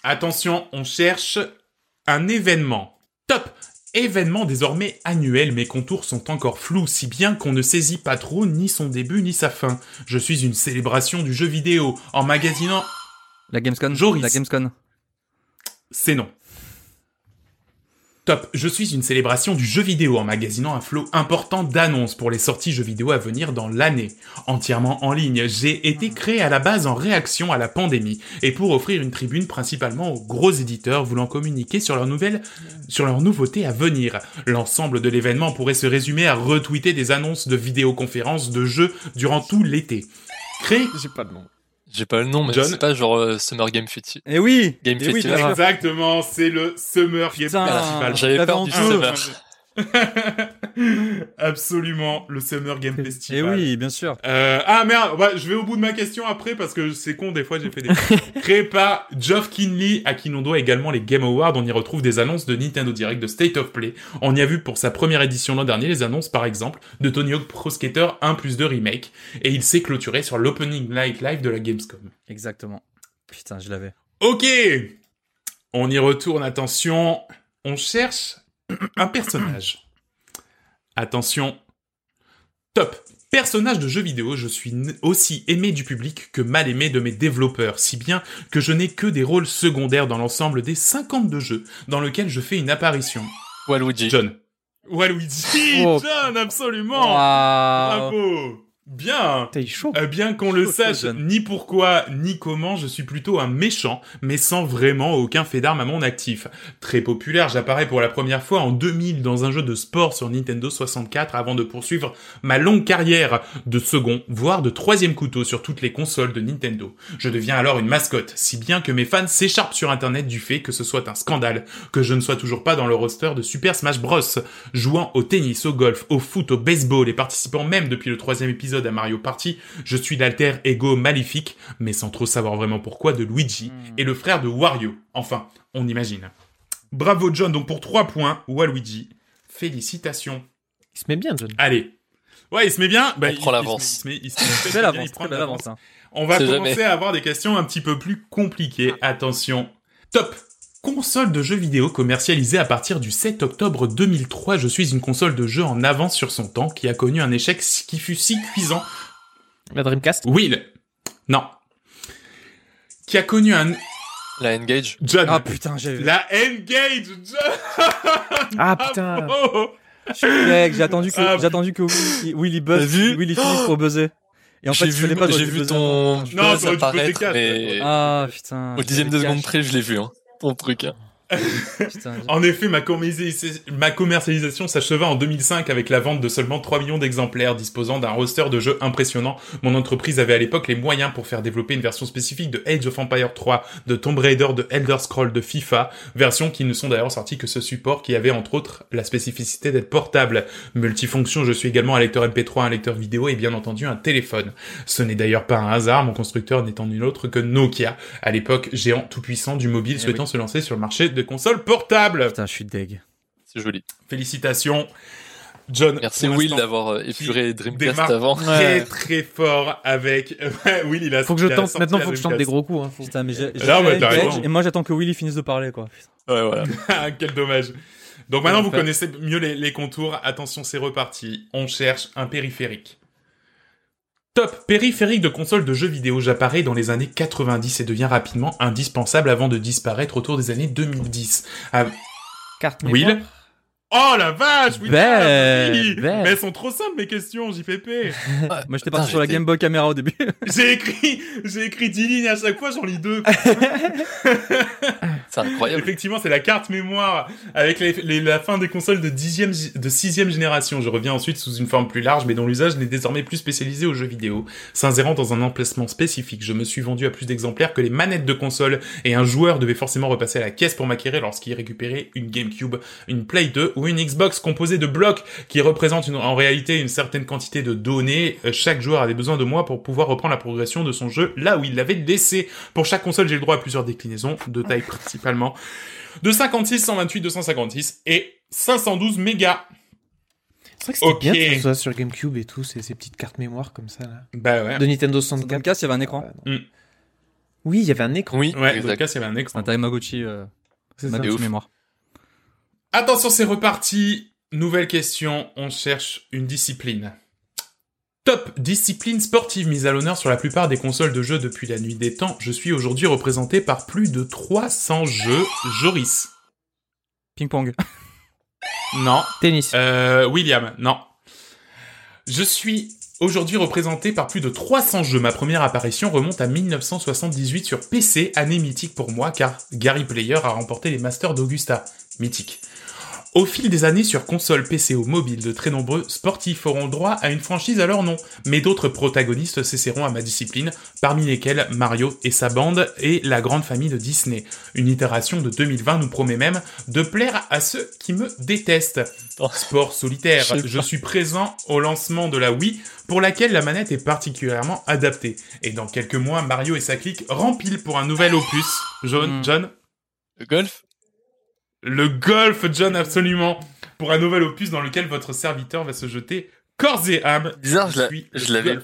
attention, on cherche un événement. Top Événement désormais annuel, mes contours sont encore flous, si bien qu'on ne saisit pas trop ni son début ni sa fin. Je suis une célébration du jeu vidéo, emmagasinant... La Gamescom. Joris. La Gamescom. C'est non. Top, je suis une célébration du jeu vidéo emmagasinant un flot important d'annonces pour les sorties jeux vidéo à venir dans l'année. Entièrement en ligne, j'ai été créé à la base en réaction à la pandémie et pour offrir une tribune principalement aux gros éditeurs voulant communiquer sur leurs nouvelles, sur leurs nouveautés à venir. L'ensemble de l'événement pourrait se résumer à retweeter des annonces de vidéoconférences de jeux durant tout l'été. Créé J'ai pas de nom. J'ai pas le nom, mais John. c'est pas genre euh, Summer Game Festival. Eh oui. Game eh oui, Festival. sûr. Exactement, c'est le Summer Game. Festival. J'avais peur du. Summer. (laughs) Absolument, le Summer Game Eh Festival. oui, bien sûr. Euh, ah merde, bah, je vais au bout de ma question après parce que c'est con, des fois j'ai fait des... Créé (laughs) par Geoff Kinley, à qui l'on doit également les Game Awards, on y retrouve des annonces de Nintendo Direct, de State of Play. On y a vu pour sa première édition l'an dernier les annonces par exemple de Tony Hawk Pro Skater 1 plus 2 Remake, et il s'est clôturé sur l'Opening Night Live de la Gamescom. Exactement. Putain, je l'avais. Ok On y retourne, attention. On cherche (clears throat) un personnage. Attention. Top Personnage de jeu vidéo, je suis aussi aimé du public que mal aimé de mes développeurs, si bien que je n'ai que des rôles secondaires dans l'ensemble des 52 jeux dans lesquels je fais une apparition. Waluigi. John. Waluigi Oh. John, absolument. Bravo Bien chaud. euh, bien qu'on le sache chaud, ni pourquoi ni comment, je suis plutôt un méchant, mais sans vraiment aucun fait d'armes à mon actif. Très populaire, j'apparais pour la première fois en 2000 dans un jeu de sport sur Nintendo 64 avant de poursuivre ma longue carrière de second, voire de troisième couteau sur toutes les consoles de Nintendo. Je deviens alors une mascotte, si bien que mes fans s'écharpent sur internet du fait que ce soit un scandale, que je ne sois toujours pas dans le roster de Super Smash Bros, jouant au tennis, au golf, au foot, au baseball et participant même depuis le troisième épisode à Mario Party, je suis l'alter ego maléfique, mais sans trop savoir vraiment pourquoi, de Luigi, et le frère de Wario. Enfin, on imagine. Bravo John, donc pour 3 points, Waluigi. Félicitations. Il se met bien, John. Allez. Ouais, il se met bien. Bah, On il- prend il se l'avance. met- il se met- il se met Belle bien, avance, il prend l'avance. avance. hein. On va commencer jamais. à avoir des questions un petit peu plus compliquées. Attention. Top. Console de jeux vidéo commercialisée à partir du 7 octobre 2003. Je suis une console de jeu en avance sur son temps qui a connu un échec qui fut si cuisant. La Dreamcast? Will. Non. Qui a connu un... La Engage. John. Ah putain, j'ai La Engage, John. (laughs) Ah putain. (laughs) Bravo. Mec, j'ai attendu que Ah, j'ai attendu que Willy, Willy buzz, vu Willy finisse pour buzzer. Et en fait, vu, fallait pas j'ai vu buzzer. ton Non, buzz apparaître, mais Ah putain. au dixième de seconde près, je l'ai vu, hein, ton truc. hein. (laughs) Putain, En effet, ma, commercialis- ma commercialisation s'acheva en 2005 avec la vente de seulement 3 millions d'exemplaires disposant d'un roster de jeux impressionnant. Mon entreprise avait à l'époque les moyens pour faire développer une version spécifique de Age of Empire 3, de Tomb Raider, de Elder Scroll, de FIFA, versions qui ne sont d'ailleurs sorties que ce support qui avait entre autres la spécificité d'être portable. Multifonction, je suis également un lecteur MP3, un lecteur vidéo et bien entendu un téléphone. Ce n'est d'ailleurs pas un hasard, mon constructeur n'étant nul autre que Nokia, à l'époque géant tout puissant du mobile Eh souhaitant se lancer sur le marché de consoles portables. Putain, je suis deg. C'est joli. Félicitations, John. Merci Will d'avoir euh, épuré Dreamcast avant. Très Ouais. très fort avec. (laughs) Will, il a. Faut que je tente. Maintenant, la faut que je tente des gros coups. Hein. Faut- Putain, mais j'ai et moi j'attends que Willy finisse de parler quoi. Ouais, voilà. (laughs) Ah, Quel dommage. Donc maintenant, vous connaissez mieux les, les contours. Attention, c'est reparti. On cherche un périphérique. Top périphérique de console de jeux vidéo j'apparais dans les années 90 et devient rapidement indispensable avant de disparaître autour des années 2010. Ah, Carte Will mémoire. Oh la vache, oui. Mais elles sont trop simples mes questions, JPP. (laughs) Moi j'étais parti sur la Game Boy Camera au début. (laughs) J'ai écrit, j'ai écrit 10 lignes à chaque fois, j'en lis deux. (laughs) C'est incroyable. Effectivement, c'est la carte mémoire avec les- les- la fin des consoles de dixième, de sixième génération. Je reviens ensuite sous une forme plus large, mais dont l'usage n'est désormais plus spécialisé aux jeux vidéo. S'insérant dans un emplacement spécifique, je me suis vendu à plus d'exemplaires que les manettes de console et un joueur devait forcément repasser à la caisse pour m'acquérir lorsqu'il récupérait une GameCube, une Play 2 ou une Xbox composée de blocs qui représentent une- en réalité une certaine quantité de données. Euh, Chaque joueur avait besoin de moi pour pouvoir reprendre la progression de son jeu là où il l'avait laissé. Pour chaque console, j'ai le droit à plusieurs déclinaisons, de taille (laughs) principalement, de 56, 128, 256 et 512 mégas. C'est vrai que c'était Ok. bien tout ça sur GameCube et tout, ces, ces petites cartes mémoire comme ça là. Bah ouais. De Nintendo Dans le 64. cas, il y avait un écran. Ouais, non. Mm. Oui, il y avait un écran. Oui, Ouais, dans le exact. cas, il y avait un écran. Un Tamagotchi, euh, mémoire. Attention, c'est reparti. Nouvelle question. On cherche une discipline. Top discipline sportive mise à l'honneur sur la plupart des consoles de jeux depuis la nuit des temps. Je suis aujourd'hui représenté par plus de 300 jeux. Joris. Ping pong. Non. Tennis. Euh, William. Non. Je suis aujourd'hui représenté par plus de 300 jeux. Ma première apparition remonte à 1978 sur PC, année mythique pour moi car Gary Player a remporté les Masters d'Augusta. Mythique. Au fil des années sur console, PC ou mobile, de très nombreux sportifs auront droit à une franchise à leur nom, mais d'autres protagonistes cesseront à ma discipline, parmi lesquels Mario et sa bande et la grande famille de Disney. Une itération de 2020 nous promet même de plaire à ceux qui me détestent. Oh. Sport solitaire, Je suis présent au lancement de la Wii, pour laquelle la manette est particulièrement adaptée. Et dans quelques mois, Mario et sa clique rempilent pour un nouvel opus. John, Hmm. John Le golf? Le golf, John, absolument. Pour un nouvel opus dans lequel votre serviteur va se jeter corps et âme. Bizarre, je, la- je l'avais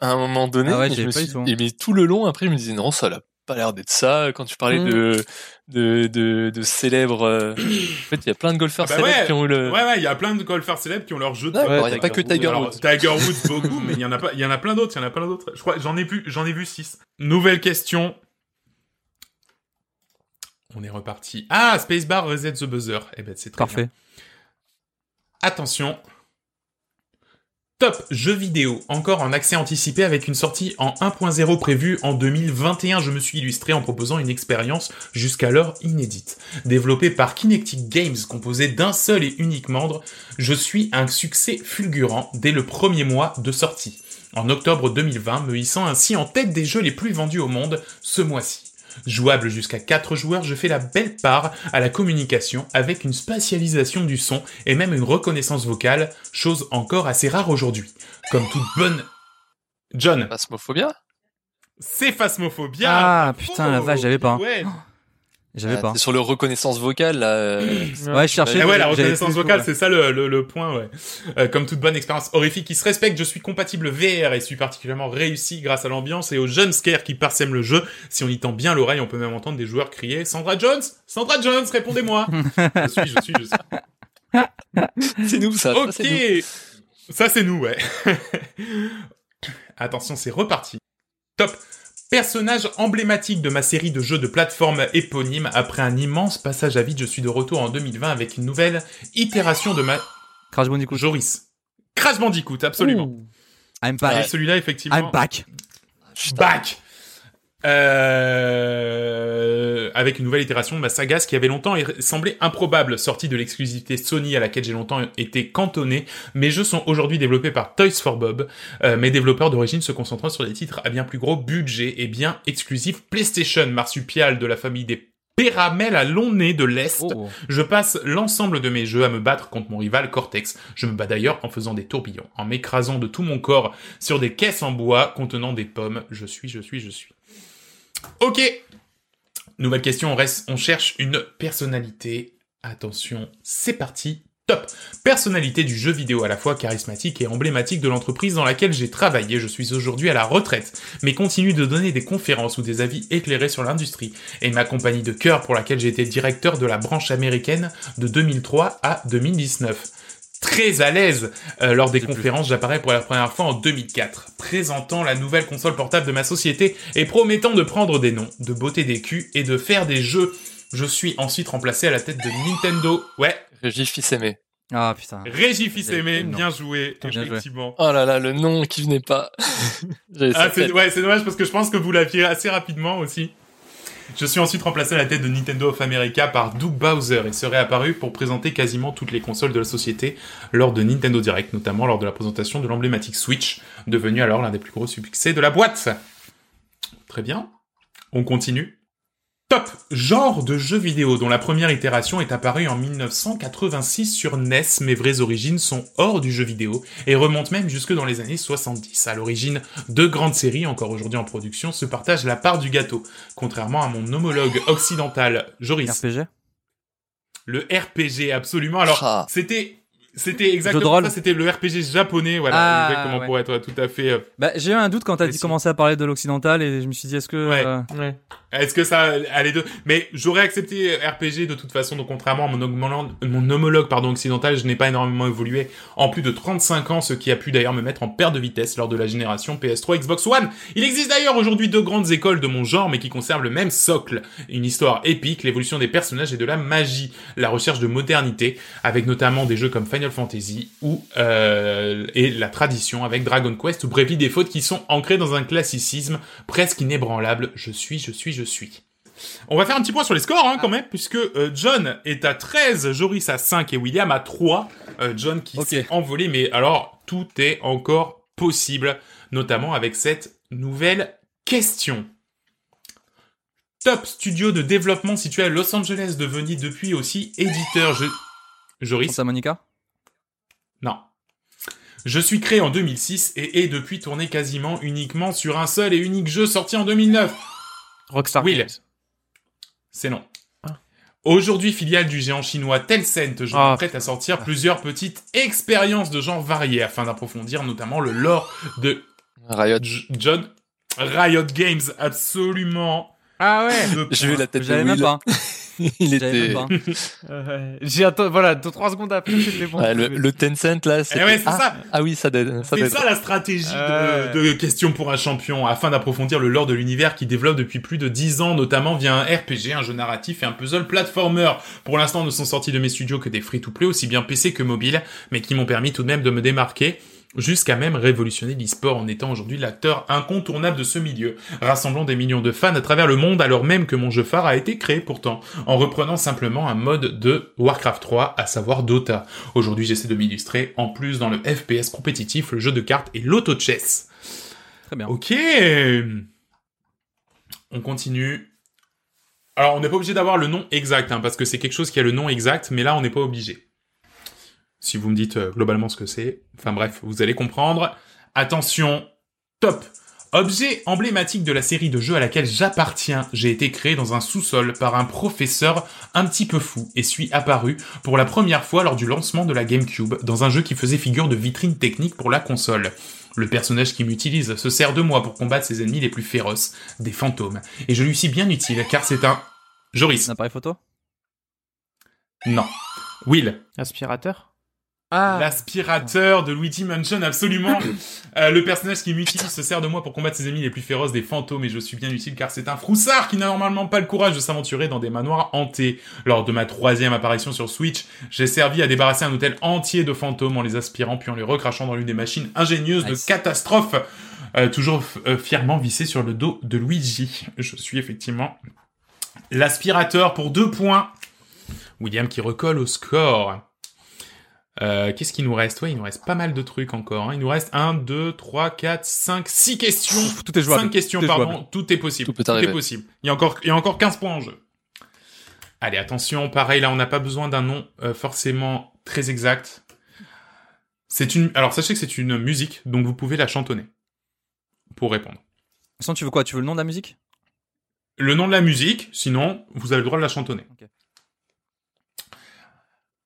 à un moment donné. Ah ouais, je j'avais me pas suis... tout. Et mais tout le long, après, je me disais, non, ça n'a pas l'air d'être ça. Quand tu parlais Mm. de, de, de, de célèbres... euh, En fait, il y a plein de golfeurs Ah bah célèbres ouais. qui ont eu le... Ouais, ouais, il y a plein de golfeurs célèbres qui ont leur jeu de golf. il y a pas que Tiger Alors, Woods. Tiger Woods, beaucoup, (laughs) mais il y en a pas, il y en a plein d'autres, il y en a plein d'autres. Je crois, j'en ai vu, j'en ai vu six. Nouvelle question. On est reparti. Ah, Spacebar reset the buzzer. Eh ben, c'est très bien. Parfait. Attention. Top jeu vidéo, encore en accès anticipé avec une sortie en 1.0 prévue en 2021. Je me suis illustré en proposant une expérience jusqu'alors inédite. Développé par Kinectic Games, composé d'un seul et unique membre, je suis un succès fulgurant dès le premier mois de sortie. En octobre 2020, me hissant ainsi en tête des jeux les plus vendus au monde ce mois-ci. Jouable jusqu'à 4 joueurs, je fais la belle part à la communication avec une spatialisation du son et même une reconnaissance vocale, chose encore assez rare aujourd'hui. Comme toute bonne... John, Phasmophobia? C'est Phasmophobia Ah, putain, la vache, j'avais pas, hein. Ouais (laughs) J'avais Ah, pas. sur le reconnaissance vocale là. euh, (coughs) Ouais, je cherchais. Eh ouais, la reconnaissance vocale, c'est ça le, le, le point, ouais. Euh, comme toute bonne expérience horrifique qui se respecte, je suis compatible VR et suis particulièrement réussi grâce à l'ambiance et aux jeunes scares qui parsèment le jeu. Si on y tend bien l'oreille, on peut même entendre des joueurs crier Sandra Jones Sandra Jones, répondez-moi (laughs) Je suis, je suis, je suis. c'est nous ça. ça, Ok c'est nous. Ça, c'est nous, ouais. (laughs) Attention, c'est reparti. Top Personnage emblématique de ma série de jeux de plateforme éponyme, après un immense passage à vide, je suis de retour en 2020 avec une nouvelle itération de ma... Crash Bandicoot. Joris. Crash Bandicoot, absolument. Ouh. I'm back. celui-là, effectivement... I'm back. Back euh, avec une nouvelle itération de ma saga, ce qui avait longtemps semblé improbable, sorti de l'exclusivité Sony à laquelle j'ai longtemps été cantonné. Mes jeux sont aujourd'hui développés par Toys for Bob, euh, mes développeurs d'origine se concentrant sur des titres à bien plus gros budget et bien exclusifs PlayStation, marsupial de la famille des Péramel à long nez de l'Est. Oh. Je passe l'ensemble de mes jeux à me battre contre mon rival Cortex. Je me bats d'ailleurs en faisant des tourbillons, en m'écrasant de tout mon corps sur des caisses en bois contenant des pommes. Je suis, je suis, je suis. Ok. Nouvelle question, on reste, on cherche une personnalité. Attention, c'est parti. Top. Personnalité du jeu vidéo à la fois charismatique et emblématique de l'entreprise dans laquelle j'ai travaillé. Je suis aujourd'hui à la retraite, mais continue de donner des conférences ou des avis éclairés sur l'industrie et ma compagnie de cœur pour laquelle été directeur de la branche américaine de 2003 à 2019. Très à l'aise euh, lors des plus. conférences, j'apparais pour la première fois en 2004, présentant la nouvelle console portable de ma société et promettant de prendre des noms, de botter des culs et de faire des jeux. Je suis ensuite remplacé à la tête de Nintendo. Ouais, Régis fils aimé. Ah putain. Régis Fils-Aimé, bien joué, Bien joué. effectivement. Oh là là, le nom qui venait pas. (laughs) J'avais Ah, ça c'est ouais, c'est dommage parce que je pense que vous l'aviez assez rapidement aussi. Je suis ensuite remplacé à la tête de Nintendo of America par Doug Bowser et serait apparu pour présenter quasiment toutes les consoles de la société lors de Nintendo Direct, notamment lors de la présentation de l'emblématique Switch, devenu alors l'un des plus gros succès de la boîte. Très bien. On continue. Top Genre de jeu vidéo dont la première itération est apparue en 1986 sur NES. Mes vraies origines sont hors du jeu vidéo et remontent même jusque dans les années 70. À l'origine, deux grandes séries, encore aujourd'hui en production, se partagent la part du gâteau. Contrairement à mon homologue occidental, Joris. RPG Le RPG, absolument. Alors, Ah. c'était... C'était de exactement ça, c'était le RPG japonais, voilà, Ah, exactement ouais. pour être tout à fait... euh, Bah, j'ai eu un doute quand t'as dit commencer à parler de l'occidental et je me suis dit est-ce que Ouais. euh, Ouais. Est-ce que ça allait deux? Mais j'aurais accepté RPG de toute façon, donc contrairement à mon homologue, mon homologue pardon, occidental, je n'ai pas énormément évolué en plus de 35 ans, ce qui a pu d'ailleurs me mettre en perte de vitesse lors de la génération PS3 Xbox One. Il existe d'ailleurs aujourd'hui deux grandes écoles de mon genre, mais qui conservent le même socle. Une histoire épique, l'évolution des personnages et de la magie, la recherche de modernité, avec notamment des jeux comme Final Fantasy ou euh, et la tradition avec Dragon Quest ou Bravely Default qui sont ancrés dans un classicisme presque inébranlable. Je suis, je suis, je suis. On va faire un petit point sur les scores hein, quand même, puisque euh, John est à 13, Joris à 5 et William à 3. Euh, John qui s'est envolé, mais alors tout est encore possible, notamment avec cette nouvelle question. Top studio de développement situé à Los Angeles, devenu depuis aussi éditeur. Je... Joris Santa Monica? Non. Je suis créé en 2006 et ai depuis tourné quasiment uniquement sur un seul et unique jeu sorti en 2009. Rockstar Will. Games. C'est non. Ah. Aujourd'hui, filiale du géant chinois Tencent, je Ah, m'apprête à sortir plusieurs petites expériences de genre variés afin d'approfondir notamment le lore de Riot. J- John Riot Games, absolument. Ah ouais J'ai vu la tête de même Will. pas. (laughs) (laughs) Il était. Euh, (laughs) J'ai attendu, voilà, deux, trois secondes après, c'était bon. Ouais, le, le Tencent là, c'est Eh ouais, c'est ah, ça. ah oui, ça doit, ça C'est ça la stratégie Euh. de, de questions pour un champion, afin d'approfondir le lore de l'univers qui développe depuis plus de 10 ans, notamment via un RPG, un jeu narratif et un puzzle platformer. Pour l'instant, ne sont sortis de mes studios que des free-to-play, aussi bien PC que mobile, mais qui m'ont permis tout de même de me démarquer jusqu'à même révolutionner l'e-sport en étant aujourd'hui l'acteur incontournable de ce milieu, rassemblant des millions de fans à travers le monde alors même que mon jeu phare a été créé pourtant, en reprenant simplement un mode de Warcraft 3, à savoir Dota. Aujourd'hui j'essaie de m'illustrer en plus dans le FPS compétitif, le jeu de cartes et l'auto-chess. Très bien. Ok On continue. Alors on n'est pas obligé d'avoir le nom exact, hein, parce que c'est quelque chose qui a le nom exact, mais là on n'est pas obligé si vous me dites euh, globalement ce que c'est. Enfin bref, vous allez comprendre. Attention, top Objet emblématique de la série de jeux à laquelle j'appartiens, j'ai été créé dans un sous-sol par un professeur un petit peu fou et suis apparu pour la première fois lors du lancement de la GameCube dans un jeu qui faisait figure de vitrine technique pour la console. Le personnage qui m'utilise se sert de moi pour combattre ses ennemis les plus féroces, des fantômes, et je lui suis bien utile car c'est un... Joris. Un appareil photo? Non. Will. Aspirateur? Ah L'aspirateur de Luigi Mansion, absolument. (coughs) Euh, le personnage qui m'utilise se sert de moi pour combattre ses ennemis les plus féroces des fantômes et je suis bien utile car c'est un froussard qui n'a normalement pas le courage de s'aventurer dans des manoirs hantés. Lors de ma troisième apparition sur Switch, j'ai servi à débarrasser un hôtel entier de fantômes en les aspirant puis en les recrachant dans l'une des machines ingénieuses Nice. de catastrophe. euh, toujours euh, fièrement vissé sur le dos de Luigi. Je suis effectivement l'aspirateur pour deux points. William qui recolle au score. Euh, Qu'est-ce qu'il nous reste? Ouais, il nous reste pas mal de trucs encore. hein. Il nous reste 1, 2, 3, 4, 5, 6 questions. Pff, Tout est jouable. 5 questions, Tout est pardon. jouable. Tout est possible. Tout peut est arriver. possible. Il y, a encore, il y a encore 15 points en jeu. Allez, attention. Pareil, là, on n'a pas besoin d'un nom euh, forcément très exact. C'est une... Alors, sachez que c'est une musique, donc vous pouvez la chantonner. Pour répondre. Sinon, tu veux quoi? Tu veux le nom de la musique? Le nom de la musique, sinon, vous avez le droit de la chantonner.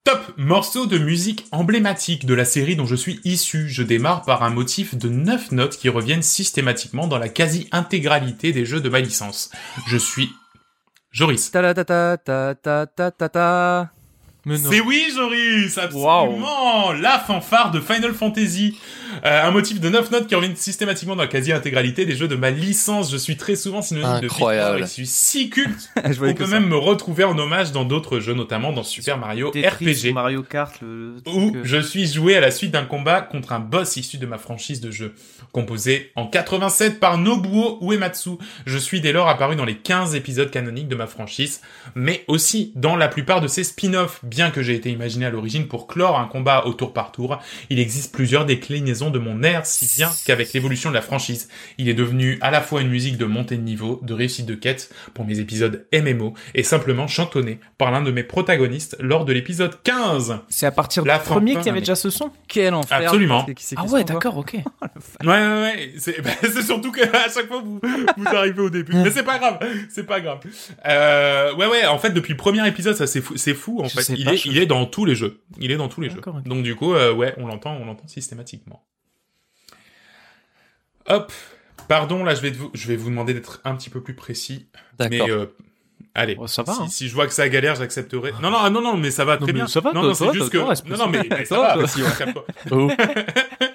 Top morceau de musique emblématique de la série dont je suis issu. Je démarre par un motif de 9 notes qui reviennent systématiquement dans la quasi-intégralité des jeux de ma licence. Je suis Joris. C'est oui, Joris, absolument. La fanfare de Final Fantasy. Euh, un motif de 9 notes qui revient systématiquement dans la quasi-intégralité des jeux de ma licence. Je suis très souvent synonyme de Incroyable. Je suis si culte (laughs) On peut ça. même me retrouver en hommage dans d'autres jeux, notamment dans Super Mario Tetris RPG, Mario Kart, le, où je suis joué à la suite d'un combat contre un boss issu de ma franchise de jeu. Composé en 87 par Nobuo Uematsu, je suis dès lors apparu dans les 15 épisodes canoniques de ma franchise, mais aussi dans la plupart de ses spin-offs. Bien que j'ai été imaginé à l'origine pour clore un combat au tour par tour, il existe plusieurs déclinaisons de mon air, si bien qu'avec l'évolution de la franchise, il est devenu à la fois une musique de montée de niveau, de réussite de quête pour mes épisodes MMO, et simplement chantonné par l'un de mes protagonistes lors de l'épisode 15. C'est à partir La du premier qu'il y avait déjà ce son Quel enfer. Absolument. Qui- qui c'est Ah ouais, d'accord, ok. (laughs) Ouais, ouais, ouais. C'est (laughs) bah, surtout que à chaque fois vous vous arrivez au début, mais c'est pas grave, c'est pas grave. Euh, ouais, ouais. En fait, depuis le premier épisode, ça c'est fou, c'est fou. En Je fait, sais il est, il est dans tous les jeux. Il est dans tous les jeux. Donc du coup, euh, ouais, on l'entend, on l'entend systématiquement. Hop. Pardon, là, je vais, vous, je vais vous demander d'être un petit peu plus précis. Mais D'accord. euh, allez, Oh, ça va, si, hein. si je vois que ça galère, j'accepterai. Non, non, ah, non, non, mais ça va Non, très mais bien. ça va, non, toi, non, c'est juste toi, que. Non, non, mais, mais ça Ça va, calme-toi. (laughs) Oh. (laughs)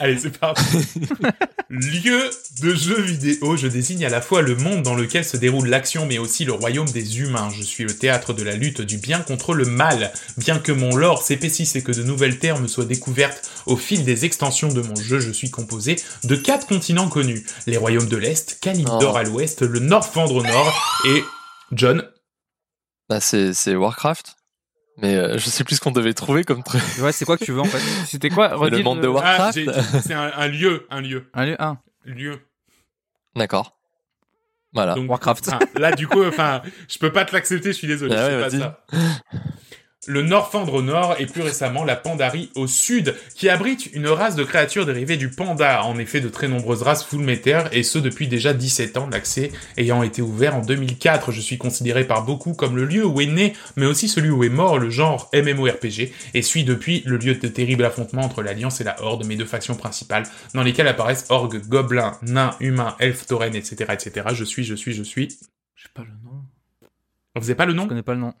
Allez, c'est parti. (laughs) Lieu de jeu vidéo, je désigne à la fois le monde dans lequel se déroule l'action, mais aussi le royaume des humains. Je suis le théâtre de la lutte du bien contre le mal. Bien que mon lore s'épaississe et que de nouvelles terres me soient découvertes au fil des extensions de mon jeu, je suis composé de quatre continents connus. Les royaumes de l'Est, Kalimdor Oh. à l'Ouest, le Northrend au Nord, et John. Bah, c'est c'est Warcraft. Mais euh, je sais plus ce qu'on devait trouver comme truc. Ouais, c'est quoi que tu veux en fait? C'était quoi? (laughs) Le monde de Ah, Warcraft. c'est un, un lieu, un lieu, un. lieu. D'accord. Voilà. Donc, Warcraft. Ah, là, du coup, enfin, je peux pas te l'accepter, je suis désolé. Ah je ouais, fais pas ça. (laughs) Le Norfandre au nord et plus récemment la Pandarie au sud, qui abrite une race de créatures dérivées du panda. En effet, de très nombreuses races fullmeter, et ce depuis déjà 17 ans, l'accès ayant été ouvert en 2004. Je suis considéré par beaucoup comme le lieu où est né, mais aussi celui où est mort le genre MMORPG, et suis depuis le lieu de terribles affrontements entre l'Alliance et la Horde, mes deux factions principales, dans lesquelles apparaissent orgues, gobelins, nains, humains, elfes, taurennes, etc., etc. Je suis, je suis, je suis. Je sais pas le nom. Vous avez pas le nom? Je connais pas le nom.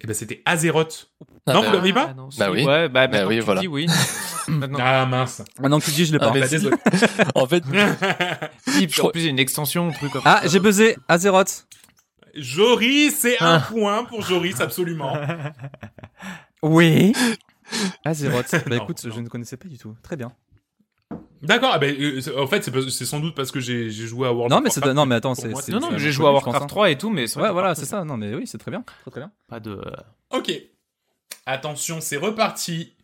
Eh ben c'était Azeroth. Ah, non, bah, vous l'avez pas Ah, non. Bah oui. Ouais, bah, Bah oui, voilà. dis oui. (laughs) Maintenant, Ah mince. Maintenant que tu dis, je l'ai Ah, pas. mais Bah, désolé. (laughs) En fait, (laughs) si, je en crois- plus, il y a une extension, un truc comme Ah, ça. j'ai buzzé. Azeroth. Joris, c'est un Ah. point pour Joris, absolument. Oui. Azeroth. Bah Non, écoute, non. je ne connaissais pas du tout. Très bien. D'accord, ah ben, euh, en fait, c'est sans doute parce que j'ai joué à World Non, of mais Warcraft. non, mais attends, c'est. Non, j'ai joué à Warcraft hein. 3 et tout, mais c'est vrai Ouais, voilà, c'est ça. Non, mais oui, c'est très bien. Très très bien. Pas de. euh, Ok. Attention, c'est reparti.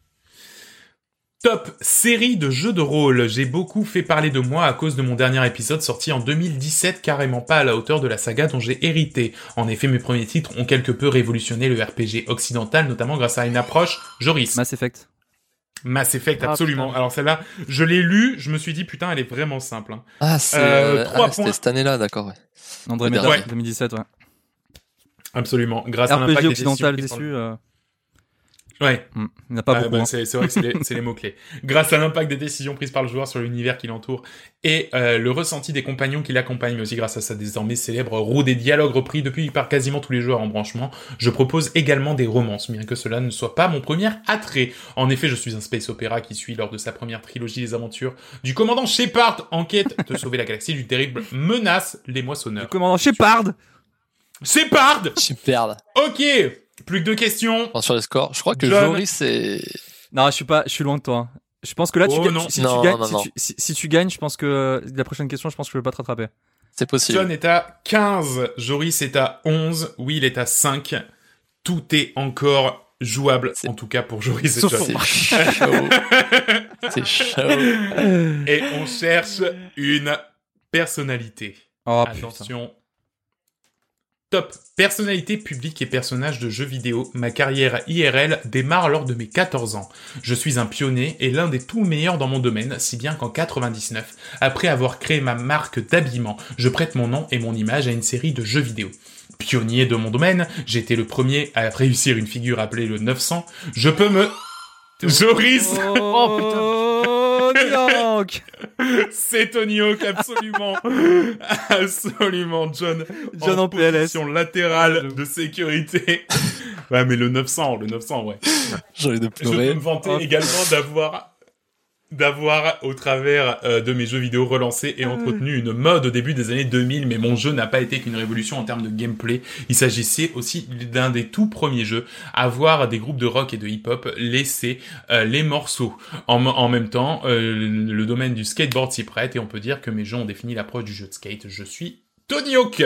Top série de jeux de rôle. J'ai beaucoup fait parler de moi à cause de mon dernier épisode sorti en 2017, carrément pas à la hauteur de la saga dont j'ai hérité. En effet, mes premiers titres ont quelque peu révolutionné le RPG occidental, notamment grâce à une approche Joris. Mass Effect. Mass Effect, Ah, absolument. putain. Alors celle-là, je l'ai lu, je me suis dit putain, elle est vraiment simple. hein. Ah, c'est Euh, euh, ah, c'était points. cette année-là, d'accord. Ouais. Andromeda, Ouais. 2017, ouais. Absolument. Grâce à l'impact RPG des occidental déçu, euh, Ouais. il n'y en a pas Ah, beaucoup. bah, hein. c'est vrai que c'est les, (laughs) mots-clés. Grâce à l'impact des décisions prises par le joueur sur l'univers qui l'entoure et euh, le ressenti des compagnons qui l'accompagnent, mais aussi grâce à sa désormais célèbre roue des dialogues repris depuis par quasiment tous les joueurs en branchement, je propose également des romances, bien que cela ne soit pas mon premier attrait. En effet, je suis un space opéra qui suit lors de sa première trilogie les aventures du commandant Shepard en quête de sauver la galaxie d'une terrible menace, les moissonneurs. Commandant Shepard? Shepard Super. Ok Plus que deux questions sur les scores, je crois que John. Joris c'est Non, je suis pas, je suis loin de toi. hein. Je pense que là, tu Oh, non. si, Non, tu gagnes, non, si. Tu, si, si tu gagnes, je pense que euh, la prochaine question, je pense que je vais pas te rattraper. c'est possible. John est à 15, Joris est à 11, Will est à 5. Tout est encore jouable, en tout cas pour Joris et John. C'est chaud. c'est chaud. Et on cherche une personnalité. Oh putain. Top. Personnalité publique et personnage de jeux vidéo. Ma carrière IRL démarre lors de mes 14 ans. Je suis un pionnier et l'un des tout meilleurs dans mon domaine, si bien qu'en 99, après avoir créé ma marque d'habillement, je prête mon nom et mon image à une série de jeux vidéo. Pionnier de mon domaine, j'étais le premier à réussir une figure appelée le 900. Je peux me... Joris Oh, (laughs) donc (laughs) C'est Tony Hawk, absolument. (laughs) absolument, John. John en PLS. position latérale de sécurité. (laughs) ouais, mais le 900, le 900, ouais. J'ai envie de Je pleurer. peux me vanter Oh, également d'avoir d'avoir au travers euh, de mes jeux vidéo relancé et entretenu une mode au début des années 2000 mais mon jeu n'a pas été qu'une révolution en termes de gameplay il s'agissait aussi d'un des tout premiers jeux à voir des groupes de rock et de hip-hop laisser euh, les morceaux en, en même temps euh, le domaine du skateboard s'y prête et on peut dire que mes jeux ont défini l'approche du jeu de skate je suis Tony Hawk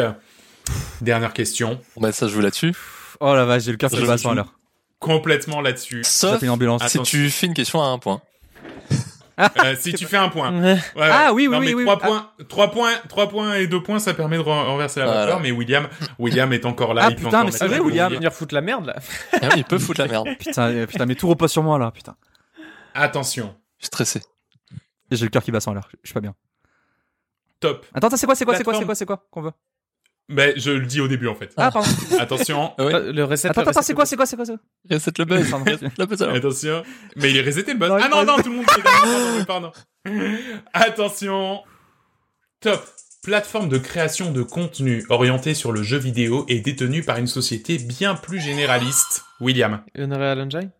dernière question Bon, bah, ça joue là-dessus. Oh la vache, j'ai le cœur qui Je bat joue. à l'heure. complètement là-dessus Sauf une ambulance. si tu fais une question à un point. Euh, (laughs) si tu fais un point (laughs) Ouais. Ah oui, oui, non, oui, mais oui, trois oui. points, trois points, trois points et deux points, ça permet de ren- renverser la Voilà. vapeur. Mais William, William est encore là. Ah, il peut putain, encore mais c'est vrai. William. venir foutre la merde là. Ah oui, il peut foutre la merde. (laughs) Putain, euh, putain, mais tout repose sur moi là, putain. Attention, Je suis stressé. J'ai le cœur qui bat sans l'heure. Je suis pas bien. top. Attends, attends, c'est quoi, c'est quoi, c'est quoi, c'est quoi, c'est quoi qu'on veut? Mais je le dis au début en fait. Ah, pardon. (laughs) Attention, Ah Le reset. Attends, attends, c'est quoi, c'est quoi, c'est quoi, c'est quoi Reset le buzz. Pardon. Reset le buzz alors. attention. Mais il est reseté le buzz. Non, Ah non, non, tout le monde. est. Pardon, pardon. Attention, top. Plateforme de création de contenu orientée sur le jeu vidéo et détenue par une société bien plus généraliste. William. Unreal Engine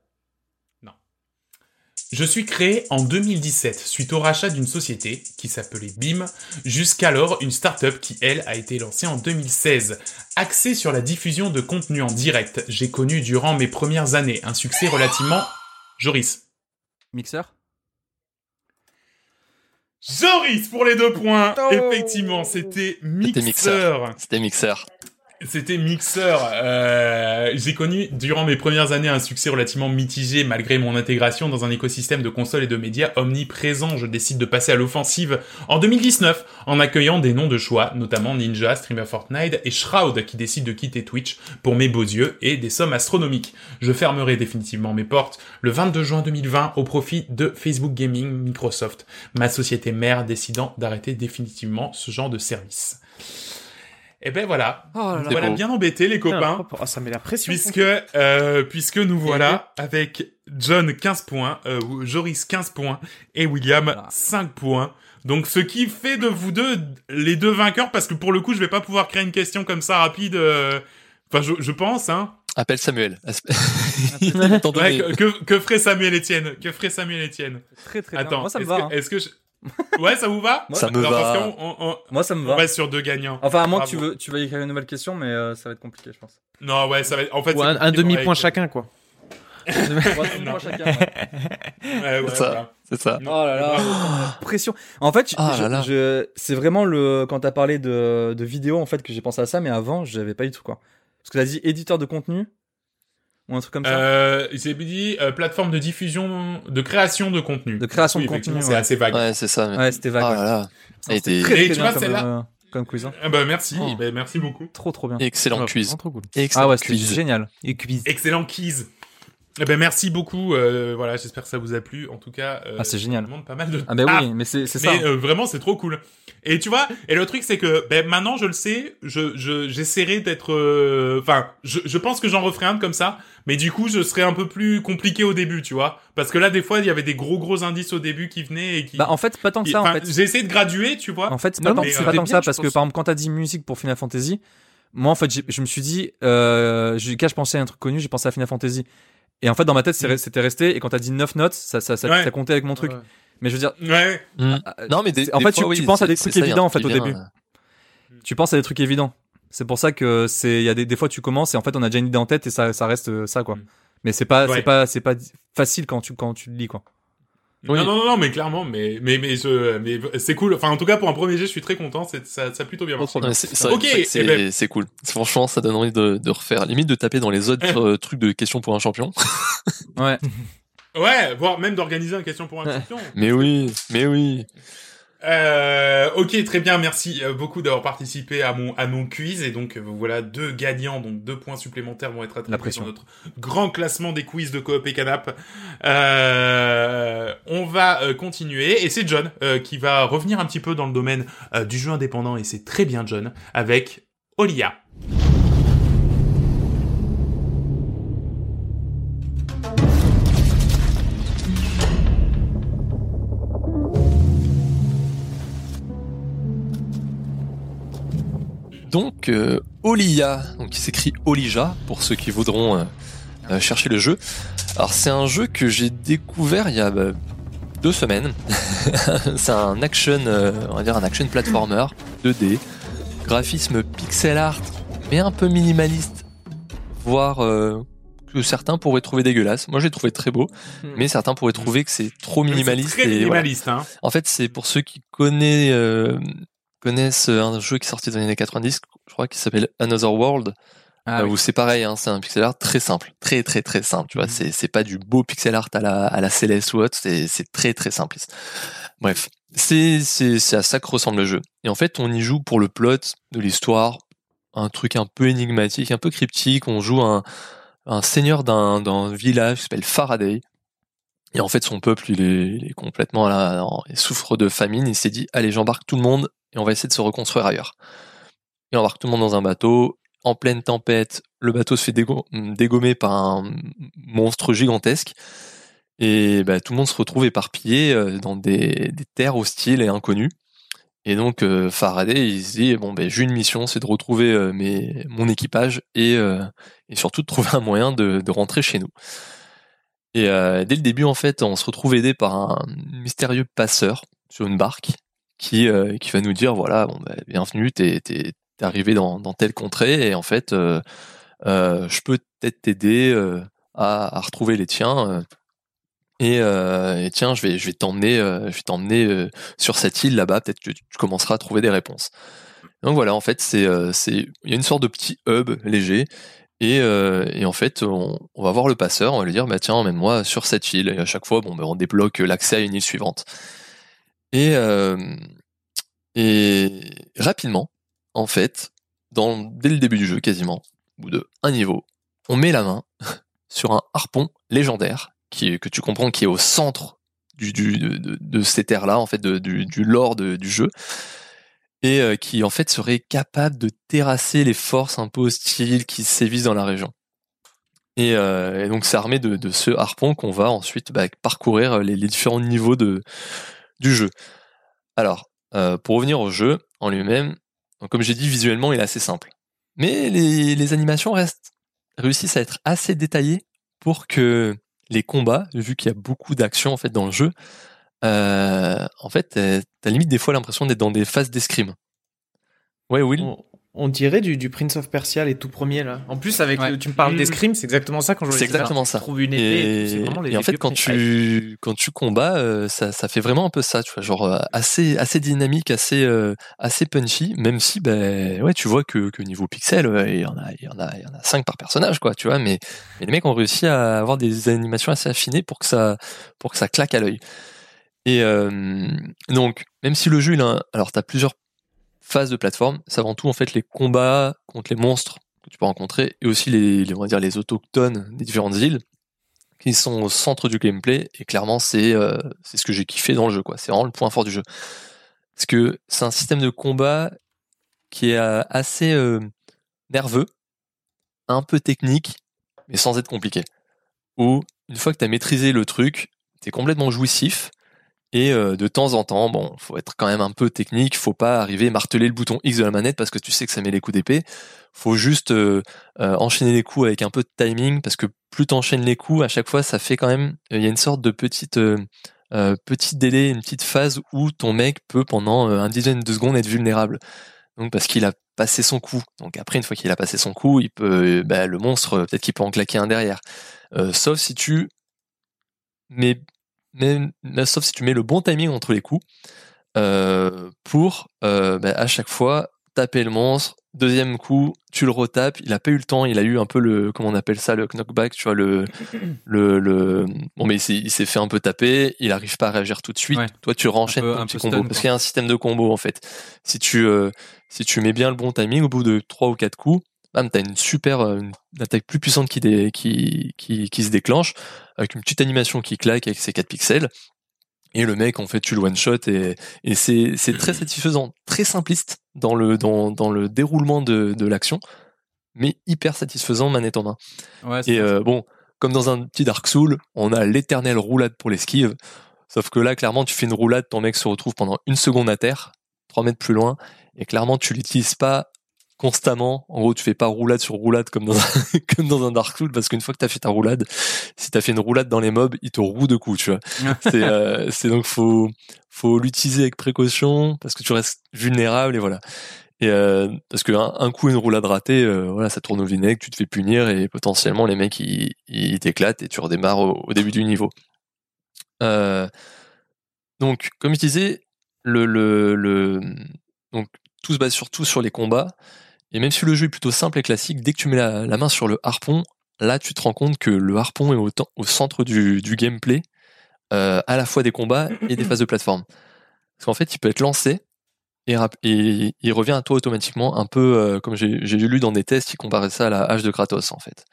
Je suis créé en 2017 suite au rachat d'une société qui s'appelait BIM, jusqu'alors une start-up qui elle a été lancée en 2016. Axée sur la diffusion de contenu en direct, j'ai connu durant mes premières années un succès relativement... Joris. Mixeur? Joris pour les deux points Oh. Effectivement, c'était C'était Mixer. Mixer. C'était Mixer. C'était Mixer. Euh, j'ai connu durant mes premières années un succès relativement mitigé malgré mon intégration dans un écosystème de consoles et de médias omniprésent. Je décide de passer à l'offensive en 2019 en accueillant des noms de choix, notamment Ninja, Streamer Fortnite et Shroud qui décident de quitter Twitch pour mes beaux yeux et des sommes astronomiques. Je fermerai définitivement mes portes le 22 juin 2020 au profit de Facebook Gaming Microsoft, ma société mère décidant d'arrêter définitivement ce genre de service. Et ben voilà, Oh là voilà beau. bien embêtés les copains. Oh, ça met la pression. Puisque, euh, puisque nous voilà avec John 15 points, euh, Joris 15 points et William Voilà. 5 points. Donc ce qui fait de vous deux les deux vainqueurs parce que pour le coup je vais pas pouvoir créer une question comme ça rapide. euh, Enfin je, je pense hein. Appelle Samuel. (laughs) Ouais, que, que, ferait Samuel Etienne? Que ferait Samuel Etienne? Très très bien. Attends, Moi ça me est-ce va. que, hein. est-ce que je... (laughs) Ouais ça vous va? Ça me va. on, on, Moi ça me on va. reste sur deux gagnants. Enfin, à moins que tu veux, tu vas écrire une nouvelle question, mais euh, ça va être compliqué, je pense. Non ouais ça va être... En fait Ou c'est un, demi-point ouais, chacun quoi. (laughs) Non. chacun. ouais. (laughs) Ouais, ouais, C'est ça. voilà. C'est ça. Oh là là, pression. En fait, Ah c'est vraiment le quand t'as parlé de, de vidéo en fait que j'ai pensé à ça, mais avant j'avais pas du tout quoi. Parce que t'as dit éditeur de contenu ou un truc comme ça. Euh, j'ai dit euh, plateforme de diffusion, de création de contenu. De création Oui, de contenu, C'est ouais. assez vague. Ouais, c'est ça. mais- Ouais, c'était vague. Ah ouais. là là. Été très, très Et tu bien vois, comme, celle-là- euh, comme quiz. hein. Ah bah merci, Oh. bah, merci beaucoup. Trop trop bien. excellent Ouais, quiz. trop cool. Excellent Ah ouais, c'était quiz. génial. Et quiz. Excellent quiz. Eh ben merci beaucoup. euh, voilà, j'espère que ça vous a plu. En tout cas, euh, Ah, c'est génial. demande pas mal de. Ah, ben oui, mais c'est c'est ça. Mais euh, vraiment, c'est trop cool. Et tu vois, et le truc, c'est que ben, maintenant, je le sais, je je- j'essaierai d'être. euh, Enfin, je, je pense que j'en referai un de comme ça, mais du coup, je serai un peu plus compliqué au début, tu vois, parce que là, des fois, il y avait des gros gros indices au début qui venaient et qui. Bah, en fait, pas tant que ça, en fait. J'ai essayé de graduer, tu vois. En fait, c'est Non, pas tant, mais, c'est euh, pas tant que ça, parce que par exemple, quand t'as dit musique pour Final Fantasy, moi, en fait, j'ai- je me suis dit, euh, j'ai- quand je pensais à un truc connu, j'ai pensé à Final Fantasy. Et en fait, dans ma tête, c'est Mm. c'était resté, et quand t'as dit 9 notes, ça, ça, ça, Ouais. ça comptait avec mon truc. Ouais. Mais je veux dire, Ouais. Mm. ah, Non, mais des, en des fait, fois, tu, oui, tu penses à des trucs évidents, en fait, au début. euh, Tu penses à des trucs évidents. C'est pour ça que c'est, il y a des, des fois, tu commences, et en fait, on a déjà une idée en tête, et ça, ça reste ça, quoi. Mm. Mais c'est pas, Ouais. c'est pas, c'est pas facile quand tu, quand tu le lis, quoi. Oui. Non, non, non, non, mais clairement, mais, mais, mais, je, mais c'est cool. Enfin, en tout cas, pour un premier jet, je suis très content. C'est, ça, ça a plutôt bien marché. Ouais, c'est- Ok, c'est- eh ben- c'est cool. Franchement, ça donne envie de, de refaire. Limite de taper dans les autres euh, trucs de questions pour un champion. Ouais. Ouais, voire même d'organiser une question pour un champion. Mais oui, mais oui. Euh, ok, très bien, merci euh, beaucoup d'avoir participé à mon à mon quiz et donc euh, voilà deux gagnants, donc deux points supplémentaires vont être attribués sur notre grand classement des quiz de coop et canap. Euh, on va euh, continuer et c'est John euh, qui va revenir un petit peu dans le domaine du jeu indépendant et c'est très bien John avec Olia. Donc, euh, Olia, donc qui s'écrit Olija pour ceux qui voudront euh, euh, chercher le jeu. Alors, c'est un jeu que j'ai découvert il y a bah, deux semaines. (laughs) c'est un action, euh, on va dire un action platformer 2D, graphisme pixel art, mais un peu minimaliste, voire que certains pourraient trouver dégueulasse. Moi, j'ai trouvé très beau, mais certains pourraient trouver que c'est trop minimaliste. C'est très et voilà. minimaliste, hein. En fait, c'est pour ceux qui connaissent, euh, connaissent un jeu qui est sorti dans les années 90, je crois, qui s'appelle Another World, Ah, euh, oui. où c'est pareil, hein, c'est un pixel art très simple, très très très simple, tu vois, Mhm. c'est c'est pas du beau pixel art à la à la Céleste ou autre, c'est c'est très très simpliste. Bref, c'est c'est à ça que ressemble le jeu. Et en fait, on y joue pour le plot de l'histoire, un truc un peu énigmatique, un peu cryptique. On joue un un seigneur d'un d'un village qui s'appelle Faraday. Et en fait, son peuple, il est, il est complètement là, il souffre de famine. Il s'est dit, allez, j'embarque tout le monde et on va essayer de se reconstruire ailleurs. Il embarque tout le monde dans un bateau. En pleine tempête, le bateau se fait dégo- dégommer par un monstre gigantesque. Et bah, tout le monde se retrouve éparpillé euh, dans des, terres hostiles et inconnues. Et donc euh, Faraday, il se dit bon ben j'ai une mission, c'est de retrouver euh, mon équipage et, et surtout de (laughs) trouver un moyen de, de rentrer chez nous. Et dès le début en fait, on se retrouve aidé par un mystérieux passeur sur une barque qui euh, qui va nous dire voilà ben, bienvenue, t'es t'es arrivé dans dans telle contrée et en fait euh, euh, je peux peut-être t'aider à, retrouver les tiens. et, tiens, je vais, je vais t'emmener, je vais t'emmener sur cette île là-bas. Peut-être que tu commenceras à trouver des réponses. Donc voilà, en fait, c'est, c'est, il y a une sorte de petit hub léger. Et, et en fait, on, on va voir le passeur, on va lui dire, bah tiens, emmène-moi sur cette île. Et à chaque fois, bon, bah, on débloque l'accès à une île suivante. Et, euh, et rapidement, en fait, dans, dès le début du jeu, quasiment, au bout de un niveau, on met la main (laughs) sur un harpon légendaire qui, que tu comprends qui est au centre du, du, de, de, ces terres-là, en fait, du, du lore du jeu, et euh, qui en fait serait capable de terrasser les forces un peu hostiles qui sévissent dans la région. Et, euh, et donc c'est armé de, de ce harpon qu'on va ensuite bah, parcourir les différents niveaux de, du jeu. Alors, euh, pour revenir au jeu en lui-même, comme j'ai dit, visuellement il est assez simple. Mais les, animations restent réussissent à être assez détaillées pour que les combats, vu qu'il y a beaucoup d'action en fait dans le jeu, euh, en fait, t'as limite des fois l'impression d'être dans des phases d'escrime. Ouais, Will? On dirait du, du Prince of Persia, les tout premiers là. En plus, avec Ouais. le- tu me parles Mm. d'escrime, c'est exactement ça quand je C'est exactement ça. Tu trouves une épée, Et, c'est vraiment les et en fait, quand tu quand tu combats, euh, ça, ça fait vraiment un peu ça, tu vois, genre euh, assez assez dynamique, assez euh, assez punchy, même si ben ouais, tu vois que, que niveau pixel, il y en a il y en a il y en a cinq par personnage, quoi, tu vois, mais mais les mecs ont réussi à avoir des animations assez affinées pour que ça pour que ça claque à l'œil. Et euh, donc, même si le jeu, il a un- alors t'as plusieurs phases de plateforme, c'est avant tout en fait les combats contre les monstres que tu peux rencontrer et aussi les, on va dire les autochtones des différentes îles qui sont au centre du gameplay et clairement c'est euh, c'est ce que j'ai kiffé dans le jeu quoi. C'est vraiment le point fort du jeu. Parce que c'est un système de combat qui est euh, assez euh, nerveux, un peu technique, mais sans être compliqué. Où une fois que tu as maîtrisé le truc, t'es complètement jouissif et euh, de temps en temps, bon, faut être quand même un peu technique, faut pas arriver à marteler le bouton X de la manette parce que tu sais que ça met les coups d'épée. Faut juste euh, euh, enchaîner les coups avec un peu de timing parce que plus t'enchaînes les coups, à chaque fois, ça fait quand même, il y a une sorte de petite petit délai, une petite phase où ton mec peut pendant un dizaine de secondes être vulnérable. Donc parce qu'il a passé son coup. Donc après, une fois qu'il a passé son coup, il peut, bah, le monstre, peut-être qu'il peut en claquer un derrière. sauf si tu mets mais, sauf si tu mets le bon timing entre les coups euh, pour euh, bah, à chaque fois taper le monstre. Deuxième coup, tu le retapes. Il a pas eu le temps. Il a eu un peu le comment on appelle ça le knockback. Tu vois le (clears throat) le, le... bon mais il s'est fait un peu taper. Il arrive pas à réagir tout de suite. Toi tu renchaînes un, petit combo parce qu'il y a un système de combo en fait. Si tu euh, si tu mets bien le bon timing au bout de trois ou quatre coups, bam, t'as une super euh, une attaque plus puissante qui, qui, qui, qui se déclenche avec une petite animation qui claque avec ses 4 pixels. Et le mec, en fait, tu le one shot et, et c'est, c'est très satisfaisant, très simpliste dans le, dans, dans le déroulement de, de l'action, mais hyper satisfaisant manette en main. Ouais, et euh, bon, comme dans un petit Dark Soul, on a l'éternelle roulade pour l'esquive. Sauf que là, clairement, tu fais une roulade, ton mec se retrouve pendant une seconde à terre, 3 mètres plus loin, et clairement, tu l'utilises pas constamment. En gros, tu fais pas roulade sur roulade comme dans un, (laughs) comme dans un Dark Souls parce qu'une fois que t'as fait ta roulade, si t'as fait une roulade dans les mobs, ils te roulent de coups, tu vois. (laughs) c'est, euh, c'est donc faut, faut l'utiliser avec précaution parce que tu restes vulnérable et voilà. Et euh, parce que un, coup une roulade ratée, euh, voilà, ça tourne au vinaigre, tu te fais punir et potentiellement les mecs ils, ils t'éclatent et tu redémarres au, début du niveau. Donc, comme je disais, le, le, le donc tout se base surtout sur les combats. Et même si le jeu est plutôt simple et classique, dès que tu mets la, main sur le harpon, là tu te rends compte que le harpon est au, au centre du, gameplay, euh, à la fois des combats et des phases de plateforme. Parce qu'en fait, il peut être lancé et, et il revient à toi automatiquement, un peu euh, comme j'ai lu dans des tests, il comparait ça à la hache de Kratos en fait.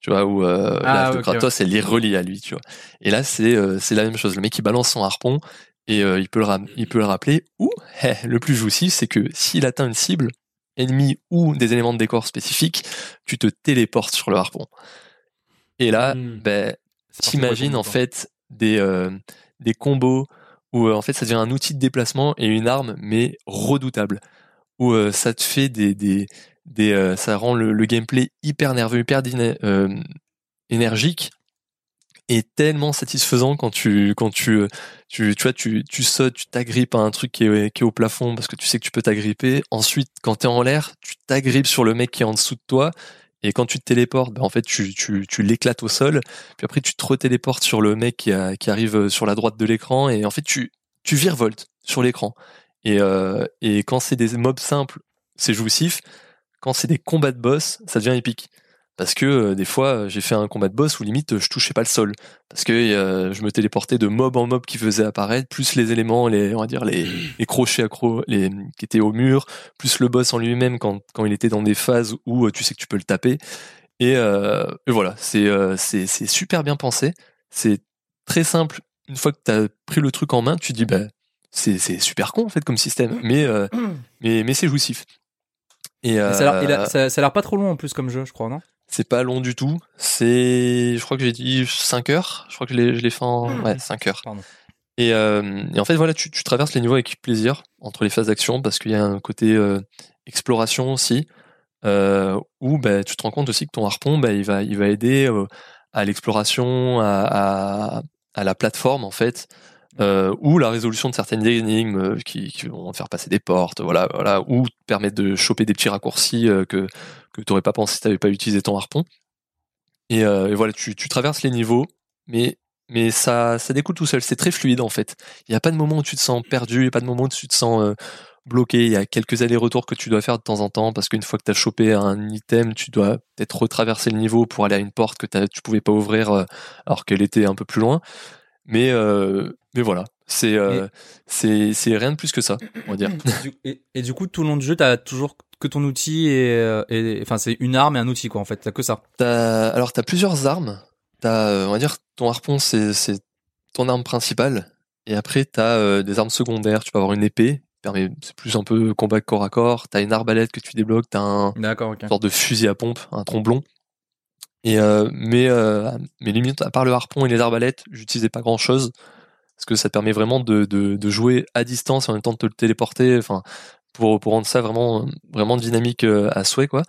Tu vois, où euh, ah, la hache de Kratos, elle est reliée à lui, tu vois. Et là, c'est la même chose. Le mec, il balance son harpon et il, peut le il peut le rappeler. Ou, le plus jouissif, c'est que s'il atteint une cible, ennemis ou des éléments de décor spécifiques, tu te téléportes sur le harpon. Et là, mmh. ben, t'imagines en fait des, euh, des combos où euh, en fait ça devient un outil de déplacement et une arme, mais redoutable. Où euh, ça te fait des, des, des ça rend le, le, gameplay hyper nerveux, hyper énergique est tellement satisfaisant quand tu quand tu tu tu vois tu tu sautes, tu t'agrippes à un truc qui est, qui est au plafond parce que tu sais que tu peux t'agripper. Ensuite, quand tu es en l'air, tu t'agrippes sur le mec qui est en dessous de toi. Et quand tu te téléportes, ben en fait, tu, tu, tu l'éclates au sol. Puis après, tu te retéléportes sur le mec qui, arrive sur la droite de l'écran. Et en fait, tu, tu virevoltes sur l'écran. Et, euh, et quand c'est des mobs simples, c'est jouissif. Quand c'est des combats de boss, ça devient épique parce que euh, des fois j'ai fait un combat de boss où limite je touchais pas le sol. Parce que euh, je me téléportais de mob en mob qui faisait apparaître plus les éléments les on va dire les, (clears throat) les crochets accro les qui étaient au mur plus le boss en lui-même quand quand il était dans des phases où euh, tu sais que tu peux le taper. Et, et voilà c'est c'est c'est super bien pensé. C'est très simple. Une fois que tu as pris le truc en main tu dis bah c'est c'est super con en fait comme système. Mais (clears throat) mais mais c'est jouissif. Et, ça a l'air ça, ça a l'air pas trop long en plus comme jeu je crois non? C'est pas long du tout. C'est, je crois que j'ai dit 5 heures. Je crois que je l'ai fait en hmm. ouais, 5 heures. Et, euh, et, en fait, voilà, tu, tu, traverses les niveaux avec plaisir entre les phases d'action parce qu'il y a un côté euh, exploration aussi, euh, où bah, tu te rends compte aussi que ton harpon, bah, il va, il va aider à l'exploration, à, à, à, la plateforme en fait, euh, ou la résolution de certaines énigmes qui, qui, vont faire passer des portes, voilà, voilà, ou permettre de choper des petits raccourcis que que tu n'aurais pas pensé si tu n'avais pas utilisé ton harpon. Euh, et, voilà, tu, traverses les niveaux, mais, mais ça, ça découle tout seul. C'est très fluide en fait. Il n'y a pas de moment où tu te sens perdu, il n'y a pas de moment où tu te sens euh, bloqué. Il y a quelques allers-retours que tu dois faire de temps en temps parce qu'une fois que tu as chopé un item, tu dois peut-être retraverser le niveau pour aller à une porte que tu pouvais pas ouvrir euh, alors qu'elle était un peu plus loin. Mais, mais voilà, c'est c'est rien de plus que ça, on va dire. Et, et, du coup, tout le long du jeu, tu as toujours que ton outil et, euh, enfin c'est une arme et un outil quoi en fait, t'as que ça. As, alors t'as plusieurs armes. t'as, euh, on va dire, ton harpon, c'est, ton arme principale. Et après, t'as euh, des armes secondaires. Tu peux avoir une épée, permet, c'est plus un peu combat corps à corps. T'as une arbalète que tu débloques. T'as un ok. sorte de fusil à pompe, un tromblon. Et euh, mais euh, mais limite, à part le harpon et les arbalètes, j'utilisais pas grand chose parce que ça permet vraiment de, jouer à distance en même temps de te le téléporter. Enfin, pour rendre ça vraiment vraiment dynamique euh, à souhait quoi.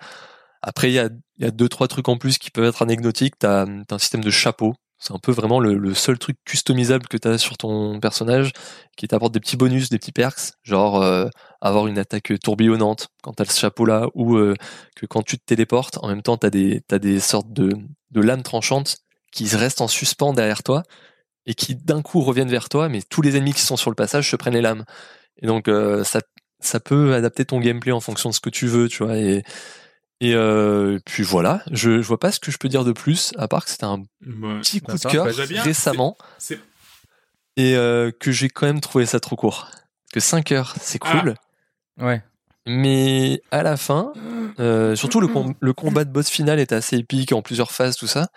Après, il y a il y a deux trois trucs en plus qui peuvent être anecdotiques. T'as as un système de chapeau. C'est un peu vraiment le, seul truc customisable que t'as sur ton personnage qui t'apporte des petits bonus, des petits perks, genre euh, avoir une attaque tourbillonnante quand t'as ce chapeau là ou euh, que quand tu te téléportes, en même temps t'as des des sortes de lames tranchantes qui restent en suspens derrière toi et qui d'un coup reviennent vers toi, mais tous les ennemis qui sont sur le passage se prennent les lames. Et donc euh, ça peut adapter ton gameplay en fonction de ce que tu veux, tu vois. Et euh, puis voilà, je, je vois pas ce que je peux dire de plus à part que c'était un Ouais. petit coup de cœur Bah, récemment et euh, que j'ai quand même trouvé ça trop court. Que 5 heures, c'est Ah. cool. Ouais. Mais à la fin, euh, surtout le, com- le combat de boss final était assez épique en plusieurs phases, tout ça.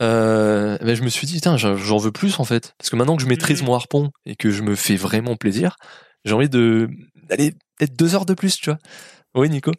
Euh, ben je me suis dit, putain, j'en veux plus en fait. Parce que maintenant que je maîtrise mon harpon et que je me fais vraiment plaisir, j'ai envie d'aller peut-être deux heures de plus, tu vois. Oui, Nico.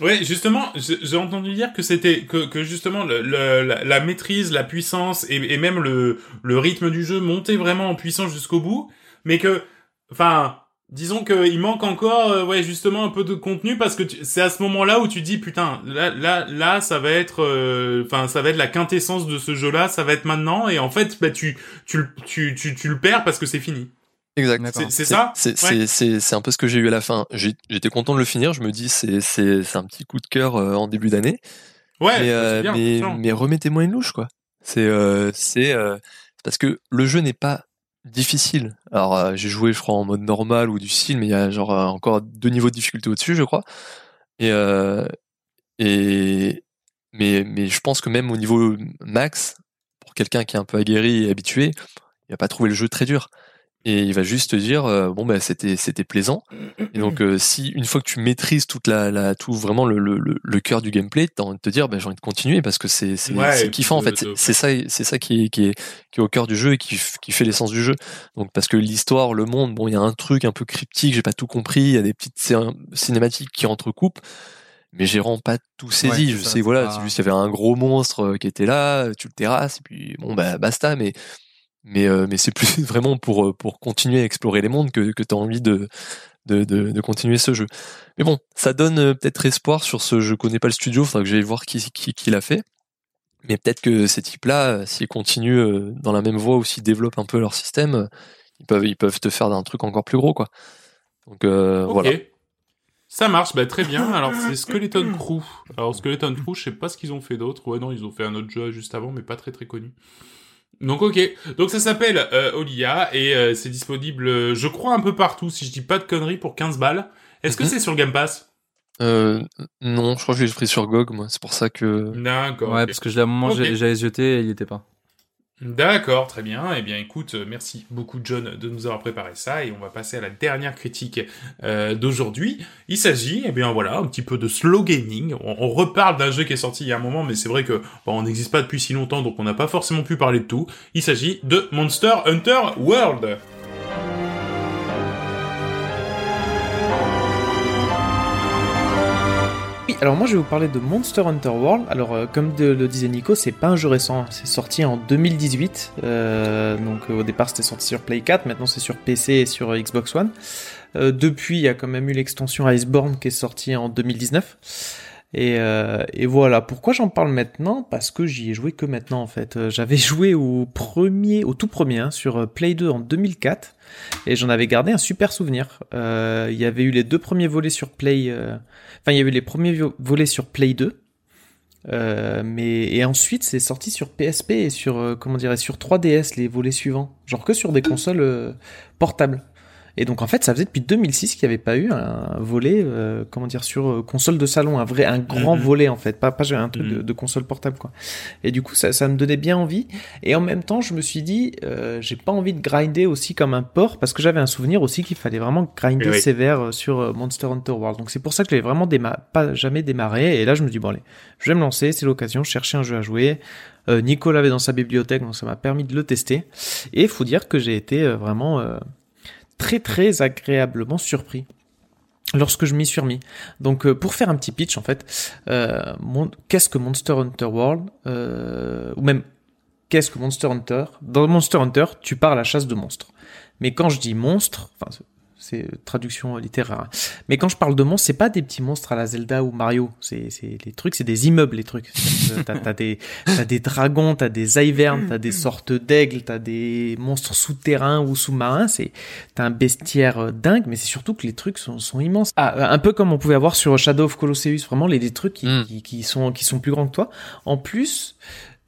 Ouais, justement, j'ai entendu dire que c'était que, que justement le, le- la, maîtrise, la puissance et, et même le, le rythme du jeu montait vraiment en puissance jusqu'au bout, mais que, enfin, disons qu'il manque encore, euh, ouais, justement un peu de contenu parce que c'est à ce moment-là où tu dis putain, là, là, là, ça va être, euh, enfin, ça va être la quintessence de ce jeu-là, ça va être maintenant, et en fait, bah tu, tu, tu, tu, tu le perds parce que c'est fini. Exact. C'est ça? C'est Ouais. un peu ce que j'ai eu à la fin. J'étais content de le finir. Je me dis, c'est un petit coup de cœur euh, en début d'année. Ouais, mais, c'est euh, bien, mais, mais remettez-moi une louche, quoi. C'est euh, euh, parce que le jeu n'est pas difficile. Alors, euh, j'ai joué, je crois, en mode normal ou du style, mais il y a genre euh, encore deux niveaux de difficulté au-dessus, je crois. Et euh, et mais mais je pense que même au niveau max, pour quelqu'un qui est un peu aguerri et habitué, il va pas trouver le jeu très dur. Et il va juste te dire euh, bon bah c'était c'était plaisant. Et donc euh, si une fois que tu maîtrises toute la, la tout vraiment le, le, le, cœur du gameplay, t'as envie de te dire bah, j'ai envie de continuer parce que c'est c'est Ouais, kiffant en fait. de- C'est ça c'est ça qui est qui est qui est au cœur du jeu et qui qui fait l'essence du jeu. Donc parce que l'histoire, le monde, bon il y a un truc un peu cryptique, j'ai pas tout compris, il y a des petites cin- cinématiques qui entrecoupent. Mais j'ai vraiment pas tout saisi. Ouais, je ça, sais, voilà, pas- juste il y avait un gros monstre euh, qui était là, tu le terrasses, et puis bon bah basta. Mais mais euh, mais c'est plus (laughs) vraiment pour euh, pour continuer à explorer les mondes que que t'as envie de de, de de continuer ce jeu. Mais bon, ça donne euh, peut-être espoir sur ce. Je connais pas le studio, faudra que j'aille voir qui qui qui l'a fait. Mais peut-être que ces types-là, s'ils continuent dans la même voie ou s'ils développent un peu leur système, ils peuvent ils peuvent te faire un truc encore plus gros quoi. Donc euh, voilà. Ça marche, bah très bien. Alors c'est (coughs) Skeleton Crew. Alors Skeleton Crew, je sais pas ce qu'ils ont fait d'autre. Ouais non, ils ont fait un autre jeu juste avant, mais pas très très connu. Donc ok. Donc ça s'appelle euh, Olia et euh, c'est disponible, euh, je crois un peu partout. Si je dis pas de conneries, pour 15 balles. Est-ce que Mhm. c'est sur le Game Pass? Euh, non, je crois que je l'ai pris sur GOG moi. C'est pour ça que D'accord. Ouais, ok. parce que je l'ai à un moment, Ok. j'ai- j'avais zioté et il y était pas. D'accord, très bien. Eh bien, écoute, euh, merci beaucoup John de nous avoir préparé ça et on va passer à la dernière critique euh, d'aujourd'hui. Il s'agit, eh bien voilà, un petit peu de slow gaming. On, reparle d'un jeu qui est sorti il y a un moment, mais c'est vrai que on n'existe pas depuis si longtemps, donc on n'a pas forcément pu parler de tout. Il s'agit de Monster Hunter World. Alors moi je vais vous parler de Monster Hunter World. Alors euh, comme le disait Nico, c'est pas un jeu récent, c'est sorti en 2018. Euh, donc euh, au départ c'était sorti sur Play 4, maintenant c'est sur PC et sur euh, Xbox One. Depuis il y a quand même eu l'extension Iceborne qui est sortie en 2019. Et, euh, et voilà, pourquoi j'en parle maintenant? Parce que j'y ai joué que maintenant en fait. Euh, J'avais (laughs) joué au premier, au tout premier, hein, sur euh, Play 2 en 2004, et j'en avais gardé un super souvenir. Il y avait eu les deux premiers volets sur Play, enfin il y avait les premiers vo- volets sur Play 2, euh, mais et ensuite c'est sorti sur PSP et sur comment sur 3DS les volets suivants, genre que sur des consoles portables. Et donc en fait, ça faisait depuis 2006 qu'il n'y avait pas eu un volet, euh, comment dire, sur euh, console de salon, un vrai, un grand Mhm. volet en fait, pas pas un truc de, Mhm. de console portable quoi. Et du coup, ça, ça me donnait bien envie. Et en même temps, je me suis dit, euh, j'ai pas envie de grinder aussi comme un porc parce que j'avais un souvenir aussi qu'il fallait vraiment grinder oui. sévère euh, sur euh, Monster Hunter World. Donc c'est pour ça que je l'ai vraiment déma pas jamais démarré. Et là, je me dis bon allez, je vais me lancer, c'est l'occasion. Je cherchais un jeu à jouer. Euh, Nico l'avait dans sa bibliothèque, donc ça m'a permis de le tester. Et faut dire que j'ai été euh, vraiment euh, très très agréablement surpris lorsque je m'y suis remis. Donc euh, pour faire un petit pitch en fait, euh, qu'est-ce que Monster Hunter World euh, ou même qu'est-ce que Monster Hunter? Dans Monster Hunter, tu pars à la chasse de monstres. Mais quand je dis monstres, enfin c'est- c'est traduction littéraire. hein. Mais quand je parle de monstres, c'est pas des petits monstres à la Zelda ou Mario. C'est c'est les trucs, c'est des immeubles les trucs. Que T'as des des dragons, t'as des Ivern, t'as des sortes d'aigles, t'as des monstres souterrains ou sous-marins. C'est t'as un bestiaire euh, dingue, mais c'est surtout que les trucs sont, sont immenses. Ah, euh, un peu comme on pouvait avoir sur Shadow of Colosseus, vraiment les des trucs qui, Mm. qui, qui sont qui sont plus grands que toi. En plus,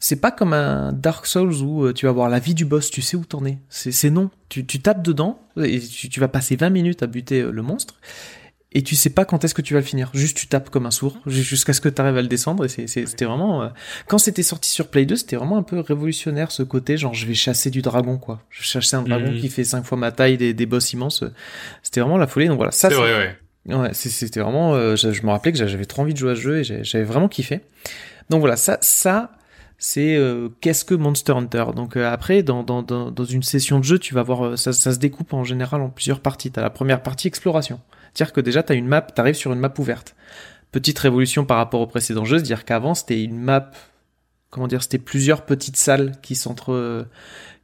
c'est pas comme un Dark Souls où euh, tu vas voir la vie du boss, tu sais où t'en es. C'est c'est non. Tu, tu tapes dedans et tu, tu vas passer 20 minutes à buter euh, le monstre et tu sais pas quand est-ce que tu vas le finir. Juste tu tapes comme un sourd ju- jusqu'à ce que tu arrives à le descendre et c'est- c'est- c'était vraiment euh, quand c'était sorti sur Play 2, c'était vraiment un peu révolutionnaire ce côté genre je vais chasser du dragon quoi. Je chasser un dragon Mhm. qui fait cinq fois ma taille des, des boss immenses. C'était vraiment la folie donc voilà, ça C'est vrai, ouais. C'était vraiment. euh, je, je me rappelais que j'avais trop envie de jouer à ce jeu et j'avais vraiment kiffé. Donc voilà, ça, ça, c'est euh, qu'est-ce que Monster Hunter? Donc euh, après, dans, dans, dans, une session de jeu, tu vas voir, euh, ça, ça se découpe en général en plusieurs parties. T'as la première partie exploration, c'est-à-dire que déjà t'as une map, t'arrives sur une map ouverte. Petite révolution par rapport au précédent jeu, c'est-à-dire qu'avant c'était une map, comment dire, c'était plusieurs petites salles qui s'entre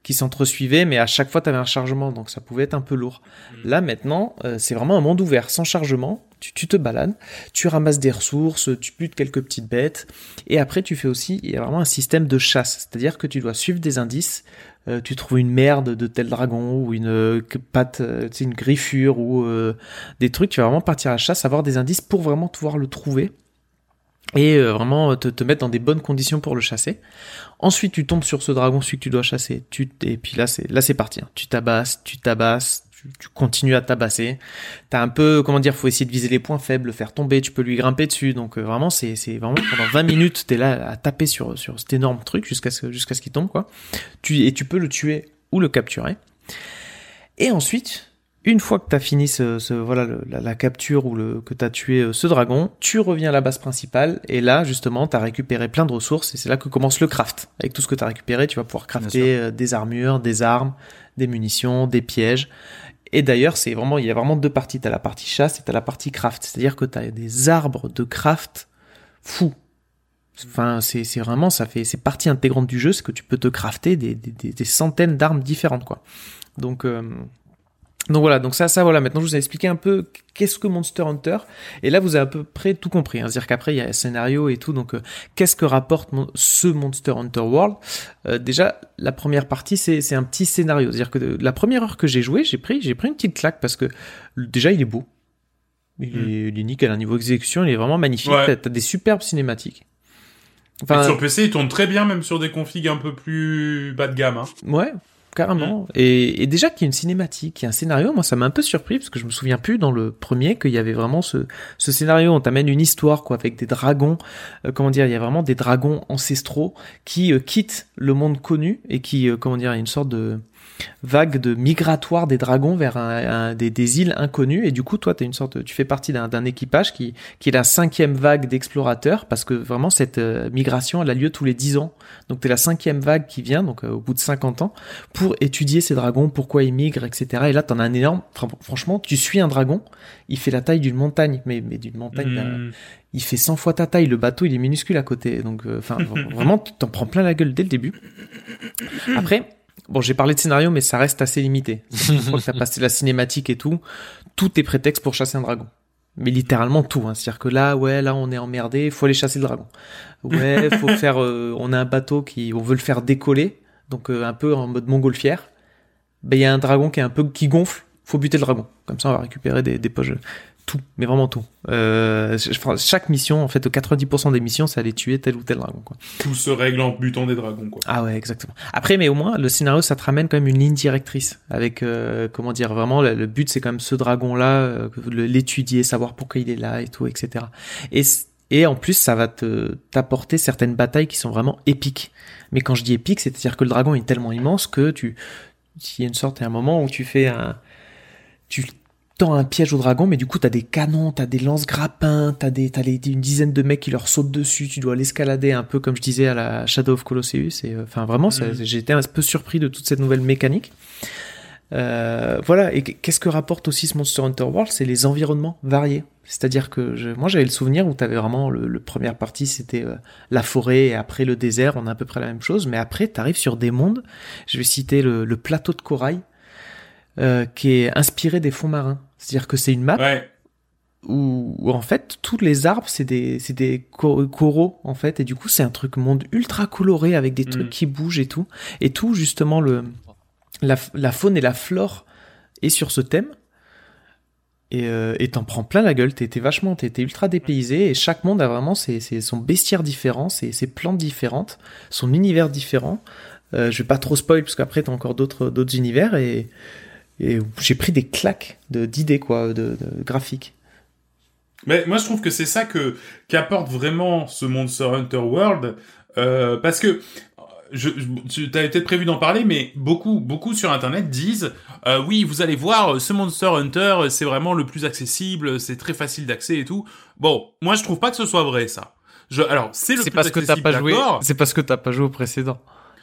qui s'entresuivaient, mais à chaque fois, tu avais un chargement, donc ça pouvait être un peu lourd. Là, maintenant, euh, c'est vraiment un monde ouvert, sans chargement. Tu, tu te balades, tu ramasses des ressources, tu butes quelques petites bêtes, et après, tu fais aussi, il y a vraiment un système de chasse, c'est-à-dire que tu dois suivre des indices. Euh, tu trouves une merde de tel dragon ou une euh, patte, une griffure ou des trucs. Tu vas vraiment partir à la chasse, avoir des indices pour vraiment pouvoir le trouver et euh, vraiment te, te mettre dans des bonnes conditions pour le chasser. Ensuite, tu tombes sur ce dragon, celui que tu dois chasser. Tu et puis là, c'est là, c'est parti. hein. Tu tabasses, tu tabasses, tu, tu continues à tabasser. T'as un peu, comment dire, faut essayer de viser les points faibles, le faire tomber. Tu peux lui grimper dessus. Donc euh, vraiment, c'est c'est vraiment pendant 20 minutes, t'es là à taper sur sur cet énorme truc jusqu'à ce jusqu'à ce qu'il tombe quoi. Tu et tu peux le tuer ou le capturer. Et ensuite, une fois que tu as fini ce, ce- voilà le- la, la capture ou le, que tu as tué euh, ce dragon, tu reviens à la base principale et là justement tu as récupéré plein de ressources et c'est là que commence le craft. Avec tout ce que tu as récupéré, tu vas pouvoir crafter euh, des armures, des armes, des munitions, des pièges. Et d'ailleurs, c'est vraiment il y a vraiment deux parties, tu as la partie chasse et tu as la partie craft, c'est-à-dire que tu as des arbres de craft fous. Enfin, c'est c'est vraiment ça fait c'est partie intégrante du jeu, c'est que tu peux te crafter des, des, des- des centaines d'armes différentes quoi. Donc euh, donc voilà, donc ça, ça voilà. Maintenant, je vous ai expliqué un peu qu'est-ce que Monster Hunter. Et là, vous avez à peu près tout compris. hein. C'est-à-dire qu'après, il y a un scénario et tout. Donc, euh, qu'est-ce que rapporte mon- ce Monster Hunter World? Euh, Déjà, la première partie, c'est c'est un petit scénario. C'est-à-dire que de- la première heure que j'ai joué, j'ai pris, j'ai pris une petite claque parce que déjà, il est beau. Il, Mm. est, il est nickel. Un niveau exécution, il est vraiment magnifique. Ouais. T'as des superbes cinématiques. Sur PC, il tourne très bien, même sur des configs un peu plus bas de gamme. Hein. Ouais, carrément. Et, et déjà qu'il y a une cinématique, qu'il y a un scénario, moi ça m'a un peu surpris parce que je me souviens plus dans le premier qu'il y avait vraiment ce, ce scénario. On t'amène une histoire quoi avec des dragons. euh, comment dire Il y a vraiment des dragons ancestraux qui euh, quittent le monde connu et qui euh, comment dire Il y a une sorte de vague de migratoire des dragons vers un, un- des, des îles inconnues. Et du coup toi t'es une sorte tu fais partie d'un équipage qui qui est la cinquième vague d'explorateurs parce que vraiment cette euh, migration elle a lieu tous les 10 ans. Donc t'es la cinquième vague qui vient donc euh, au bout de 50 ans pour étudier ces dragons pourquoi ils migrent etc et là t'en as un énorme fran- franchement tu suis un dragon il fait la taille d'une montagne mais mais d'une montagne d'un- Mm. il fait 100 fois ta taille le bateau il est minuscule à côté. Donc euh, enfin (laughs) vraiment tu t'en prends plein la gueule dès le début. Après bon j'ai parlé de scénario mais ça reste assez limité. (laughs) Une fois que t'as passé la cinématique et tout. Tout est prétexte pour chasser un dragon. Mais littéralement tout hein. c'est à dire que là ouais là on est emmerdé faut aller chasser le dragon. Ouais (laughs) faut faire euh, on a un bateau qui on veut le faire décoller donc euh, un peu en mode montgolfière. Ben il y a un dragon qui est un peu qui gonfle faut buter le dragon. Comme ça on va récupérer des, des poches tout, mais vraiment tout. Euh, chaque mission, en fait, 90% des missions, c'est aller tuer tel ou tel dragon. Quoi. Tout se règle en butant des dragons, quoi. Ah ouais, exactement. Après, mais au moins, le scénario, ça te ramène quand même une ligne directrice. Avec, euh, comment dire, vraiment, le, le but, c'est quand même ce dragon-là, euh, l'étudier, savoir pourquoi il est là et tout, etc. Et, et en plus, ça va te t'apporter certaines batailles qui sont vraiment épiques. Mais quand je dis épique, c'est-à-dire que le dragon est tellement immense que tu, il y a une sorte, il y a un moment où tu fais un, tu tends un piège au dragon, mais du coup, t'as des canons, t'as des lance-grappins, t'as des, t'as les- une dizaine de mecs qui leur sautent dessus, tu dois l'escalader un peu comme je disais à la Shadow of Colosseus, et euh, enfin vraiment, j'ai été un peu surpris de toute cette nouvelle mécanique. Euh, voilà, et qu'est-ce que rapporte aussi ce Monster Hunter World? C'est les environnements variés. C'est-à-dire que je, moi j'avais le souvenir où t'avais vraiment le, le première partie c'était euh, la forêt et après le désert, on a à peu près la même chose, mais après t'arrives sur des mondes. Je vais citer le, le plateau de corail euh, qui est inspiré des fonds marins. C'est-à-dire que c'est une map Ouais. où, où, en fait tous les arbres c'est des c'est des cor- coraux en fait. Et du coup c'est un truc monde ultra coloré avec des trucs Mm. qui bougent et tout. Et tout justement le la, la faune et la flore est sur ce thème. Et euh, t'en prends plein la gueule. T'es vachement t'es ultra dépaysé. Et chaque monde a vraiment ses, ses- son bestiaire différent ses, ses plantes différentes son univers différent. Euh, je vais pas trop spoil parce qu'après t'as encore d'autres d'autres univers. Et et j'ai pris des claques de d'idées quoi de, de graphiques Mais moi, je trouve que c'est ça que qu'apporte vraiment ce Monster Hunter World, euh, parce que je, je tu avais peut-être prévu d'en parler, mais beaucoup, beaucoup sur Internet disent, euh, oui, vous allez voir, ce Monster Hunter, c'est vraiment le plus accessible, c'est très facile d'accès et tout. Bon, moi, je trouve pas que ce soit vrai, ça. Je, alors, c'est le C'est plus parce que t'as pas joué. C'est parce que t'as pas joué au précédent.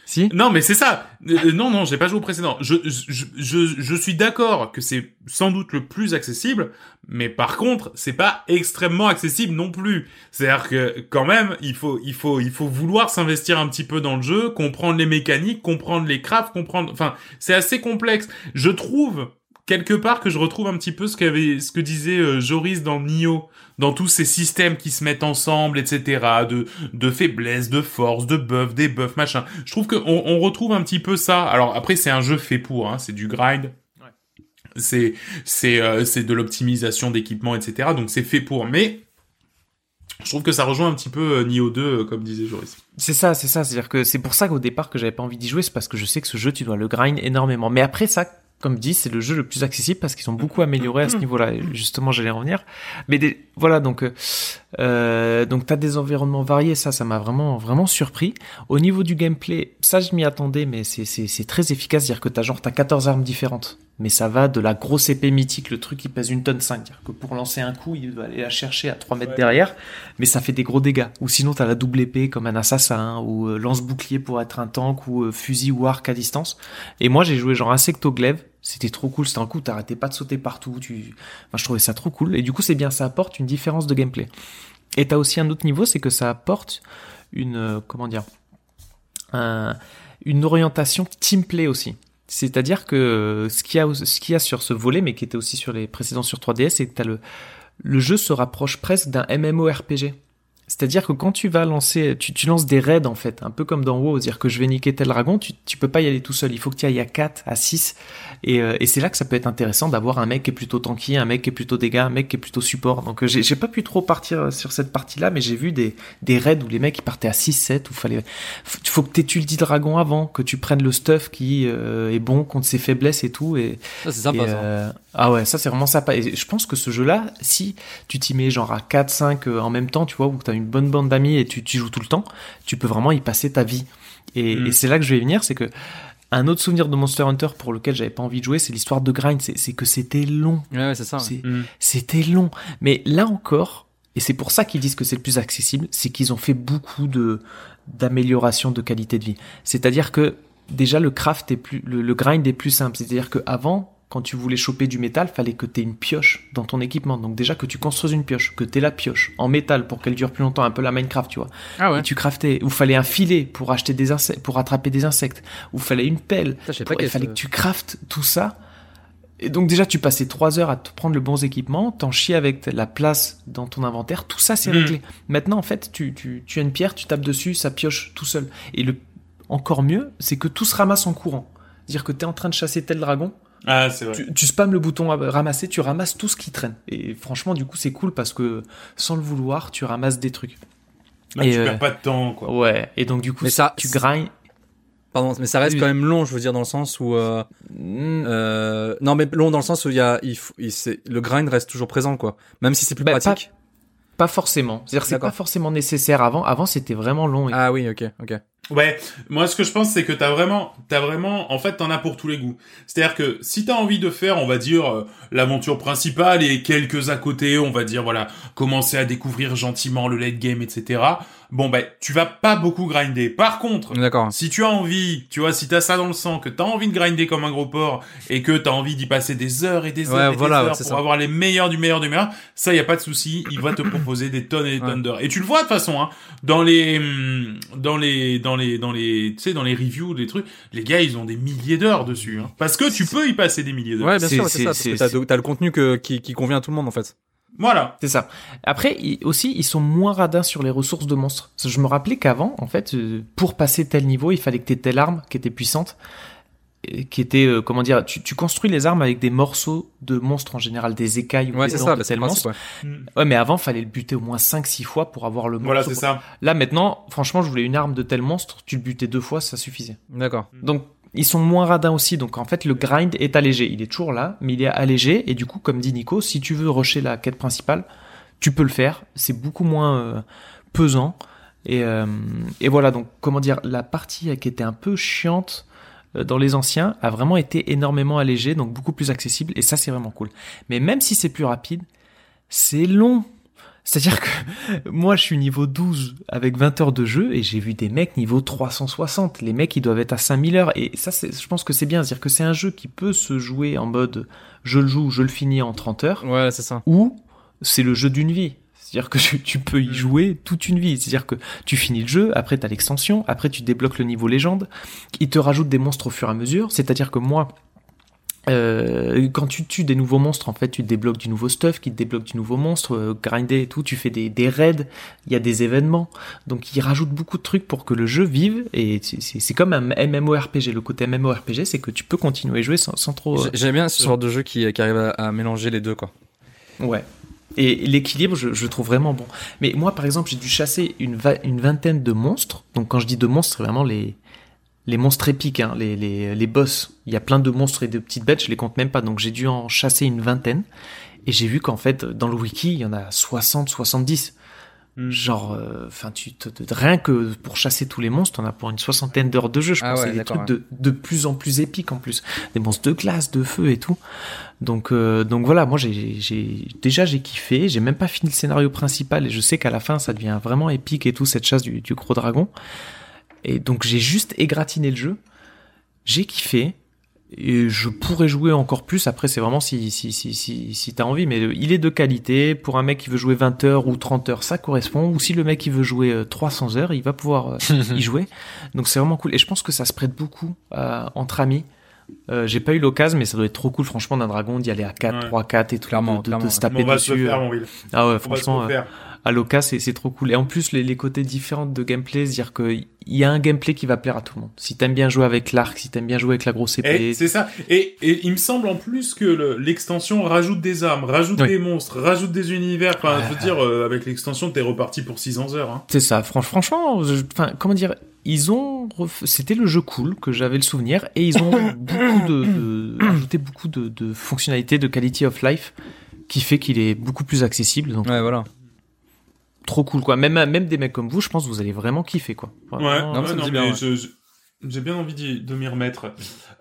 Si. Non, mais c'est ça. Euh, non, non, j'ai pas joué au précédent. Je, je, je, je suis d'accord que c'est sans doute le plus accessible, mais par contre, c'est pas extrêmement accessible non plus. C'est-à-dire que quand même, il faut, il faut, il faut vouloir s'investir un petit peu dans le jeu, comprendre les mécaniques, comprendre les crafts, comprendre. Enfin, c'est assez complexe. Je trouve quelque part que je retrouve un petit peu ce qu'avait, ce que disait euh, Joris dans Nioh, dans tous ces systèmes qui se mettent ensemble, etc. De, de faiblesse, de force, de buff, des buffs, machin. Je trouve qu'on on retrouve un petit peu ça. Alors après, c'est un jeu fait pour, hein, c'est du grind. C'est c'est euh, c'est de l'optimisation d'équipement, etc. Donc c'est fait pour. Mais je trouve que ça rejoint un petit peu euh, Nioh 2, euh, comme disait Joris. C'est ça, c'est ça. C'est-à-dire que c'est pour ça qu'au départ que j'avais pas envie d'y jouer, c'est parce que je sais que ce jeu tu dois le grind énormément. Mais après ça, comme dit, c'est le jeu le plus accessible parce qu'ils ont beaucoup amélioré à ce niveau-là. Et Justement, j'allais en revenir. Mais des, voilà, donc euh, euh, donc t'as des environnements variés. Ça, ça m'a vraiment vraiment surpris. Au niveau du gameplay, ça je m'y attendais, mais c'est c'est très efficace. C'est-à-dire que t'as genre t'as 14 armes différentes. Mais ça va de la grosse épée mythique, le truc qui pèse une tonne 5. C'est-à-dire que pour lancer un coup, il doit aller la chercher à 3 mètres Ouais. derrière, mais ça fait des gros dégâts. Ou sinon, t'as la double épée comme un assassin, ou euh, lance-bouclier pour être un tank, ou euh, fusil ou arc à distance. Et moi, j'ai joué genre insectoglaive. C'était trop cool. C'était un coup, t'arrêtais pas de sauter partout. Tu... Je trouvais ça trop cool. Et du coup, c'est bien, ça apporte une différence de gameplay. Et t'as aussi un autre niveau, c'est que ça apporte une, euh, comment dire, un- une orientation team play aussi. C'est-à-dire que ce qu'il y a, ce a sur ce volet, mais qui était aussi sur les précédents sur 3DS, c'est que t'as le, le jeu se rapproche presque d'un MMORPG. C'est-à-dire que quand tu vas lancer, tu, tu lances des raids en fait, un peu comme dans WoW, c'est-à-dire que je vais niquer tel dragon, tu, tu peux pas y aller tout seul, il faut que tu ailles à 4, à 6, et, euh, et c'est là que ça peut être intéressant d'avoir un mec qui est plutôt tanky, un mec qui est plutôt dégâts, un mec qui est plutôt support. Donc euh, j'ai pas pu trop partir sur cette partie-là, mais j'ai vu des, des raids où les mecs ils partaient à 6, 7, où fallait, faut, faut que t'études le dit dragon avant, que tu prennes le stuff qui euh, est bon contre ses faiblesses et tout, et, Ça, c'est sympa, et, ça. euh, ah ouais, ça c'est vraiment sympa. Et je pense que ce jeu-là, si tu t'y mets genre à 4, 5 euh, en même temps, tu vois, ou que t'as une bonne bande d'amis et tu, tu joues tout le temps, tu peux vraiment y passer ta vie. Et, Mm. et c'est là que je vais venir, c'est que un autre souvenir de Monster Hunter pour lequel j'avais pas envie de jouer, c'est l'histoire de grind. C'est que c'était long. Ouais, ouais, c'est ça. ouais. Mm. C'était long. Mais là encore, et c'est pour ça qu'ils disent que c'est le plus accessible, c'est qu'ils ont fait beaucoup de d'amélioration de qualité de vie. C'est-à-dire que déjà le craft est plus, le, le grind est plus simple. C'est-à-dire que avant, quand tu voulais choper du métal, fallait que tu aies une pioche dans ton équipement. Donc déjà que tu construises une pioche, que tu la pioche en métal pour qu'elle dure plus longtemps, un peu la Minecraft, tu vois. Ah ouais. Et tu craftais, ou fallait un filet pour acheter des insectes, pour attraper des insectes, ou fallait une pelle. Ça, je sais pas Pour- il fallait que tu craftes tout ça. Et donc déjà, tu passais trois heures à te prendre le bons équipements, t'en chier avec la place dans ton inventaire, tout ça c'est Mhm. réglé. Maintenant, en fait, tu, tu, tu as une pierre, tu tapes dessus, ça pioche tout seul. Et le encore mieux, c'est que tout se ramasse en courant. C'est-à-dire que t'es en train de chasser tel dragon, Ah, c'est vrai. Tu, tu spammes le bouton ramasser, tu ramasses tout ce qui traîne. Et franchement, du coup, c'est cool parce que sans le vouloir, tu ramasses des trucs. Là, Et, tu euh, perds pas de temps, quoi. Ouais. Et donc, du coup, Mais ça- tu grindes. Pardon, mais ça reste quand même long, je veux dire, dans le sens où, euh, euh, non, mais long dans le sens où il y a, il, faut- il- c'est- le grind reste toujours présent, quoi. Même si c'est plus Bah, pratique. Pas forcément. C'est-à-dire que c'est pas forcément nécessaire avant. Avant, c'était vraiment long. et- Ah oui, ok, ok. Ouais, moi ce que je pense c'est que t'as vraiment, t'as vraiment, en fait t'en as pour tous les goûts. C'est-à-dire que si t'as envie de faire, on va dire euh, l'aventure principale et quelques à côté, on va dire voilà, commencer à découvrir gentiment le late game, etc. Bon ben tu vas pas beaucoup grinder. Par contre, D'accord. si tu as envie, tu vois, si t'as ça dans le sang, que t'as envie de grinder comme un gros porc et que t'as envie d'y passer des heures et des heures Ouais, et des voilà, heures pour ça. avoir les meilleurs du meilleur du meilleur, ça y a pas de souci, il va te (coughs) proposer des tonnes et des Ouais. tonnes d'heures. Et tu le vois de toute façon, hein, dans les, hum, dans les, dans les, dans les, tu sais, dans les reviews, des trucs, les gars, ils ont des milliers d'heures dessus, hein, parce que tu peux y passer des milliers d'heures. Ouais, bien sûr, c'est ça. T'as le contenu que, qui, qui convient à tout le monde, en fait. Voilà. C'est ça. Après, ils- aussi, ils sont moins radins sur les ressources de monstres. Je me rappelais qu'avant, en fait, euh, pour passer tel niveau, il fallait que t'aies telle arme qui était puissante, et qui était, euh, comment dire, tu, tu construis les armes avec des morceaux de monstres en général, des écailles ou Ouais, des c'est dents ça, de c'est tel monstre. ouais. Ouais, mais avant, fallait le buter au moins 5-6 fois pour avoir le morceau. Voilà, c'est ça. Là, maintenant, franchement, je voulais une arme de tel monstre, tu le butais deux fois, ça suffisait. D'accord. Donc, ils sont moins radins aussi. Donc, en fait, le grind est allégé. Il est toujours là, mais il est allégé. Et du coup, comme dit Nico, si tu veux rusher la quête principale, tu peux le faire. C'est beaucoup moins euh, pesant. Et, euh, et voilà, donc, comment dire, la partie qui était un peu chiante euh, dans les anciens a vraiment été énormément allégée, donc beaucoup plus accessible. Et ça, c'est vraiment cool. Mais même si c'est plus rapide, c'est long. C'est-à-dire que (laughs) moi, je suis niveau 12 avec 20 heures de jeu et j'ai vu des mecs niveau 360. Les mecs, ils doivent être à 5000 heures. Et ça, c'est, je pense que c'est bien. C'est-à-dire que c'est un jeu qui peut se jouer en mode je le joue, je le finis en 30 heures Ouais, c'est ça. ou c'est le jeu d'une vie. C'est-à-dire que (laughs) tu, peux y jouer toute une vie. C'est-à-dire que tu finis le jeu, après tu as l'extension, après tu débloques le niveau légende, il te rajoute des monstres au fur et à mesure. C'est-à-dire que moi, euh, quand tu tues des nouveaux monstres, en fait, tu débloques du nouveau stuff, qui te débloque du nouveau monstre, euh, grinder et tout, tu fais des, des raids, il y a des événements. Donc il rajoute beaucoup de trucs pour que le jeu vive, et c'est- comme un MMORPG. Le côté MMORPG, c'est que tu peux continuer à jouer sans, sans trop... euh, J'ai- J'aime bien ce genre de jeu qui, qui arrive à, à mélanger les deux, quoi. Ouais. Et l'équilibre, je, je trouve vraiment bon. Mais moi, par exemple, j'ai dû chasser une, va- une vingtaine de monstres. Donc, quand je dis de monstres, c'est vraiment les, les monstres épiques, hein, les, les, les boss. Il y a plein de monstres et de petites bêtes, je les compte même pas. Donc, j'ai dû en chasser une vingtaine. Et j'ai vu qu'en fait, dans le wiki, il y en a 60, 70. Mm. Genre, euh, enfin, tu te, te- rien que pour chasser tous les monstres, t'en as pour une soixantaine d'heures de jeu. Je Ah pense ouais, c'est des trucs de, de plus en plus épiques en plus. Des monstres de glace, de feu et tout. Donc, euh, donc voilà, moi j'ai, j'ai déjà j'ai kiffé. J'ai même pas fini le scénario principal et je sais qu'à la fin ça devient vraiment épique et tout cette chasse du, du gros dragon. Et donc j'ai juste égratigné le jeu. J'ai kiffé. Et je pourrais jouer encore plus. Après, c'est vraiment si, si, si, si, si t'as envie. Mais il est de qualité. Pour un mec qui veut jouer 20 heures ou 30 heures, ça correspond. Ou si le mec qui veut jouer euh, 300 heures, il va pouvoir euh, (laughs) y jouer. Donc c'est vraiment cool. Et je pense que ça se prête beaucoup euh, entre amis. Euh, j'ai pas eu l'occasion, mais ça doit être trop cool, franchement, d'un dragon d'y aller à 4, Ouais. 3, 4 et tout. Clairement, de, de- clairement. de se taper on va se dessus. le faire, euh. mon Will. Ah ouais, On va se franchement, euh, faire. à l'Oka, c'est, c'est trop cool. Et en plus, les, les côtés différents de gameplay, c'est-à-dire qu'il y a un gameplay qui va plaire à tout le monde. Si t'aimes bien jouer avec l'arc, si t'aimes bien jouer avec la grosse épée. Et c'est ça. Et, et il me semble en plus que le- l'extension rajoute des armes, rajoute Oui. des monstres, rajoute des univers. Enfin, je veux dire, euh, avec l'extension, t'es reparti pour 600 heures. Hein. C'est ça, fran- franchement, je- enfin, comment dire, ils ont, ref- c'était le jeu cool que j'avais le souvenir, et ils ont (coughs) beaucoup de, de- ajouté beaucoup de, de fonctionnalités, de quality of life, qui fait qu'il est beaucoup plus accessible, donc Ouais, voilà. Trop cool, quoi. Même, même des mecs comme vous, je pense que vous allez vraiment kiffer, quoi. Ouais, non, non, mais bien, ouais. je- je- j'ai bien envie de m'y remettre.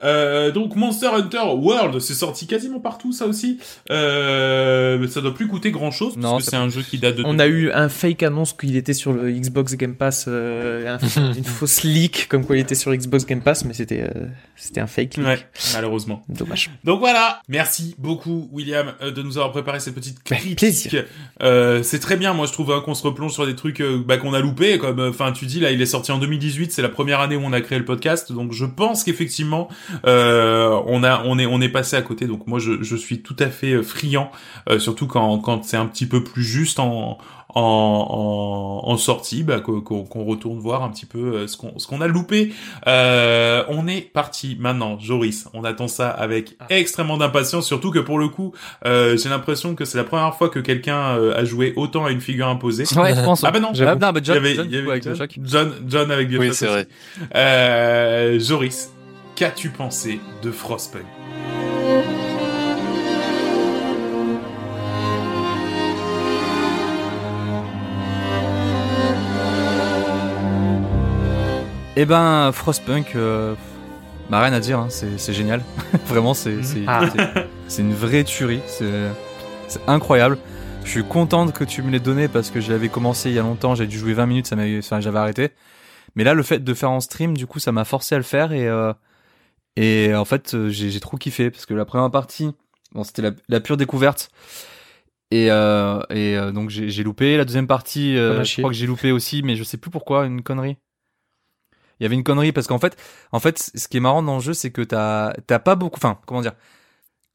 Euh, donc Monster Hunter World, c'est sorti quasiment partout, ça aussi. Euh, mais ça doit plus coûter grand chose parce Non, que c'est un jeu qui date de. On a eu un fake annonce qu'il était sur le Xbox Game Pass, euh, un- (laughs) une fausse leak comme quoi il était sur Xbox Game Pass, mais c'était euh, c'était un fake leak. Ouais, malheureusement. Dommage. Donc voilà, merci beaucoup William euh, de nous avoir préparé cette petite Bah, critique. plaisir. Euh, c'est très bien, moi je trouve hein, qu'on se replonge sur des trucs euh, bah, qu'on a loupés, comme enfin tu dis là il est sorti en 2018, c'est la première année où on a créé le podcast, donc je pense qu'effectivement euh, on a on est on est passé à côté, donc moi je, suis tout à fait euh, friand, euh, surtout quand quand c'est un petit peu plus juste en en, en, en sortie, bah, qu'on qu'on retourne voir un petit peu euh, ce qu'on ce qu'on a loupé. Euh, on est parti maintenant, Joris. On attend ça avec Ah. extrêmement d'impatience, surtout que pour le coup, euh, j'ai l'impression que c'est la première fois que quelqu'un euh, a joué autant à une figure imposée. Ouais, je pense. Ah bah non, Ah, non, bah il y John, avait, John, il y avait du coup, avec John. John, John avec Bioshock. Oui, c'est aussi. vrai. Euh, Joris, qu'as-tu pensé de Frostpunk? Eh ben, Frostpunk, euh, bah rien à dire, hein, c'est génial. (laughs) Vraiment, c'est c'est Ah. c'est- une vraie tuerie, c'est incroyable. Je suis contente que tu me l'aies donné parce que je l'avais commencé il y a longtemps, j'ai dû jouer 20 minutes, ça m'avait, enfin, j'avais arrêté. Mais là, le fait de faire en stream, du coup, ça m'a forcé à le faire et euh, et en fait, euh, j'ai trop kiffé parce que la première partie, bon, c'était la, la pure découverte. Et, euh, et donc j'ai loupé la deuxième partie. je crois que j'ai loupé aussi, mais je sais plus pourquoi une connerie. Il y avait une connerie parce qu'en fait, en fait, ce qui est marrant dans le jeu, c'est que t'as t'as pas beaucoup. Enfin, comment dire?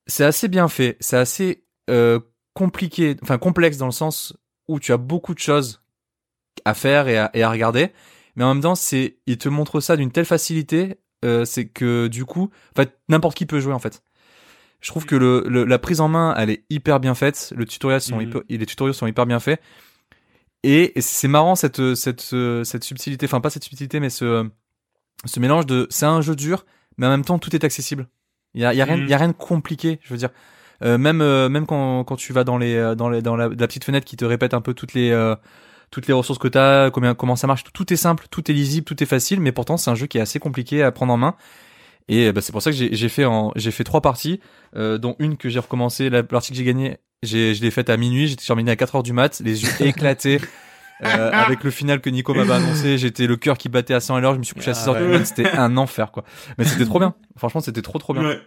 C'est assez bien fait. C'est assez euh, compliqué, enfin complexe dans le sens où tu as beaucoup de choses à faire et à, et à regarder, mais en même temps, c'est il te montre ça d'une telle facilité, euh, c'est que du coup, en fait, n'importe qui peut jouer en fait. Je trouve que le, le- la prise en main, elle est hyper bien faite. Le tutoriel sont hyper- les tutoriels sont hyper bien faits. Et, et c'est marrant cette cette cette subtilité, enfin pas cette subtilité, mais ce ce mélange de c'est un jeu dur, mais en même temps tout est accessible. Il y a, y a rien il y a rien de compliqué. Je veux dire, euh, même euh, même quand quand tu vas dans les euh, dans les dans la, la petite fenêtre qui te répète un peu toutes les euh, toutes les ressources que tu as, combien comment ça marche, tout est simple, tout est lisible, tout est facile, mais pourtant c'est un jeu qui est assez compliqué à prendre en main. Et bah, c'est pour ça que j'ai j'ai fait en j'ai fait trois parties, euh, dont une que j'ai recommencé, la partie que j'ai gagnée, j'ai je l'ai faite à minuit, j'étais terminé à 4 heures du mat, les yeux (laughs) éclatés. Euh, avec le final que Nico m'avait annoncé, j'étais le cœur qui battait à 100 à l'heure, je me suis couché à 6 heures Ah du ouais. mat, c'était un enfer quoi. Mais c'était trop bien. Franchement, c'était trop trop bien. Ouais.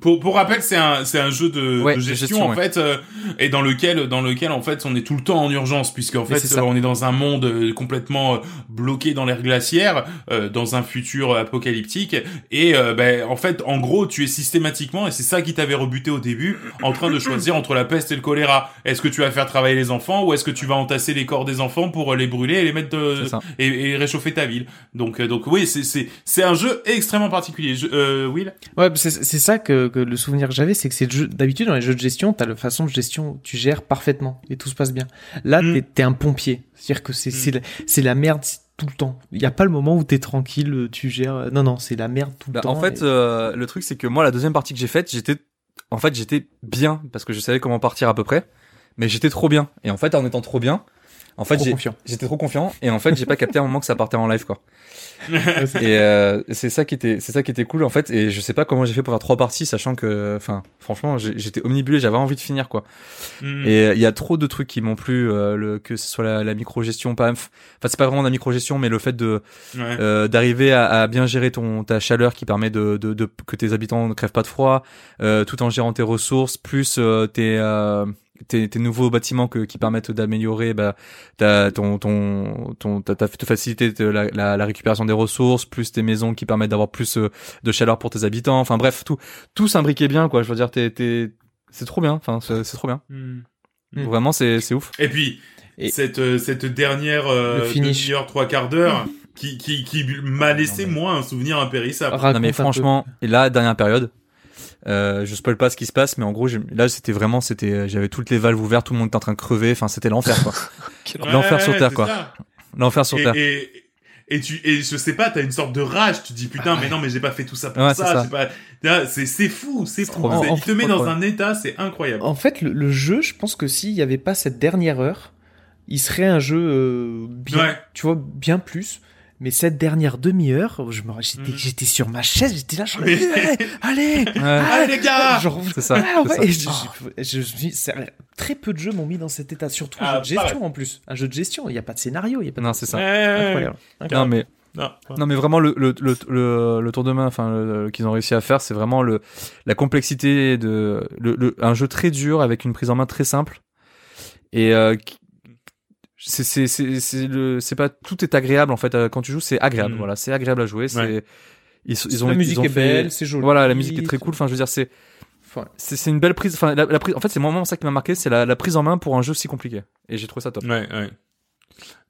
Pour, pour rappel, c'est un, c'est un jeu de, Ouais, de de gestion, gestion, en ouais. fait, euh, et dans lequel, dans lequel, en fait, on est tout le temps en urgence, puisqu'en Mais fait, c'est ça. euh, on est dans un monde euh, complètement euh, bloqué dans l'air glaciaire, euh, dans un futur apocalyptique, et ben, en fait, en gros, tu es systématiquement, et c'est ça qui t'avait rebuté au début, en train de choisir entre la peste et le choléra. Est-ce que tu vas faire travailler les enfants, ou est-ce que tu vas entasser les corps des enfants pour les brûler et les mettre de, et, et réchauffer ta ville? Donc, donc oui, c'est, c'est, c'est un jeu extrêmement particulier. Je, euh, Will? Ouais, c'est c'est ça que, que le souvenir que j'avais, c'est que c'est d'habitude dans les jeux de gestion, t'as la façon de gestion, tu gères parfaitement et tout se passe bien. Là, Mm. t'es un pompier, c'est-à-dire que c'est c'est la, merde tout le temps. Il y a pas le moment où t'es tranquille, tu gères. Non, non, c'est la merde tout le Bah, temps. en fait, et- euh, le truc c'est que moi la deuxième partie que j'ai faite, j'étais en fait j'étais bien parce que je savais comment partir à peu près, mais j'étais trop bien. Et en fait en étant trop bien, en fait j'étais trop confiant et en fait j'ai pas capté un moment que ça partait en live quoi. Et euh, c'est ça qui était c'est ça qui était cool en fait et je sais pas comment j'ai fait pour faire trois parties sachant que enfin franchement j'étais omnibulé, j'avais envie de finir quoi. Mm. Et il y a trop de trucs qui m'ont plu euh, le que ce soit la, la micro-gestion pas enfin c'est pas vraiment la micro-gestion mais le fait de Ouais. euh, d'arriver à, à bien gérer ton ta chaleur qui permet de, de, de- que tes habitants ne crèvent pas de froid euh, tout en gérant tes ressources plus euh, tes, euh, tes tes nouveaux bâtiments que, qui permettent d'améliorer bah ta ton ton ton ta, faciliter de la, la, la récupération des ressources plus tes maisons qui permettent d'avoir plus euh, de chaleur pour tes habitants enfin bref tout tout s'imbriquait bien quoi je veux dire t'es t'es c'est trop bien enfin c'est trop bien Mm. Mm. vraiment c'est c'est ouf Et puis Et- cette euh, cette dernière euh, finish. demi-heure trois quarts d'heure qui qui qui m'a laissé Non, mais- moi un souvenir impérissable. Non mais franchement, et là dernière période, euh, je spoil pas ce qui se passe, mais en gros j'ai- là c'était vraiment c'était j'avais toutes les valves ouvertes, tout le monde était en train de crever, enfin c'était l'enfer quoi, (laughs) Ouais, l'enfer sur Terre, quoi. l'enfer sur Et, terre. et et tu et je sais pas, t'as une sorte de rage. Tu dis putain, mais non, mais j'ai pas fait tout ça pour Ouais, ça. c'est C'est c'est fou, c'est fou. En- Il te met dans un état, c'est incroyable. En fait, le, le jeu, je pense que s'il y avait pas cette dernière heure, il serait un jeu euh, bien, Ouais. tu vois, bien plus. Mais cette dernière demi-heure, je me, j'étais, Mhm. j'étais sur ma chaise, j'étais là, genre, Oui. allez, allez, Ouais, Allez les gars. genre, c'est ça. ah, c'est ouais, ça. et je, je, je, je me suis dit, c'est- très peu de jeux m'ont mis dans cet état, surtout un Ah, jeu de gestion pareil. en plus, un jeu de gestion, il n'y a pas de scénario, il n'y a pas de... Non c'est ça. Ouais. Incroyable. Non mais Non. non mais vraiment le le le, le, le tour de main, enfin qu'ils ont réussi à faire, c'est vraiment le la complexité de le, le- un jeu très dur avec une prise en main très simple et euh, qui- c'est c'est c'est le c'est pas tout est agréable en fait euh, quand tu joues c'est agréable Mhm. voilà c'est agréable à jouer c'est Ouais. ils, ils ont la ils musique ont est fait- belle, c'est joli. voilà la musique est très cool enfin je veux dire c'est ouais. c'est c'est une belle prise. Enfin, la, la prise. En fait, c'est vraiment ça qui m'a marqué, c'est la, la prise en main pour un jeu si compliqué. Et j'ai trouvé ça top. Ouais, ouais.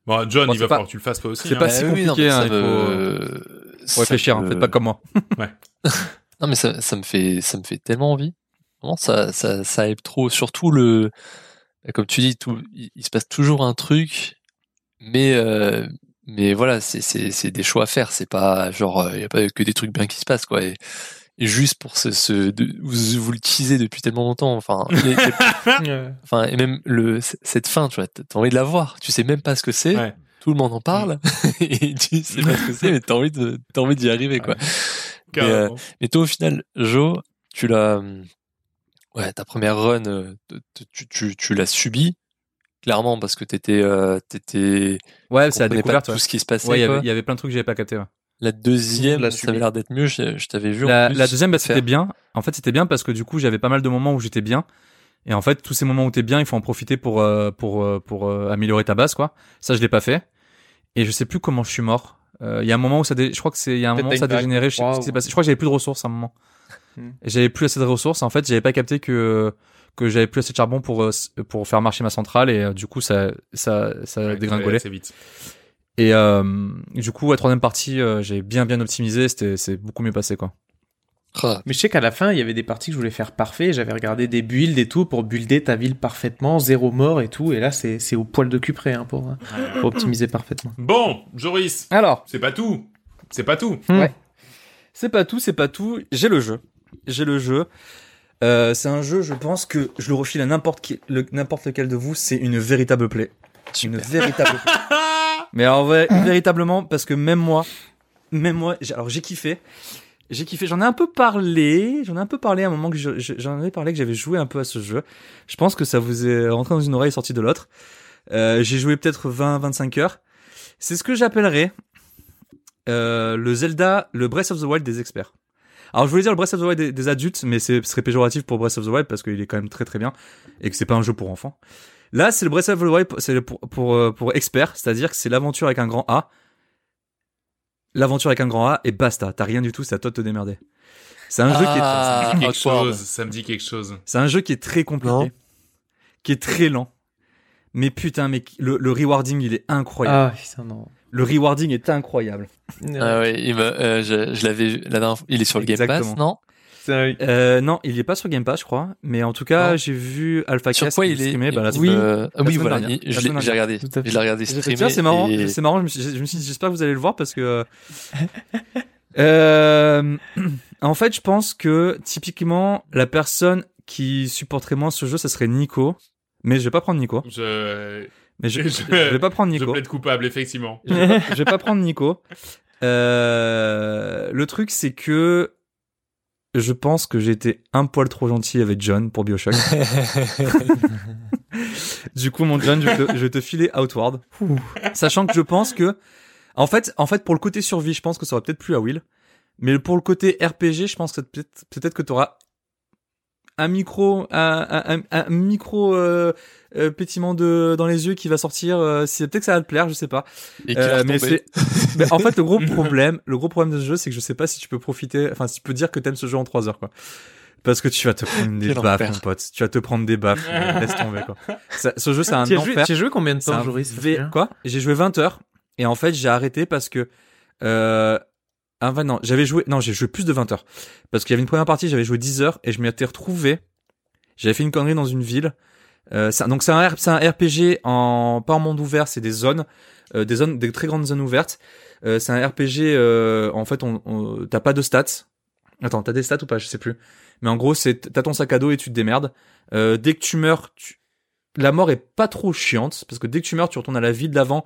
Bon, John, Bon, il va pas- falloir que tu le fasses toi aussi. c'est hein. pas si Bah oui, non, compliqué, hein, il me- Faut réfléchir, hein, me- faites pas comme moi. (laughs) (laughs) Non mais ça, ça me fait ça me fait tellement envie. Vraiment ça ça ça hype trop. Surtout le comme tu dis tout il, se passe toujours un truc, mais euh, mais voilà c'est c'est c'est des choix à faire. C'est pas genre il y a pas que des trucs bien qui se passent quoi. Et, et juste pour ce, ce de- vous, vous le teasez depuis tellement longtemps. Enfin Euh, (laughs) enfin et même le cette fin tu vois t'as envie de la voir. Tu sais même pas ce que c'est. Ouais. Tout le monde en parle (laughs) et tu sais pas ce que c'est mais t'as envie de t'as envie d'y arriver quoi. Mais, euh, mais toi, au final, Jo, tu l'as, hum, ouais, ta première run, euh, tu, tu, tu l'as subi clairement parce que t'étais, euh, t'étais, Ouais, c'est la comprenais pas découverte. tout ouais. ce qui se passait. Ouais, il y avait, il y avait plein de trucs que j'avais pas capté. ouais. La deuxième, l'a ça avait l'air d'être mieux. Je, je t'avais vu. en La, plus la deuxième, bah, c'était bien. En fait, c'était bien parce que du coup, j'avais pas mal de moments où j'étais bien. Et en fait, tous ces moments où t'es bien, il faut en profiter pour euh, pour euh, pour euh, améliorer ta base, quoi. Ça, je l'ai pas fait. Et je sais plus comment je suis mort. Euh, Il y a un moment où ça, dé... je crois que c'est, il y a un moment où ça vague, Je sais plus ce qui ou- s'est passé. Je crois que j'avais plus de ressources à un moment. Hmm. J'avais plus assez de ressources. En fait, j'avais pas capté que que j'avais plus assez de charbon pour euh, pour faire marcher ma centrale et euh, du coup ça ça ça Ouais, dégringolait. assez vite. Et euh, du coup, la troisième partie, euh, j'ai bien bien optimisé. C'était c'est beaucoup mieux passé, quoi. Ah, Mais je sais qu'à la fin, il y avait des parties que je voulais faire parfait. J'avais regardé des builds et tout pour builder ta ville parfaitement, zéro mort et tout. Et là, c'est c'est au poil de cul près hein, pour, hein, pour optimiser parfaitement. Bon, Joris, Alors, c'est pas tout. C'est pas tout. Ouais. c'est pas tout, c'est pas tout. J'ai le jeu. J'ai le jeu. Euh, c'est un jeu, je pense que je le refile à n'importe qui, le- n'importe lequel de vous. C'est une véritable play. Une véritable play. (laughs) Mais alors, ouais, véritablement, parce que même moi, même moi, j'ai- alors j'ai kiffé. J'ai kiffé. J'en ai un peu parlé. J'en ai un peu parlé à un moment que je- je- j'en avais parlé que j'avais joué un peu à ce jeu. Je pense que ça vous est rentré dans une oreille et sorti de l'autre. Euh, j'ai joué peut-être 20-25 heures. C'est ce que j'appellerais euh, le Zelda, le Breath of the Wild des experts. Alors je voulais dire le Breath of the Wild des, des adultes, mais c'est- ce serait péjoratif pour Breath of the Wild parce qu'il est quand même très très bien et que c'est pas un jeu pour enfants. Là, c'est le Breath of the Wild, c'est pour pour euh, pour experts, c'est-à-dire que c'est l'aventure avec un grand A. L'aventure avec un grand A et basta. T'as rien du tout, c'est à toi de te démerder. C'est un jeu qui est Ah, quelque awkward. chose. Ça me dit quelque chose. c'est un jeu qui est très compliqué, Non. qui est très lent. Mais putain, mais le, le rewarding, il est incroyable. Ah, putain, non. Le rewarding est incroyable. Ah ouais, il me, euh, je, je l'avais vu la dernière fois. Il est sur le Game Pass, non? Euh, non, il est pas sur Game Pass, je crois. Mais en tout cas, j'ai vu Alpha Sur Cast quoi qui il est streamait, bah, la Oui. Euh, La oui, voilà. dernière. il- La Je l'ai regardé. Je l'ai regardé streamer. C'est marrant, et- c'est marrant. Je me suis, je me suis dit, j'espère que vous allez le voir parce que. euh, en fait, je pense que typiquement la personne qui supporterait moins ce jeu, ça serait Nico. Mais je vais pas prendre Nico. Je, Mais je, Je- je vais pas prendre je Nico. plaide coupable, effectivement. Je vais pas, je vais pas prendre Nico. Euh, le truc, c'est que je pense que j'ai été un poil trop gentil avec John pour Bioshock. (laughs) Du coup, mon John, je vais te, je vais te filer Outward. Sachant que je pense que, en fait, en fait, pour le côté survie, je pense que ça aurait peut-être plu à Will. Mais pour le côté RPG, je pense que peut-être, peut-être que t'auras un micro, un, un, un- un micro euh, euh, pétiment de dans les yeux qui va sortir. Euh, si peut-être que ça va te plaire, je sais pas. Et qui va Euh, mais c'est, mais en fait, le gros (laughs) problème, le gros problème de ce jeu, c'est que je sais pas si tu peux profiter, enfin, si tu peux dire que t'aimes ce jeu en 3 heures, quoi. Parce que tu vas te prendre (laughs) des baffes, mon pote. Tu vas te prendre des baffes. Laisse tomber, quoi. Ça- ce jeu, c'est un as enfer. as joué combien de C'est temps, Joris V- Quoi? J'ai joué 20 heures. Et en fait, j'ai arrêté parce que, euh, ah, bah non, j'avais joué, non, j'ai joué plus de 20 heures. Parce qu'il y avait une première partie, j'avais joué 10 heures et je m'y étais retrouvé. J'avais fait une connerie dans une ville. Euh, c'est un- donc c'est un, RPG en, pas en monde ouvert, c'est des zones, euh, des zones, des très grandes zones ouvertes. Euh, c'est un RPG, euh, en fait, on, on- t'as pas de stats. Attends, t'as des stats ou pas? Je sais plus. Mais en gros, c'est, t'as ton sac à dos et tu te démerdes. Euh, dès que tu meurs, la mort est pas trop chiante parce que dès que tu meurs, tu retournes à la vie de l'avant,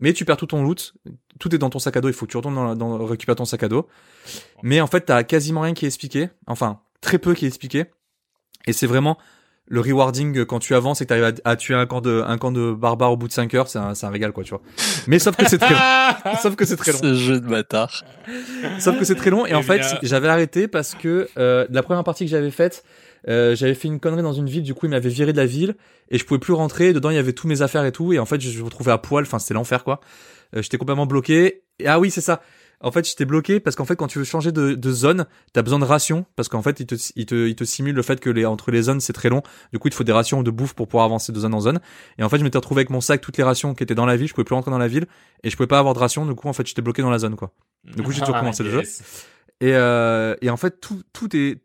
mais tu perds tout ton loot. Tout est dans ton sac à dos. Il faut que tu retournes dans, dans récupérer ton sac à dos. Mais en fait, t'as quasiment rien qui est expliqué. Enfin, très peu qui est expliqué. Et c'est vraiment le rewarding quand tu avances et que t'arrives à, à tuer un camp de un camp de barbares au bout de 5 heures, c'est un, c'est un régal quoi, tu vois. Mais sauf que c'est très long. (laughs) sauf que c'est très long. Ce jeu de bâtard. Sauf que c'est très long et en Eh fait j'avais arrêté parce que euh, la première partie que j'avais faite, euh, j'avais fait une connerie dans une ville, du coup il m'avait viré de la ville et je pouvais plus rentrer. Dedans il y avait tous mes affaires et tout et en fait je me retrouvais à poil, enfin c'était l'enfer quoi. Euh, J'étais complètement bloqué. Et, ah oui c'est ça. en fait, j'étais bloqué parce qu'en fait, quand tu veux changer de, de zone, t'as besoin de rations parce qu'en fait, il te, il te, il te simule le fait que les entre les zones c'est très long. Du coup, il te faut des rations de bouffe pour pouvoir avancer de zone en zone. Et en fait, je m'étais retrouvé avec mon sac toutes les rations qui étaient dans la ville. Je pouvais plus rentrer dans la ville et je pouvais pas avoir de rations. Du coup, en fait, j'étais bloqué dans la zone quoi. Du coup, j'ai tout recommencé le jeu. Et euh, et en fait, tout tout est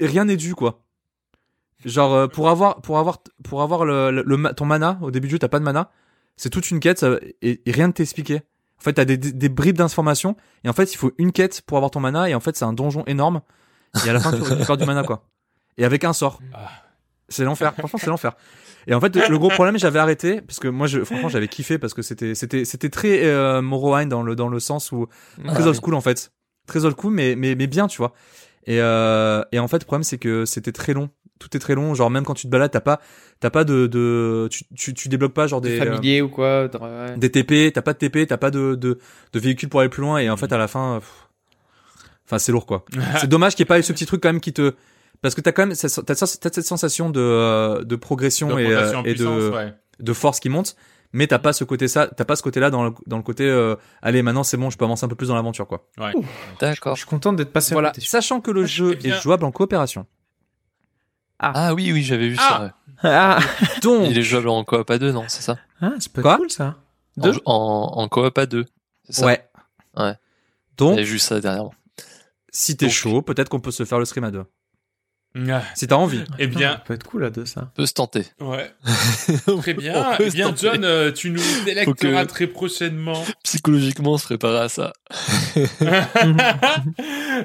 rien n'est dû quoi. Genre euh, pour avoir pour avoir pour avoir le, le, le ton mana au début du jeu, t'as pas de mana. C'est toute une quête ça- et, et rien ne t'expliquait. En fait, t'as des, des, des bribes d'informations et en fait, il faut une quête pour avoir ton mana et en fait, c'est un donjon énorme et à la fin, tu récupères du mana quoi. Et avec un sort. Ah. C'est l'enfer. Franchement, c'est l'enfer. Et en fait, le gros problème, j'avais arrêté parce que moi, je, franchement, j'avais kiffé parce que c'était, c'était, c'était très euh, Morrowind dans le dans le sens où très old school en fait, très old school, mais mais mais bien, tu vois. Et euh, et en fait, le problème, c'est que c'était très long. Tout est très long. Genre même quand tu te balades, t'as pas t'as pas de de tu tu, tu débloques pas genre des Des euh, familiers ou quoi. ouais. des TP, t'as pas de TP, t'as pas de, de, de véhicule pour aller plus loin et en fait à la fin, euh, pff, enfin c'est lourd quoi. (laughs) c'est dommage qu'il n'y ait pas eu ce petit truc quand même qui te, parce que t'as quand même, cette- t'as, cette sensation de, euh, de progression De et, progression euh, et de, ouais. de force qui monte, mais t'as pas ce côté ça, t'as pas ce côté là dans le, dans le côté, euh, allez maintenant c'est bon, je peux avancer un peu plus dans l'aventure quoi. D'accord. Je suis content d'être passé à Voilà, côté. sachant que le jeu Eh bien- est jouable en coopération. Ah oui, oui, j'avais vu Ah ça. ouais. Ah, Donc, Il est jouable en coop à deux, non C'est ça? Ah c'est pas Quoi? cool ça. en, Deux? en, en coop à deux. C'est ça? Ouais. Ouais. Donc, J'avais vu ça dernièrement. si t'es Donc- chaud, peut-être qu'on peut se faire le stream à deux. Si t'as envie. Eh bien, Ça peut être cool à deux ça. Peut se tenter. ouais. (laughs) Très bien. Eh bien. John, euh, tu nous délecteras très prochainement. Psychologiquement, se préparer à ça. (laughs)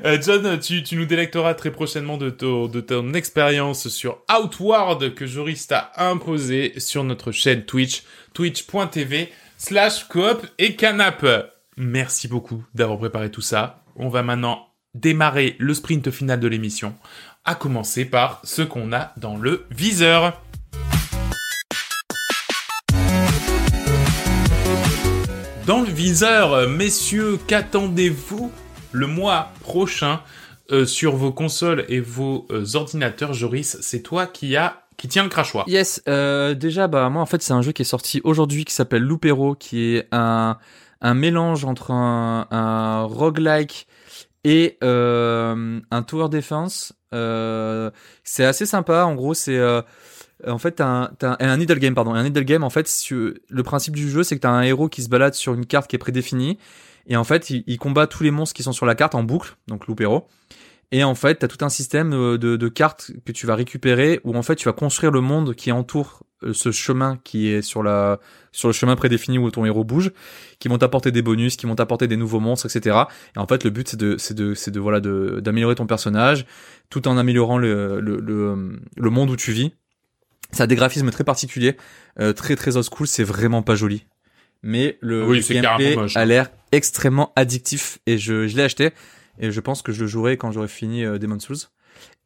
Euh, John, tu, tu nous délecteras très prochainement de, ton- de ton expérience sur Outward que Joris t'a imposé sur notre chaîne Twitch, twitch.tv slash coop et canap. Merci beaucoup d'avoir préparé tout ça. On va maintenant démarrer le sprint final de l'émission, à commencer par ce qu'on a dans le viseur. Dans le viseur, messieurs, qu'attendez-vous le mois prochain euh, sur vos consoles et vos euh, ordinateurs? Joris, c'est toi qui a qui tient le crachoir. Yes, euh, déjà, bah moi en fait c'est un jeu qui est sorti aujourd'hui qui s'appelle Loopero, qui est un mélange entre un roguelike et euh, un tower defense. Euh, c'est assez sympa. En gros, c'est euh, en fait t'as un, t'as un, un needle game pardon, un needle game. En fait, le principe du jeu c'est que t'as un héros qui se balade sur une carte qui est prédéfinie et en fait il, combat tous les monstres qui sont sur la carte en boucle, donc Loopero. Et en fait, tu as tout un système euh, de, de cartes que tu vas récupérer où en fait tu vas construire le monde qui entoure ce chemin qui est sur la sur le chemin prédéfini où ton héros bouge, qui vont t'apporter des bonus, qui vont t'apporter des nouveaux monstres, etc. Et en fait, le but c'est de c'est de c'est de voilà de d'améliorer ton personnage tout en améliorant le le le, le monde où tu vis. Ça a des graphismes très particuliers, euh, très très old school. C'est vraiment pas joli, mais le, Oui, le gameplay moche, hein. a l'air extrêmement addictif et je je l'ai acheté et je pense que je le jouerai quand j'aurai fini euh, Demon's Souls.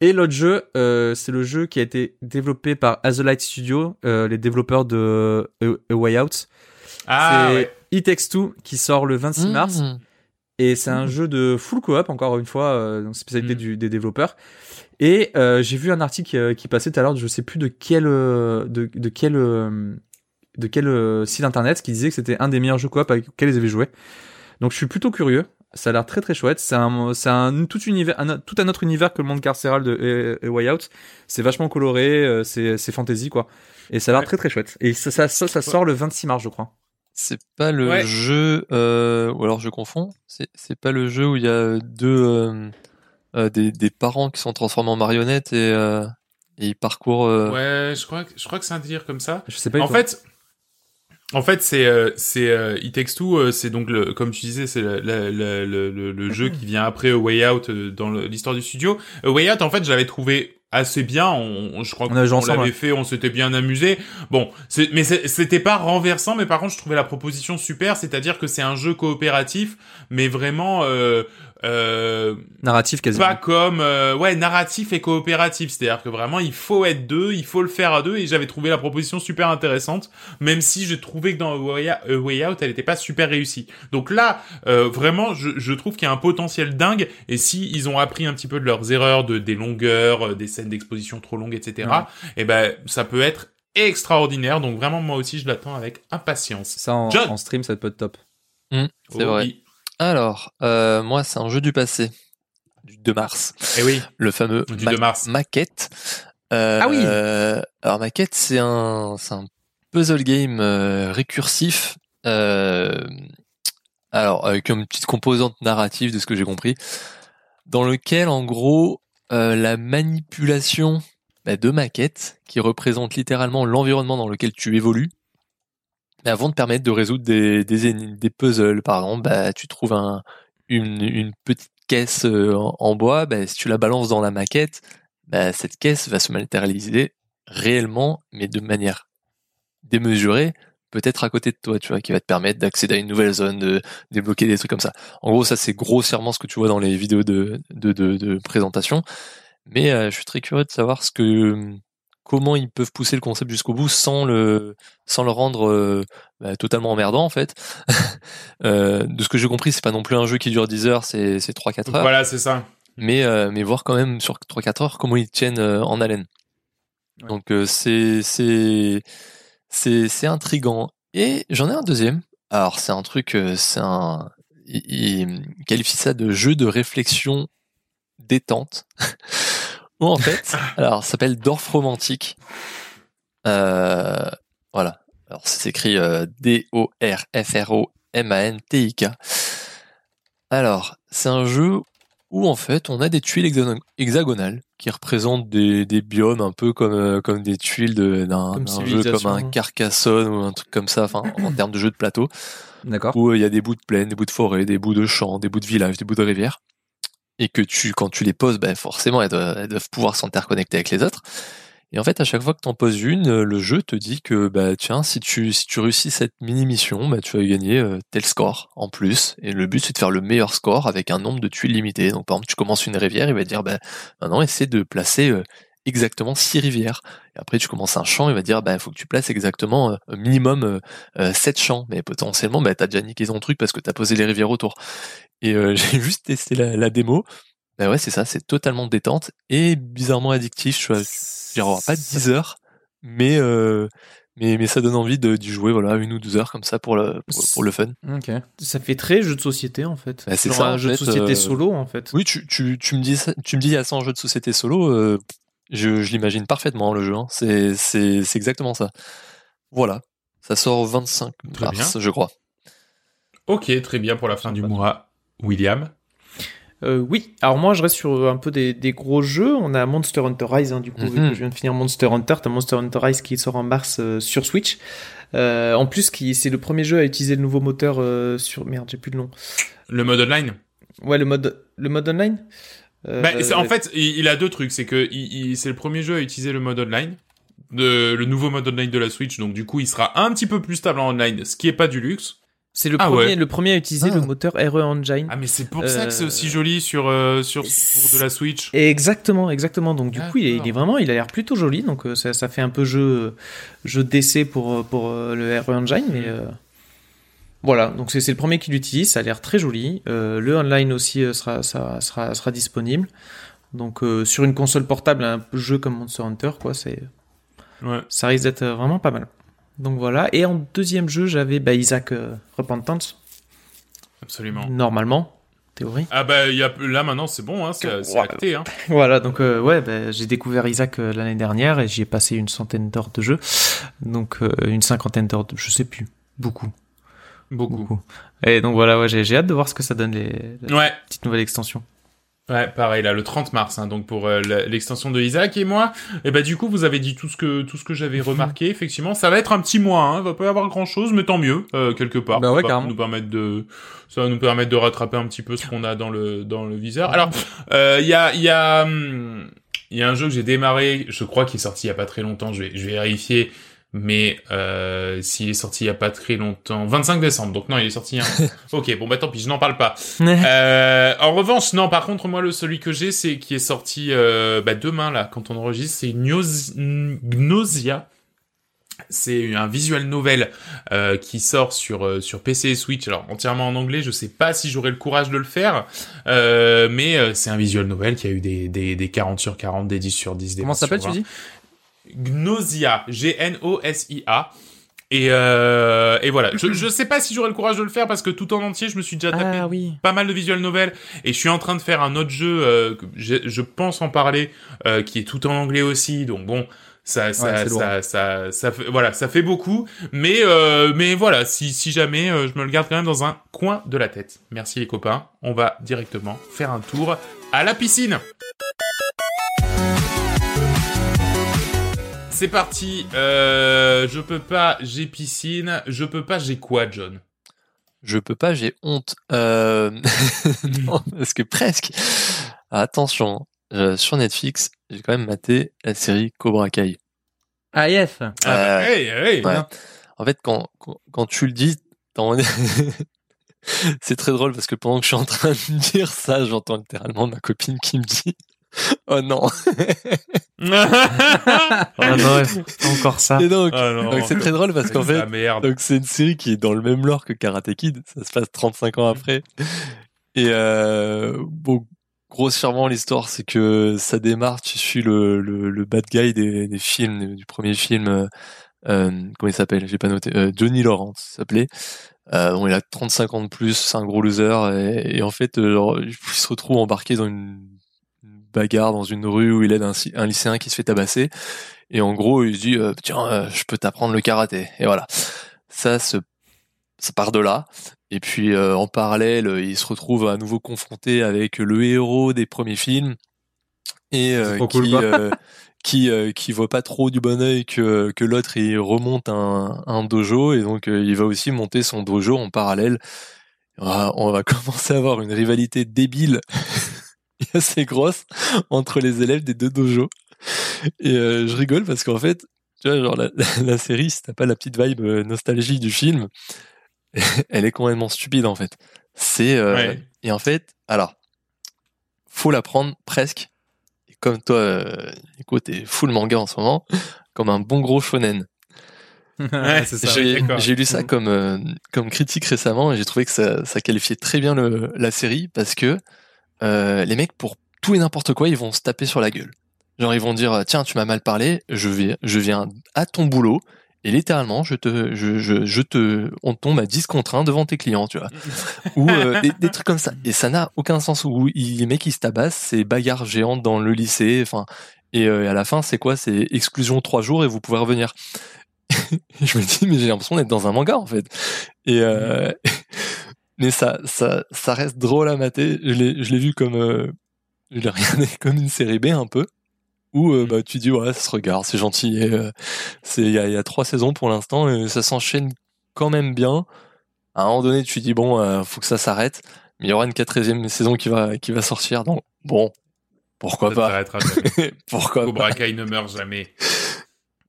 Et l'autre jeu, euh, c'est le jeu qui a été développé par Azulite Studio, euh, les développeurs de A, A Way Out. Ah c'est ouais. It Takes Two qui sort le 26 mars Mmh. et c'est un jeu de full coop encore une fois, euh, donc spécialité Mm. du, des développeurs. Et euh, j'ai vu un article euh, qui passait tout à l'heure, je sais plus de quel euh, de, de quel euh, de quel euh, site internet qui disait que c'était un des meilleurs jeux coop avec lesquels ils avaient joué. Donc je suis plutôt curieux. Ça a l'air très très chouette. C'est un, c'est un tout univers, un, tout un autre univers que le monde carcéral de A, A Way Out. C'est vachement coloré, euh, c'est c'est fantasy quoi. Et ça a l'air Ouais. très très chouette. Et ça ça, ça, ça sort le 26 mars je crois. C'est pas le Ouais. jeu, euh, ou alors je confonds. C'est c'est pas le jeu où il y a deux euh, euh, des, des parents qui sont transformés en marionnettes et, euh, et ils parcourent. euh, Ouais, je crois que je crois que c'est un délire comme ça. Je sais pas. En fait, en fait, c'est euh, c'est euh, It Takes Two, euh, c'est donc le, comme tu disais, c'est le, le, jeu qui vient après A Way Out euh, dans l'histoire du studio. A Way Out, en fait, je l'avais trouvé assez bien. On, on- je crois qu'on l'avait fait, on s'était bien amusé. Bon, mais c'était pas renversant. Mais par contre, je trouvais la proposition super, c'est-à-dire que c'est un jeu coopératif, mais vraiment. Euh, narratif quasiment. pas comme euh, ouais narratif et coopératif c'est-à-dire que vraiment il faut être deux il faut le faire à deux et j'avais trouvé la proposition super intéressante même si je trouvais que dans A Way A Way Out elle était pas super réussie donc là euh, vraiment je, je trouve qu'il y a un potentiel dingue et si ils ont appris un petit peu de leurs erreurs de des longueurs euh, des scènes d'exposition trop longues etc Ouais. et ben ça peut être extraordinaire donc vraiment moi aussi je l'attends avec impatience Ça en, John. en stream ça peut être top. C'est Oh, vrai. Alors, euh, moi, c'est un jeu du passé, du 2 mars. Eh oui, Le fameux du Ma- 2 mars. Maquette. Euh, Ah oui. alors Maquette, c'est un, puzzle game euh, récursif. alors avec une petite composante narrative de ce que j'ai compris, dans lequel en gros la manipulation bah, de maquettes qui représente littéralement l'environnement dans lequel tu évolues. Bah, vont te permettre de résoudre des, des, des puzzles. Par exemple, bah, tu trouves un, une, une petite caisse euh, en, en bois, bah, si tu la balances dans la maquette, bah, cette caisse va se matérialiser réellement, mais de manière démesurée, peut-être à côté de toi, tu vois, qui va te permettre d'accéder à une nouvelle zone, de débloquer des trucs comme ça. En gros, ça c'est grossièrement ce que tu vois dans les vidéos de, de, de, de présentation. Mais euh, je suis très curieux de savoir ce que comment ils peuvent pousser le concept jusqu'au bout sans le sans le rendre euh, bah, totalement emmerdant en fait. (laughs) Euh, de ce que j'ai compris, c'est pas non plus un jeu qui dure 10 heures, c'est c'est 3 4 heures Voilà, c'est ça. mais euh, mais voir quand même sur 3-4 heures comment ils tiennent euh, en haleine. Ouais. Donc euh, c'est c'est c'est c'est intrigant. Et j'en ai un deuxième. Alors c'est un truc, c'est un il, il qualifie ça de jeu de réflexion détente. (laughs) En fait, (laughs) alors ça s'appelle Dorf romantique. Euh, voilà. Alors ça s'écrit euh, D O R F R O M A N T I K. Alors, c'est un jeu où en fait on a des tuiles hexagon- hexagonales qui représentent des, des biomes un peu comme euh, comme des tuiles de- d'un d'un jeu comme un Carcassonne ou un truc comme ça enfin en (clears throat) termes de jeu de plateau D'accord. où il y a des bouts de plaine, des bouts de forêt, des bouts de champs, des bouts de villages, des bouts de rivières et que tu quand tu les poses ben forcément elles doivent, pouvoir s'interconnecter avec les autres. Et en fait, à chaque fois que tu poses une, euh, le jeu te dit que bah tiens, si tu si tu réussis cette mini mission, bah tu vas gagner euh, tel score en plus. Et le but c'est de faire le meilleur score avec un nombre de tuiles limité. Donc par exemple, tu commences une rivière, il va dire bah maintenant essaie de placer euh, exactement six rivières. Et après tu commences un champ, il va te dire bah faut que tu places exactement minimum sept champs. Mais potentiellement bah t'as déjà niqué ton truc parce que t'as posé les rivières autour. Et euh, (laughs) j'ai juste testé la, la démo. Bah ouais, c'est ça, c'est totalement détente et bizarrement addictif. Je suis dirais pas 10 heures, mais euh, mais mais ça donne envie de d'y jouer voilà une ou deux heures comme ça pour le pour, pour le fun. Ok. Ça fait très jeu de société en fait. Bah, c'est Genre ça, un jeu de fait, société euh, solo en fait. Oui, tu tu tu me dis ça, tu me dis il y a ça en jeu de société solo, euh, je je l'imagine parfaitement le jeu. hein. C'est c'est c'est exactement ça. Voilà, ça sort au 25 Très mars, je crois. Ok, très bien pour la fin du mois. William. Euh, oui, alors moi je reste sur un peu des, des gros jeux. On a Monster Hunter Rise, hein, du coup, vu Mhm. que je viens de finir Monster Hunter, t'as Monster Hunter Rise qui sort en mars euh, sur Switch. Euh, en plus, qui c'est le premier jeu à utiliser le nouveau moteur euh, sur. Merde, j'ai plus le nom. Le mode online. Ouais, le mode, le mode online Euh, Bah, c'est- en fait, il, il a deux trucs. C'est que il, il- c'est le premier jeu à utiliser le mode online, de, le nouveau mode online de la Switch. Donc du coup, il sera un petit peu plus stable en online, ce qui est pas du luxe. C'est le, Ah premier, ouais. le premier à utiliser Ah. le moteur RE Engine. Ah mais c'est pour ça que c'est Euh, aussi joli sur euh, sur pour de la Switch. Exactement, exactement. Donc du coup, il est, il est D'accord. vraiment, il a l'air plutôt joli. Donc euh, ça, ça fait un peu jeu, jeu d'essai pour euh, pour euh, le RE Engine, mais euh, voilà. Donc c'est le premier qui l'utilise. Ça a l'air très joli. Euh, le online aussi euh, sera, sera sera sera disponible. Donc euh, sur une console portable, un jeu comme Monster Hunter, quoi, c'est Ouais. ça risque d'être euh, vraiment pas mal. Donc voilà. Et en deuxième jeu, j'avais bah, Isaac euh, Repentance. Absolument. Normalement, théorie. Ah bah il y a là maintenant c'est bon hein, c'est Ouais. acté hein. (laughs) Voilà, donc euh, ouais, bah, j'ai découvert Isaac euh, l'année dernière et j'y ai passé une centaine d'heures de jeu. Donc euh, une cinquantaine d'heures de je sais plus. Beaucoup. Beaucoup. Et donc voilà, ouais, j'ai j'ai hâte de voir ce que ça donne les, les Ouais. petites nouvelles extensions. Ouais, pareil là le 30 mars hein, donc pour euh, l'extension de Isaac et moi. Et bah du coup vous avez dit tout ce que tout ce que j'avais remarqué. Effectivement ça va être un petit mois hein, va pas y avoir grand chose mais tant mieux euh, quelque part. Bah Ça ouais, va carrément. nous permettre de ça va nous permettre de rattraper un petit peu ce qu'on a dans le dans le viseur. Alors euh, il y a il y a hum, il y a un jeu que j'ai démarré, je crois qu'il est sorti il y a pas très longtemps, je vais je vais vérifier mais euh, s'il est sorti il y a pas très longtemps, 25 décembre. Donc non, il est sorti. Hein. (laughs) ok, bon bah tant pis, je n'en parle pas. Euh, en revanche, non, par contre, moi, le celui que j'ai, c'est qui est sorti euh, bah, demain là, quand on enregistre, c'est Gnos- Gnosia. C'est un visual novel euh, qui sort sur euh, sur PC et Switch. Alors entièrement en anglais, je sais pas si j'aurai le courage de le faire, euh, mais euh, c'est un visual novel qui a eu des, des des 40 sur 40, des 10 sur 10. Des Comment 20 ça s'appelle, tu 20. dis? Gnosia, G-N-O-S-I-A. Et, euh, et voilà. Je, je sais pas si j'aurai le courage de le faire parce que tout en entier, je me suis déjà tapé Ah oui. pas mal de visual novels et je suis en train de faire un autre jeu euh, que je, je pense en parler euh, qui est tout en anglais aussi donc bon ça ça lourd. ça, ça ça fait voilà ça fait beaucoup mais mais voilà si si jamais je me le garde quand même dans un coin de la tête merci les copains on va directement faire un tour à la piscine c'est parti euh, je peux pas j'ai piscine je peux pas j'ai quoi John? Je peux pas, j'ai honte. Euh... (laughs) non, parce que presque. Attention, euh, sur Netflix, j'ai quand même maté la série Cobra Kai. Ah yes. ah, bah, Euh, hey, hey, Ouais. En fait, quand, quand, quand tu le dis, (laughs) c'est très drôle parce que pendant que je suis en train de dire ça, j'entends littéralement ma copine qui me dit (laughs) Oh non Ah (laughs) non, encore ça. Et donc, Ah donc c'est très drôle parce qu'en fait. Donc c'est une série qui est dans le même lore que Karate Kid, ça se passe 35 ans après. Et euh, bon, grossièrement l'histoire c'est que ça démarre, tu suis le, le, le bad guy des, des films, du premier film, euh, euh, comment il s'appelle J'ai pas noté. Euh, Johnny Lawrence s'appelait. Euh, bon, il a 35 ans de plus, c'est un gros loser et, et en fait euh, il se retrouve embarqué dans une bagarre dans une rue où il aide un, lycéen qui se fait tabasser. Et en gros il se dit euh, tiens euh, je peux t'apprendre le karaté. Et voilà. Ça se ça part de là. Et puis euh, en parallèle il se retrouve à nouveau confronté avec le héros des premiers films. Et qui cool, qui qui voit pas trop du bon œil que que l'autre. Il remonte un, un dojo et donc il va aussi monter son dojo en parallèle. On va, on (laughs) va commencer à avoir une rivalité débile (laughs) assez grosse entre les élèves des deux dojos. Et euh, je rigole parce qu'en fait tu vois genre la, (laughs) la, la série si t'as pas la petite vibe euh, nostalgie du film (laughs) elle est complètement stupide en fait. C'est euh, Ouais. et en fait alors faut la prendre presque et comme toi euh, Nico t'es full manga en ce moment comme un bon gros shonen. Ouais, c'est ça. j'ai lu ça comme euh, comme critique récemment et j'ai trouvé que ça, ça qualifiait très bien le, la série parce que euh, les mecs pour tout et n'importe quoi ils vont se taper sur la gueule. Genre ils vont dire tiens tu m'as mal parlé je vais je viens à ton boulot et littéralement je te je, je, je te on tombe à 10 contre 1 devant tes clients tu vois. (laughs) Ou euh, des, des trucs comme ça. Et ça n'a aucun sens. Où les mecs ils se tabassent c'est bagarre géante dans le lycée enfin et euh, à la fin c'est quoi? C'est exclusion trois jours et vous pouvez revenir. Et (laughs) je me dis mais j'ai l'impression d'être dans un manga en fait. Et euh, (laughs) mais ça ça ça reste drôle à mater. Je l'ai je l'ai vu comme euh, je l'ai regardé (laughs) comme une série B un peu où euh, bah tu dis ouais ça se regarde c'est gentil et euh, c'est il y a, il y a trois saisons pour l'instant et ça s'enchaîne quand même bien. À un moment donné tu dis bon euh, faut que ça s'arrête mais il y aura une quatrième saison qui va qui va sortir donc bon pourquoi Ça pas? (laughs) pourquoi pas? Cobra Kai ne meurt jamais.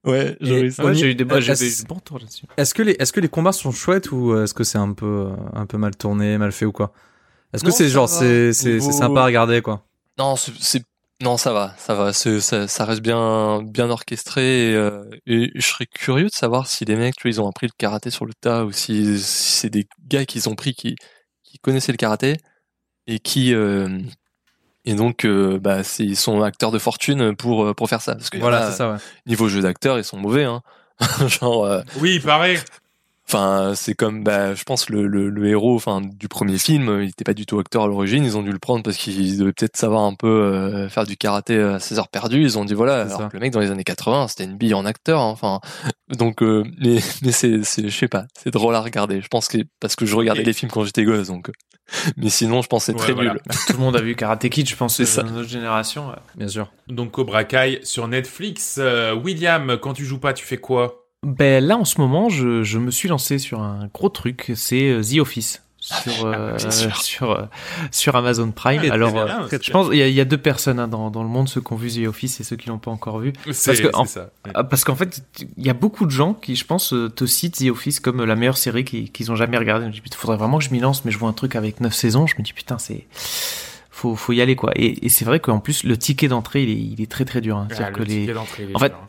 Ouais. On Ouais, y- j'ai eu des, j'ai est-ce- eu des bons tours là-dessus. Est-ce que les est-ce que les combats sont chouettes ou euh, est-ce que c'est un peu euh, un peu mal tourné, mal fait ou quoi? Est-ce que c'est ça genre c'est c'est Niveau- c'est sympa à regarder quoi? Non, c'est- non, ça va, ça va, ça, ça reste bien bien orchestré et, euh, et je serais curieux de savoir si les mecs, tu vois, ils ont appris le karaté sur le tas ou si, si c'est des gars qu'ils ont pris qui qui connaissaient le karaté et qui euh, et donc euh, bah ils sont acteurs de fortune pour euh, pour faire ça parce que Voilà, là, c'est ça ouais. niveau jeu d'acteur, ils sont mauvais hein. (laughs) Genre euh, Oui, il paraît. Enfin, c'est comme, bah, je pense le, le, le héros, enfin, du premier film, il était pas du tout acteur à l'origine. Ils ont dû le prendre parce qu'il devait peut-être savoir un peu euh, faire du karaté à ses heures perdues. Ils ont dit voilà, alors que le mec dans les années 80, c'était une bille en acteur. hein, Enfin, donc, mais (laughs) mais c'est, c'est, je sais pas, c'est drôle à regarder. Je pense que parce que je regardais Et- les films quand j'étais gosse, donc. Euh, (laughs) Mais sinon, je pense que c'est Ouais, très voilà. nul. Tout le monde a vu Karate Kid, je pense, C'est ça. dans notre génération. ouais. Bien sûr. Donc Cobra Kai sur Netflix. Euh, William, quand tu joues pas, tu fais quoi? Ben là, en ce moment, je, je me suis lancé sur un gros truc, c'est euh, The Office. Sur, euh, bien sûr. sur, euh, sur Amazon Prime. Ah, Alors, euh, je pense il y, a- il y a deux personnes hein, dans, dans le monde, ceux qui ont vu The Office et ceux qui l'ont pas encore vu. C'est que, c'est en- ça. Ah, Parce qu'en fait, il y a beaucoup de gens qui, je pense, euh, te citent The Office comme la meilleure série qu'ils qu'ils ont jamais regardée. Je me dis, putain, faudrait vraiment que je m'y lance, mais je vois un truc avec 9 saisons. Je me dis, putain, c'est. Faut, faut y aller, quoi. Et, et c'est vrai qu'en plus, le ticket d'entrée, il est, il est très très dur. hein. Ah, C'est-à-dire le que les... ticket d'entrée, il est En fait, dur, hein.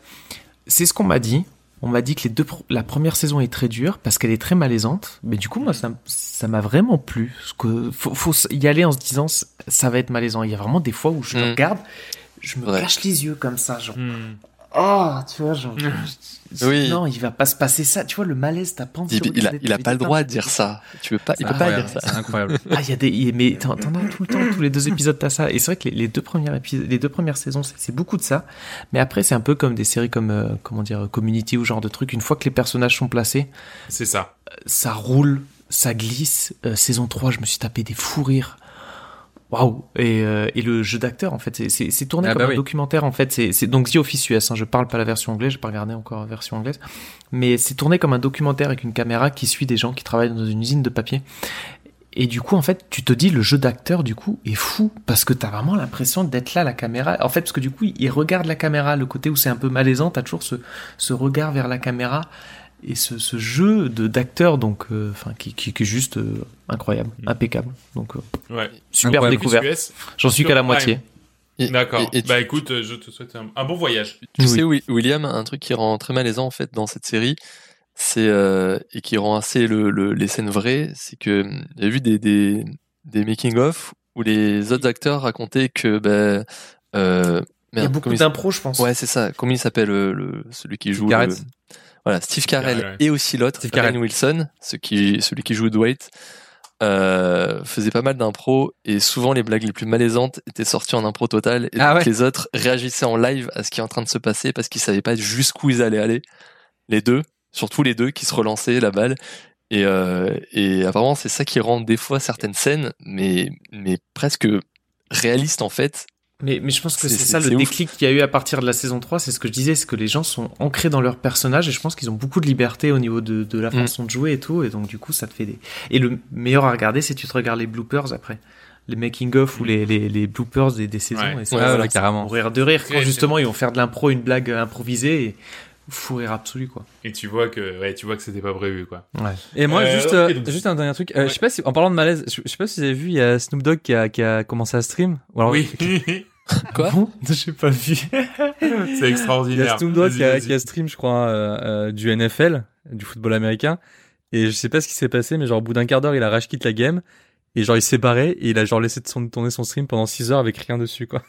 C'est ce qu'on m'a dit. On m'a dit que les deux la première saison est très dure parce qu'elle est très malaisante. Mais du coup, moi, ça, m'a vraiment plu. Parce que faut, faut y aller en se disant, ça va être malaisant. Il y a vraiment des fois où je me Mm. regarde, je me Ouais. cache les yeux comme ça, genre. Hmm. oh, tu vois, genre. (laughs) Oui. Non, il va pas se passer ça. Tu vois, le malaise, t'as pas envie Il, il a, il pas le droit de dire ça. Tu peux pas, il peut pas dire ça. C'est incroyable. (laughs) Ah, il y a des, mais t'en t'en as tout le temps, tous les deux épisodes, t'as ça. Et c'est vrai que les, les deux premiers épisodes, les deux premières saisons, c'est c'est beaucoup de ça. Mais après, c'est un peu comme des séries comme, euh, comment dire, Community ou genre de truc. Une fois que les personnages sont placés, C'est ça. ça roule, ça glisse. Euh, saison 3, je me suis tapé des fous rires. Waouh. Et, euh, et le jeu d'acteur en fait c'est- tourné Ah comme bah un oui. documentaire en fait. C'est c'est- donc The Office US hein, je parle pas la version anglaise j'ai pas regardé encore la version anglaise. Mais c'est tourné comme un documentaire avec une caméra qui suit des gens qui travaillent dans une usine de papier. Et du coup en fait tu te dis le jeu d'acteur du coup est fou. Parce que t'as vraiment l'impression d'être là la caméra. En fait parce que du coup il regarde la caméra. Le côté où c'est un peu malaisant t'as toujours ce ce regard vers la caméra et ce, ce jeu de d'acteur donc euh, enfin qui, qui, qui est juste euh, incroyable Mm. impeccable donc euh, Ouais. super Incroyable. découverte j'en suis qu'à la moitié D'accord. Bah écoute, euh, je te souhaite un, un bon voyage. Tu Oui. sais, Wi- William, un truc qui rend très malaisant en fait dans cette série, c'est euh, et qui rend assez le, le- les scènes vraies, c'est que hum, j'ai vu des, des, des making of où les autres acteurs racontaient que ben euh, il y a beaucoup d'impro je pense Ouais, c'est ça. Comment il s'appelle le, celui qui joue Garrett. Voilà, Steve Carell ouais. et aussi l'autre, Steve Ryan Carell. Wilson, ce qui, celui qui joue Dwight, euh, faisait pas mal d'impro et souvent les blagues les plus malaisantes étaient sorties en impro total et Ah donc ouais. les autres réagissaient en live à ce qui est en train de se passer parce qu'ils savaient pas jusqu'où ils allaient aller. Les deux, surtout les deux qui se relançaient la balle. Et, euh, et apparemment c'est ça qui rend des fois certaines scènes, mais, mais presque réalistes en fait. Mais, mais je pense que C'est- ça le déclic qu'il y a eu à partir de la saison 3, c'est ce que je disais, c'est que les gens sont ancrés dans leur personnage et je pense qu'ils ont beaucoup de liberté au niveau de, de la Mm. façon de jouer et tout, et donc du coup ça te fait des... Et le meilleur à regarder, c'est tu te regardes les bloopers après. Les making-of ou les, les, les bloopers des, des saisons. Ouais. Et ça, Ouais, voilà, va carrément. Mourir de rire quand justement ils vont faire de l'impro, une blague improvisée et fou rire absolu quoi. Et tu vois que, ouais, tu vois que c'était pas prévu, quoi. Ouais. Et moi, Euh, juste, ok, euh, donc- juste un dernier truc. Euh, Ouais. Je sais pas si, en parlant de malaise, je, je sais pas si vous avez vu, il y a Snoop Dogg qui a, qui a commencé à stream. Ou alors, oui. (laughs) Quoi? Bon, (laughs) j'ai pas vu. (laughs) c'est Il y extraordinaire. a Snoop Dogg qui a, qui a stream, je crois, euh, euh, du NFL, du football américain. Et je sais pas ce qui s'est passé, mais genre au bout d'un quart d'heure, il a rage quitte la game. Et genre il s'est barré et il a genre laissé de son, tourner son stream pendant 6 heures avec rien dessus, quoi.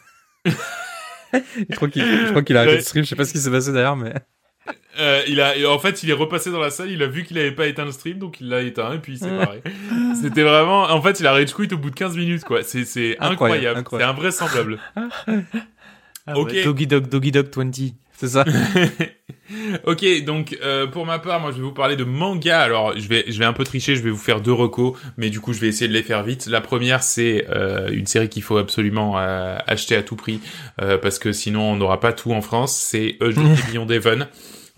je crois qu'il, je crois qu'il a arrêté de stream. Je sais pas ce qui s'est passé d'ailleurs, mais. Euh, il a, en fait, il est repassé dans la salle, il a vu qu'il avait pas éteint le stream, donc il l'a éteint, et puis il s'est barré. C'était vraiment, en fait, il a rage quit au bout de 15 minutes, quoi. C'est, c'est Incroyable. C'est invraisemblable. (laughs) Ah Ok. ouais, Doggy Dog, Doggy Dog 20. C'est ça. (laughs) ok, donc euh, pour ma part, moi je vais vous parler de manga. Alors je vais, je vais un peu tricher, je vais vous faire deux recos, mais du coup je vais essayer de les faire vite. La première, c'est euh, une série qu'il faut absolument euh, acheter à tout prix parce que sinon on n'aura pas tout en France. C'est Journey Beyond Heaven.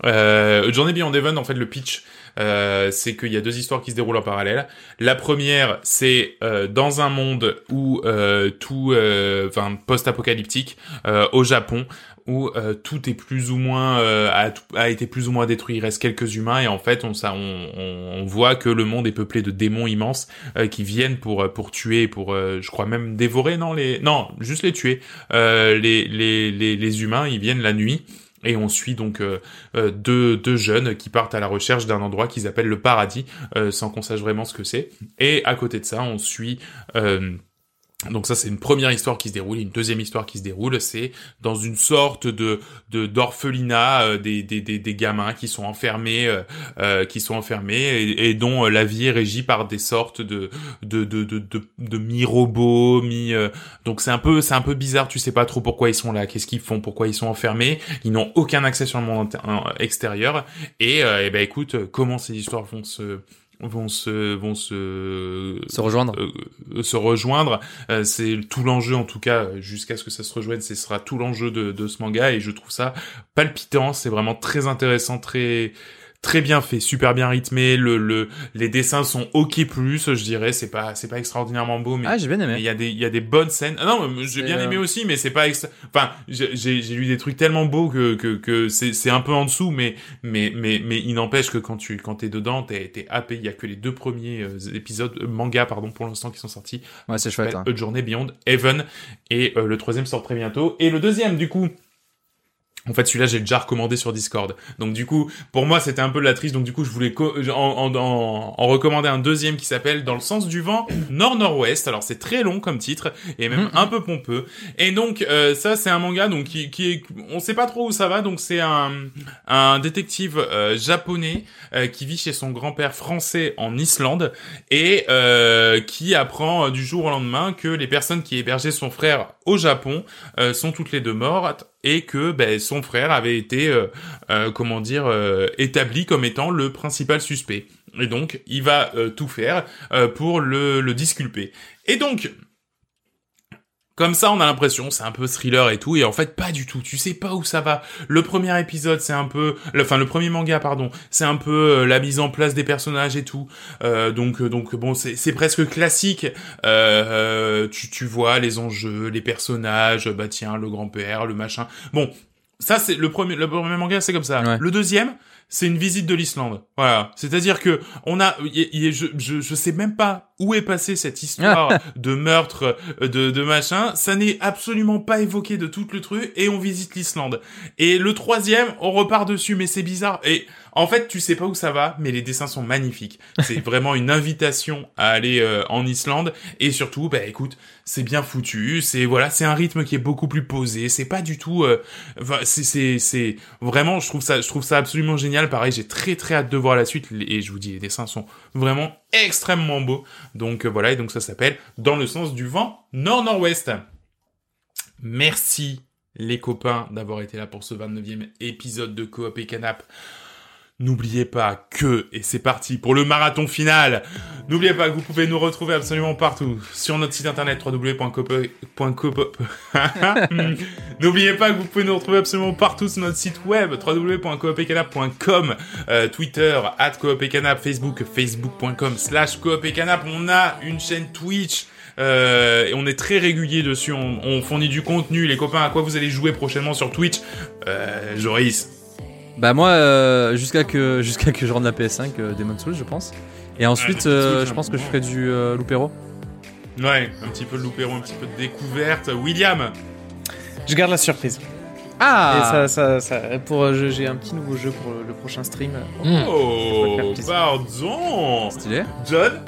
Euh, Journey Beyond Heaven, en fait, le pitch, euh, c'est qu'il y a deux histoires qui se déroulent en parallèle. La première, c'est euh, dans un monde où euh, tout, euh, enfin post-apocalyptique, euh, au Japon, où tout est plus ou moins a, a été plus ou moins détruit. Il reste quelques humains et en fait, on, on, on, voit que le monde est peuplé de démons immenses qui viennent pour pour tuer, pour, je crois même dévorer, non les, non, juste les tuer. Les, les les les humains, ils viennent la nuit. Et on suit donc euh, euh, deux, deux jeunes qui partent à la recherche d'un endroit qu'ils appellent le paradis, euh, sans qu'on sache vraiment ce que c'est. Et à côté de ça, on suit... donc ça c'est une première histoire qui se déroule, une deuxième histoire qui se déroule, c'est dans une sorte de d'orphelinat euh, des, des des des gamins qui sont enfermés euh, euh, qui sont enfermés et, et dont euh, la vie est régie par des sortes de de de de de, de mi-robots, mi euh, donc c'est un peu c'est un peu bizarre, tu sais pas trop pourquoi ils sont là, qu'est-ce qu'ils font, pourquoi ils sont enfermés, ils n'ont aucun accès sur le monde euh, extérieur. Et, euh, eh ben écoute comment ces histoires vont se vont se vont se Se rejoindre. euh, se rejoindre. Euh, c'est tout l'enjeu, en tout cas, euh, jusqu'à ce que ça se rejoigne, ce sera tout l'enjeu de, de ce manga, et je trouve ça palpitant, c'est vraiment très intéressant, très très bien fait, super bien rythmé, le, le les dessins sont ok plus, je dirais, c'est pas c'est pas extraordinairement beau, mais Ah, j'ai bien aimé. il y a des il y a des bonnes scènes. Ah non, j'ai bien euh, aimé aussi, mais c'est pas extra... enfin j'ai j'ai lu des trucs tellement beaux que que que c'est c'est un peu en dessous, mais mais mais mais il n'empêche que quand tu quand t'es dedans, t'es t'es happé. Il y a que les deux premiers euh, épisodes euh, manga pardon pour l'instant qui sont sortis. Ouais, c'est chouette. hein. A Journey Beyond Heaven et euh, le troisième sort très bientôt et le deuxième du coup En fait, celui-là, j'ai déjà recommandé sur Discord. Donc, du coup, pour moi, c'était un peu la triste. Donc, du coup, je voulais en, en, en, en, recommander un deuxième qui s'appelle Dans le sens du vent, Nord-Nord-Ouest. Alors, c'est très long comme titre et même un peu pompeux. Et donc, euh, ça, c'est un manga donc qui, qui est, on sait pas trop où ça va. Donc, c'est un, un détective euh, japonais euh, qui vit chez son grand-père français en Islande et qui apprend du jour au lendemain que les personnes qui hébergeaient son frère au Japon sont toutes les deux mortes et que ben, son frère avait été, euh, euh, comment dire, euh, établi comme étant le principal suspect. Et donc, il va tout faire pour le, le disculper. Et donc, comme ça, on a l'impression, c'est un peu thriller et tout, et en fait, pas du tout. Tu sais pas où ça va. Le premier épisode, c'est un peu, enfin, le premier manga, pardon, c'est un peu euh, la mise en place des personnages et tout. Euh, donc, euh, donc, bon, c'est presque classique. tu, tu vois les enjeux, les personnages, bah tiens, le grand-père, le machin. Bon, ça, c'est le premier, le premier manga, c'est comme ça. Le deuxième, c'est une visite de l'Islande. Voilà. C'est-à-dire que on a, je, je, je sais même pas où est passée cette histoire (laughs) de meurtre, de, de machin. Ça n'est absolument pas évoqué de tout le truc et on visite l'Islande. Et le troisième, on repart dessus, mais c'est bizarre. Et en fait, tu sais pas où ça va, mais les dessins sont magnifiques. C'est (laughs) vraiment une invitation à aller euh, en Islande et surtout, bah écoute, c'est bien foutu. C'est voilà, c'est un rythme qui est beaucoup plus posé. C'est pas du tout. Euh, c'est c'est c'est vraiment, je trouve ça, je trouve ça absolument génial. Pareil, j'ai très très hâte de voir la suite et je vous dis, les dessins sont vraiment extrêmement beaux. Donc euh, voilà, et donc ça s'appelle Dans le sens du vent nord-nord-ouest. Merci les copains d'avoir été là pour ce 29e épisode de Coop et Canap. N'oubliez pas que, et c'est parti pour le marathon final, n'oubliez pas que vous pouvez nous retrouver absolument partout sur notre site internet www.copop. (laughs) N'oubliez pas que vous pouvez nous retrouver absolument partout sur notre site web www.coopetcanap.com, euh, Twitter, at coopetcanap, Facebook, facebook.com slash coopetcanap. On a une chaîne Twitch, euh, et on est très régulier dessus, on, on, fournit du contenu. Les copains, à quoi vous allez jouer prochainement sur Twitch? Euh, Joris bah moi, euh, jusqu'à que (laughs) jusqu'à que je rende la PS5, euh, Demon's Souls, je pense. Et ensuite, euh, je pense que je ferai du euh, Loupéro. Ouais, un petit peu de Loupéro, un petit peu de découverte. William Je garde la surprise. Ah Et ça, ça, ça pour j'ai un petit nouveau jeu pour le prochain stream. Mm. Oh, pardon Stylé. John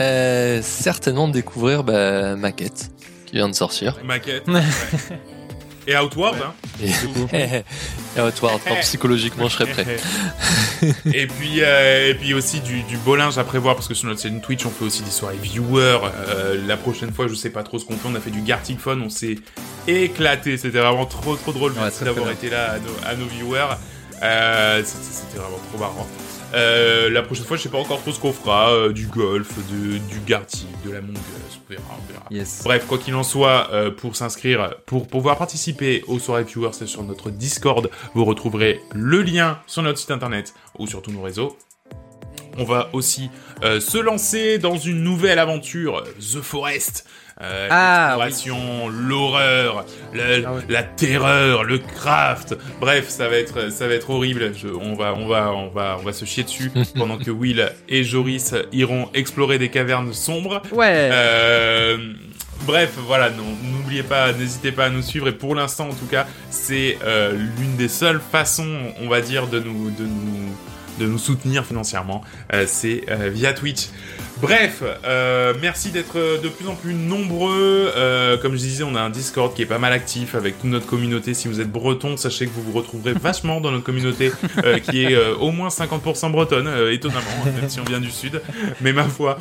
euh, Certainement découvrir bah, Maquette, qui vient de sortir. Maquette. (laughs) Et Outward, hein. Et, Outward, (laughs) (laughs) psychologiquement, je serais prêt. (laughs) et puis, euh, et puis aussi du, du beau linge à prévoir parce que sur notre chaîne Twitch, on fait aussi des soirées viewers. Euh, la prochaine fois, je sais pas trop ce qu'on fait. On a fait du Gartic Fun, on s'est éclaté. C'était vraiment trop, trop drôle ouais, d'avoir été là à nos, à nos viewers. Euh, C'était vraiment trop marrant. Euh, la prochaine fois, je sais pas encore trop ce qu'on fera. Euh, du golf, de, du Gartic, de la Mongoose, on verra, on verra. Yes. Bref, quoi qu'il en soit, euh, pour s'inscrire, pour pouvoir participer aux soirées viewers, sur notre Discord. Vous retrouverez le lien sur notre site internet ou sur tous nos réseaux. On va aussi se lancer dans une nouvelle aventure, The Forest. Euh, Ah, l'exploration, l'horreur, Ah la terreur, le craft. Bref, ça va être, ça va être horrible. Je- on va, on va, on va, on va se chier dessus (laughs) pendant que Will et Joris iront explorer des cavernes sombres. Ouais. Euh, bref, voilà, n'oubliez pas, n'hésitez pas à nous suivre. Et pour l'instant, en tout cas, c'est euh, l'une des seules façons, on va dire, de nous, de nous, de nous soutenir financièrement. Euh, c'est euh, via Twitch. Bref, euh, merci d'être de plus en plus nombreux. Euh, comme je disais, on a un Discord qui est pas mal actif avec toute notre communauté. Si vous êtes breton, sachez que vous vous retrouverez (laughs) vachement dans notre communauté euh, qui est au moins 50% bretonne, étonnamment, même si on vient du sud. Mais ma foi,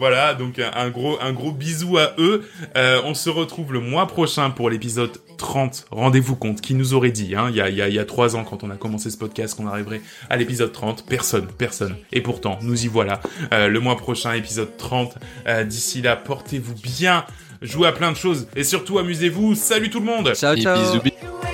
voilà. Donc un, gros, un gros bisou à eux. On se retrouve le mois prochain pour l'épisode 30. Rendez-vous compte, qui nous aurait dit, hein, il y a, y a, il y a trois ans quand on a commencé ce podcast, qu'on arriverait à l'épisode 30. Personne, personne. Et pourtant, nous y voilà. Le mois prochain, épisode 30. Euh, D'ici là, portez-vous bien. Jouez à plein de choses et surtout amusez-vous. Salut tout le monde Ciao, Et bisous, bisous.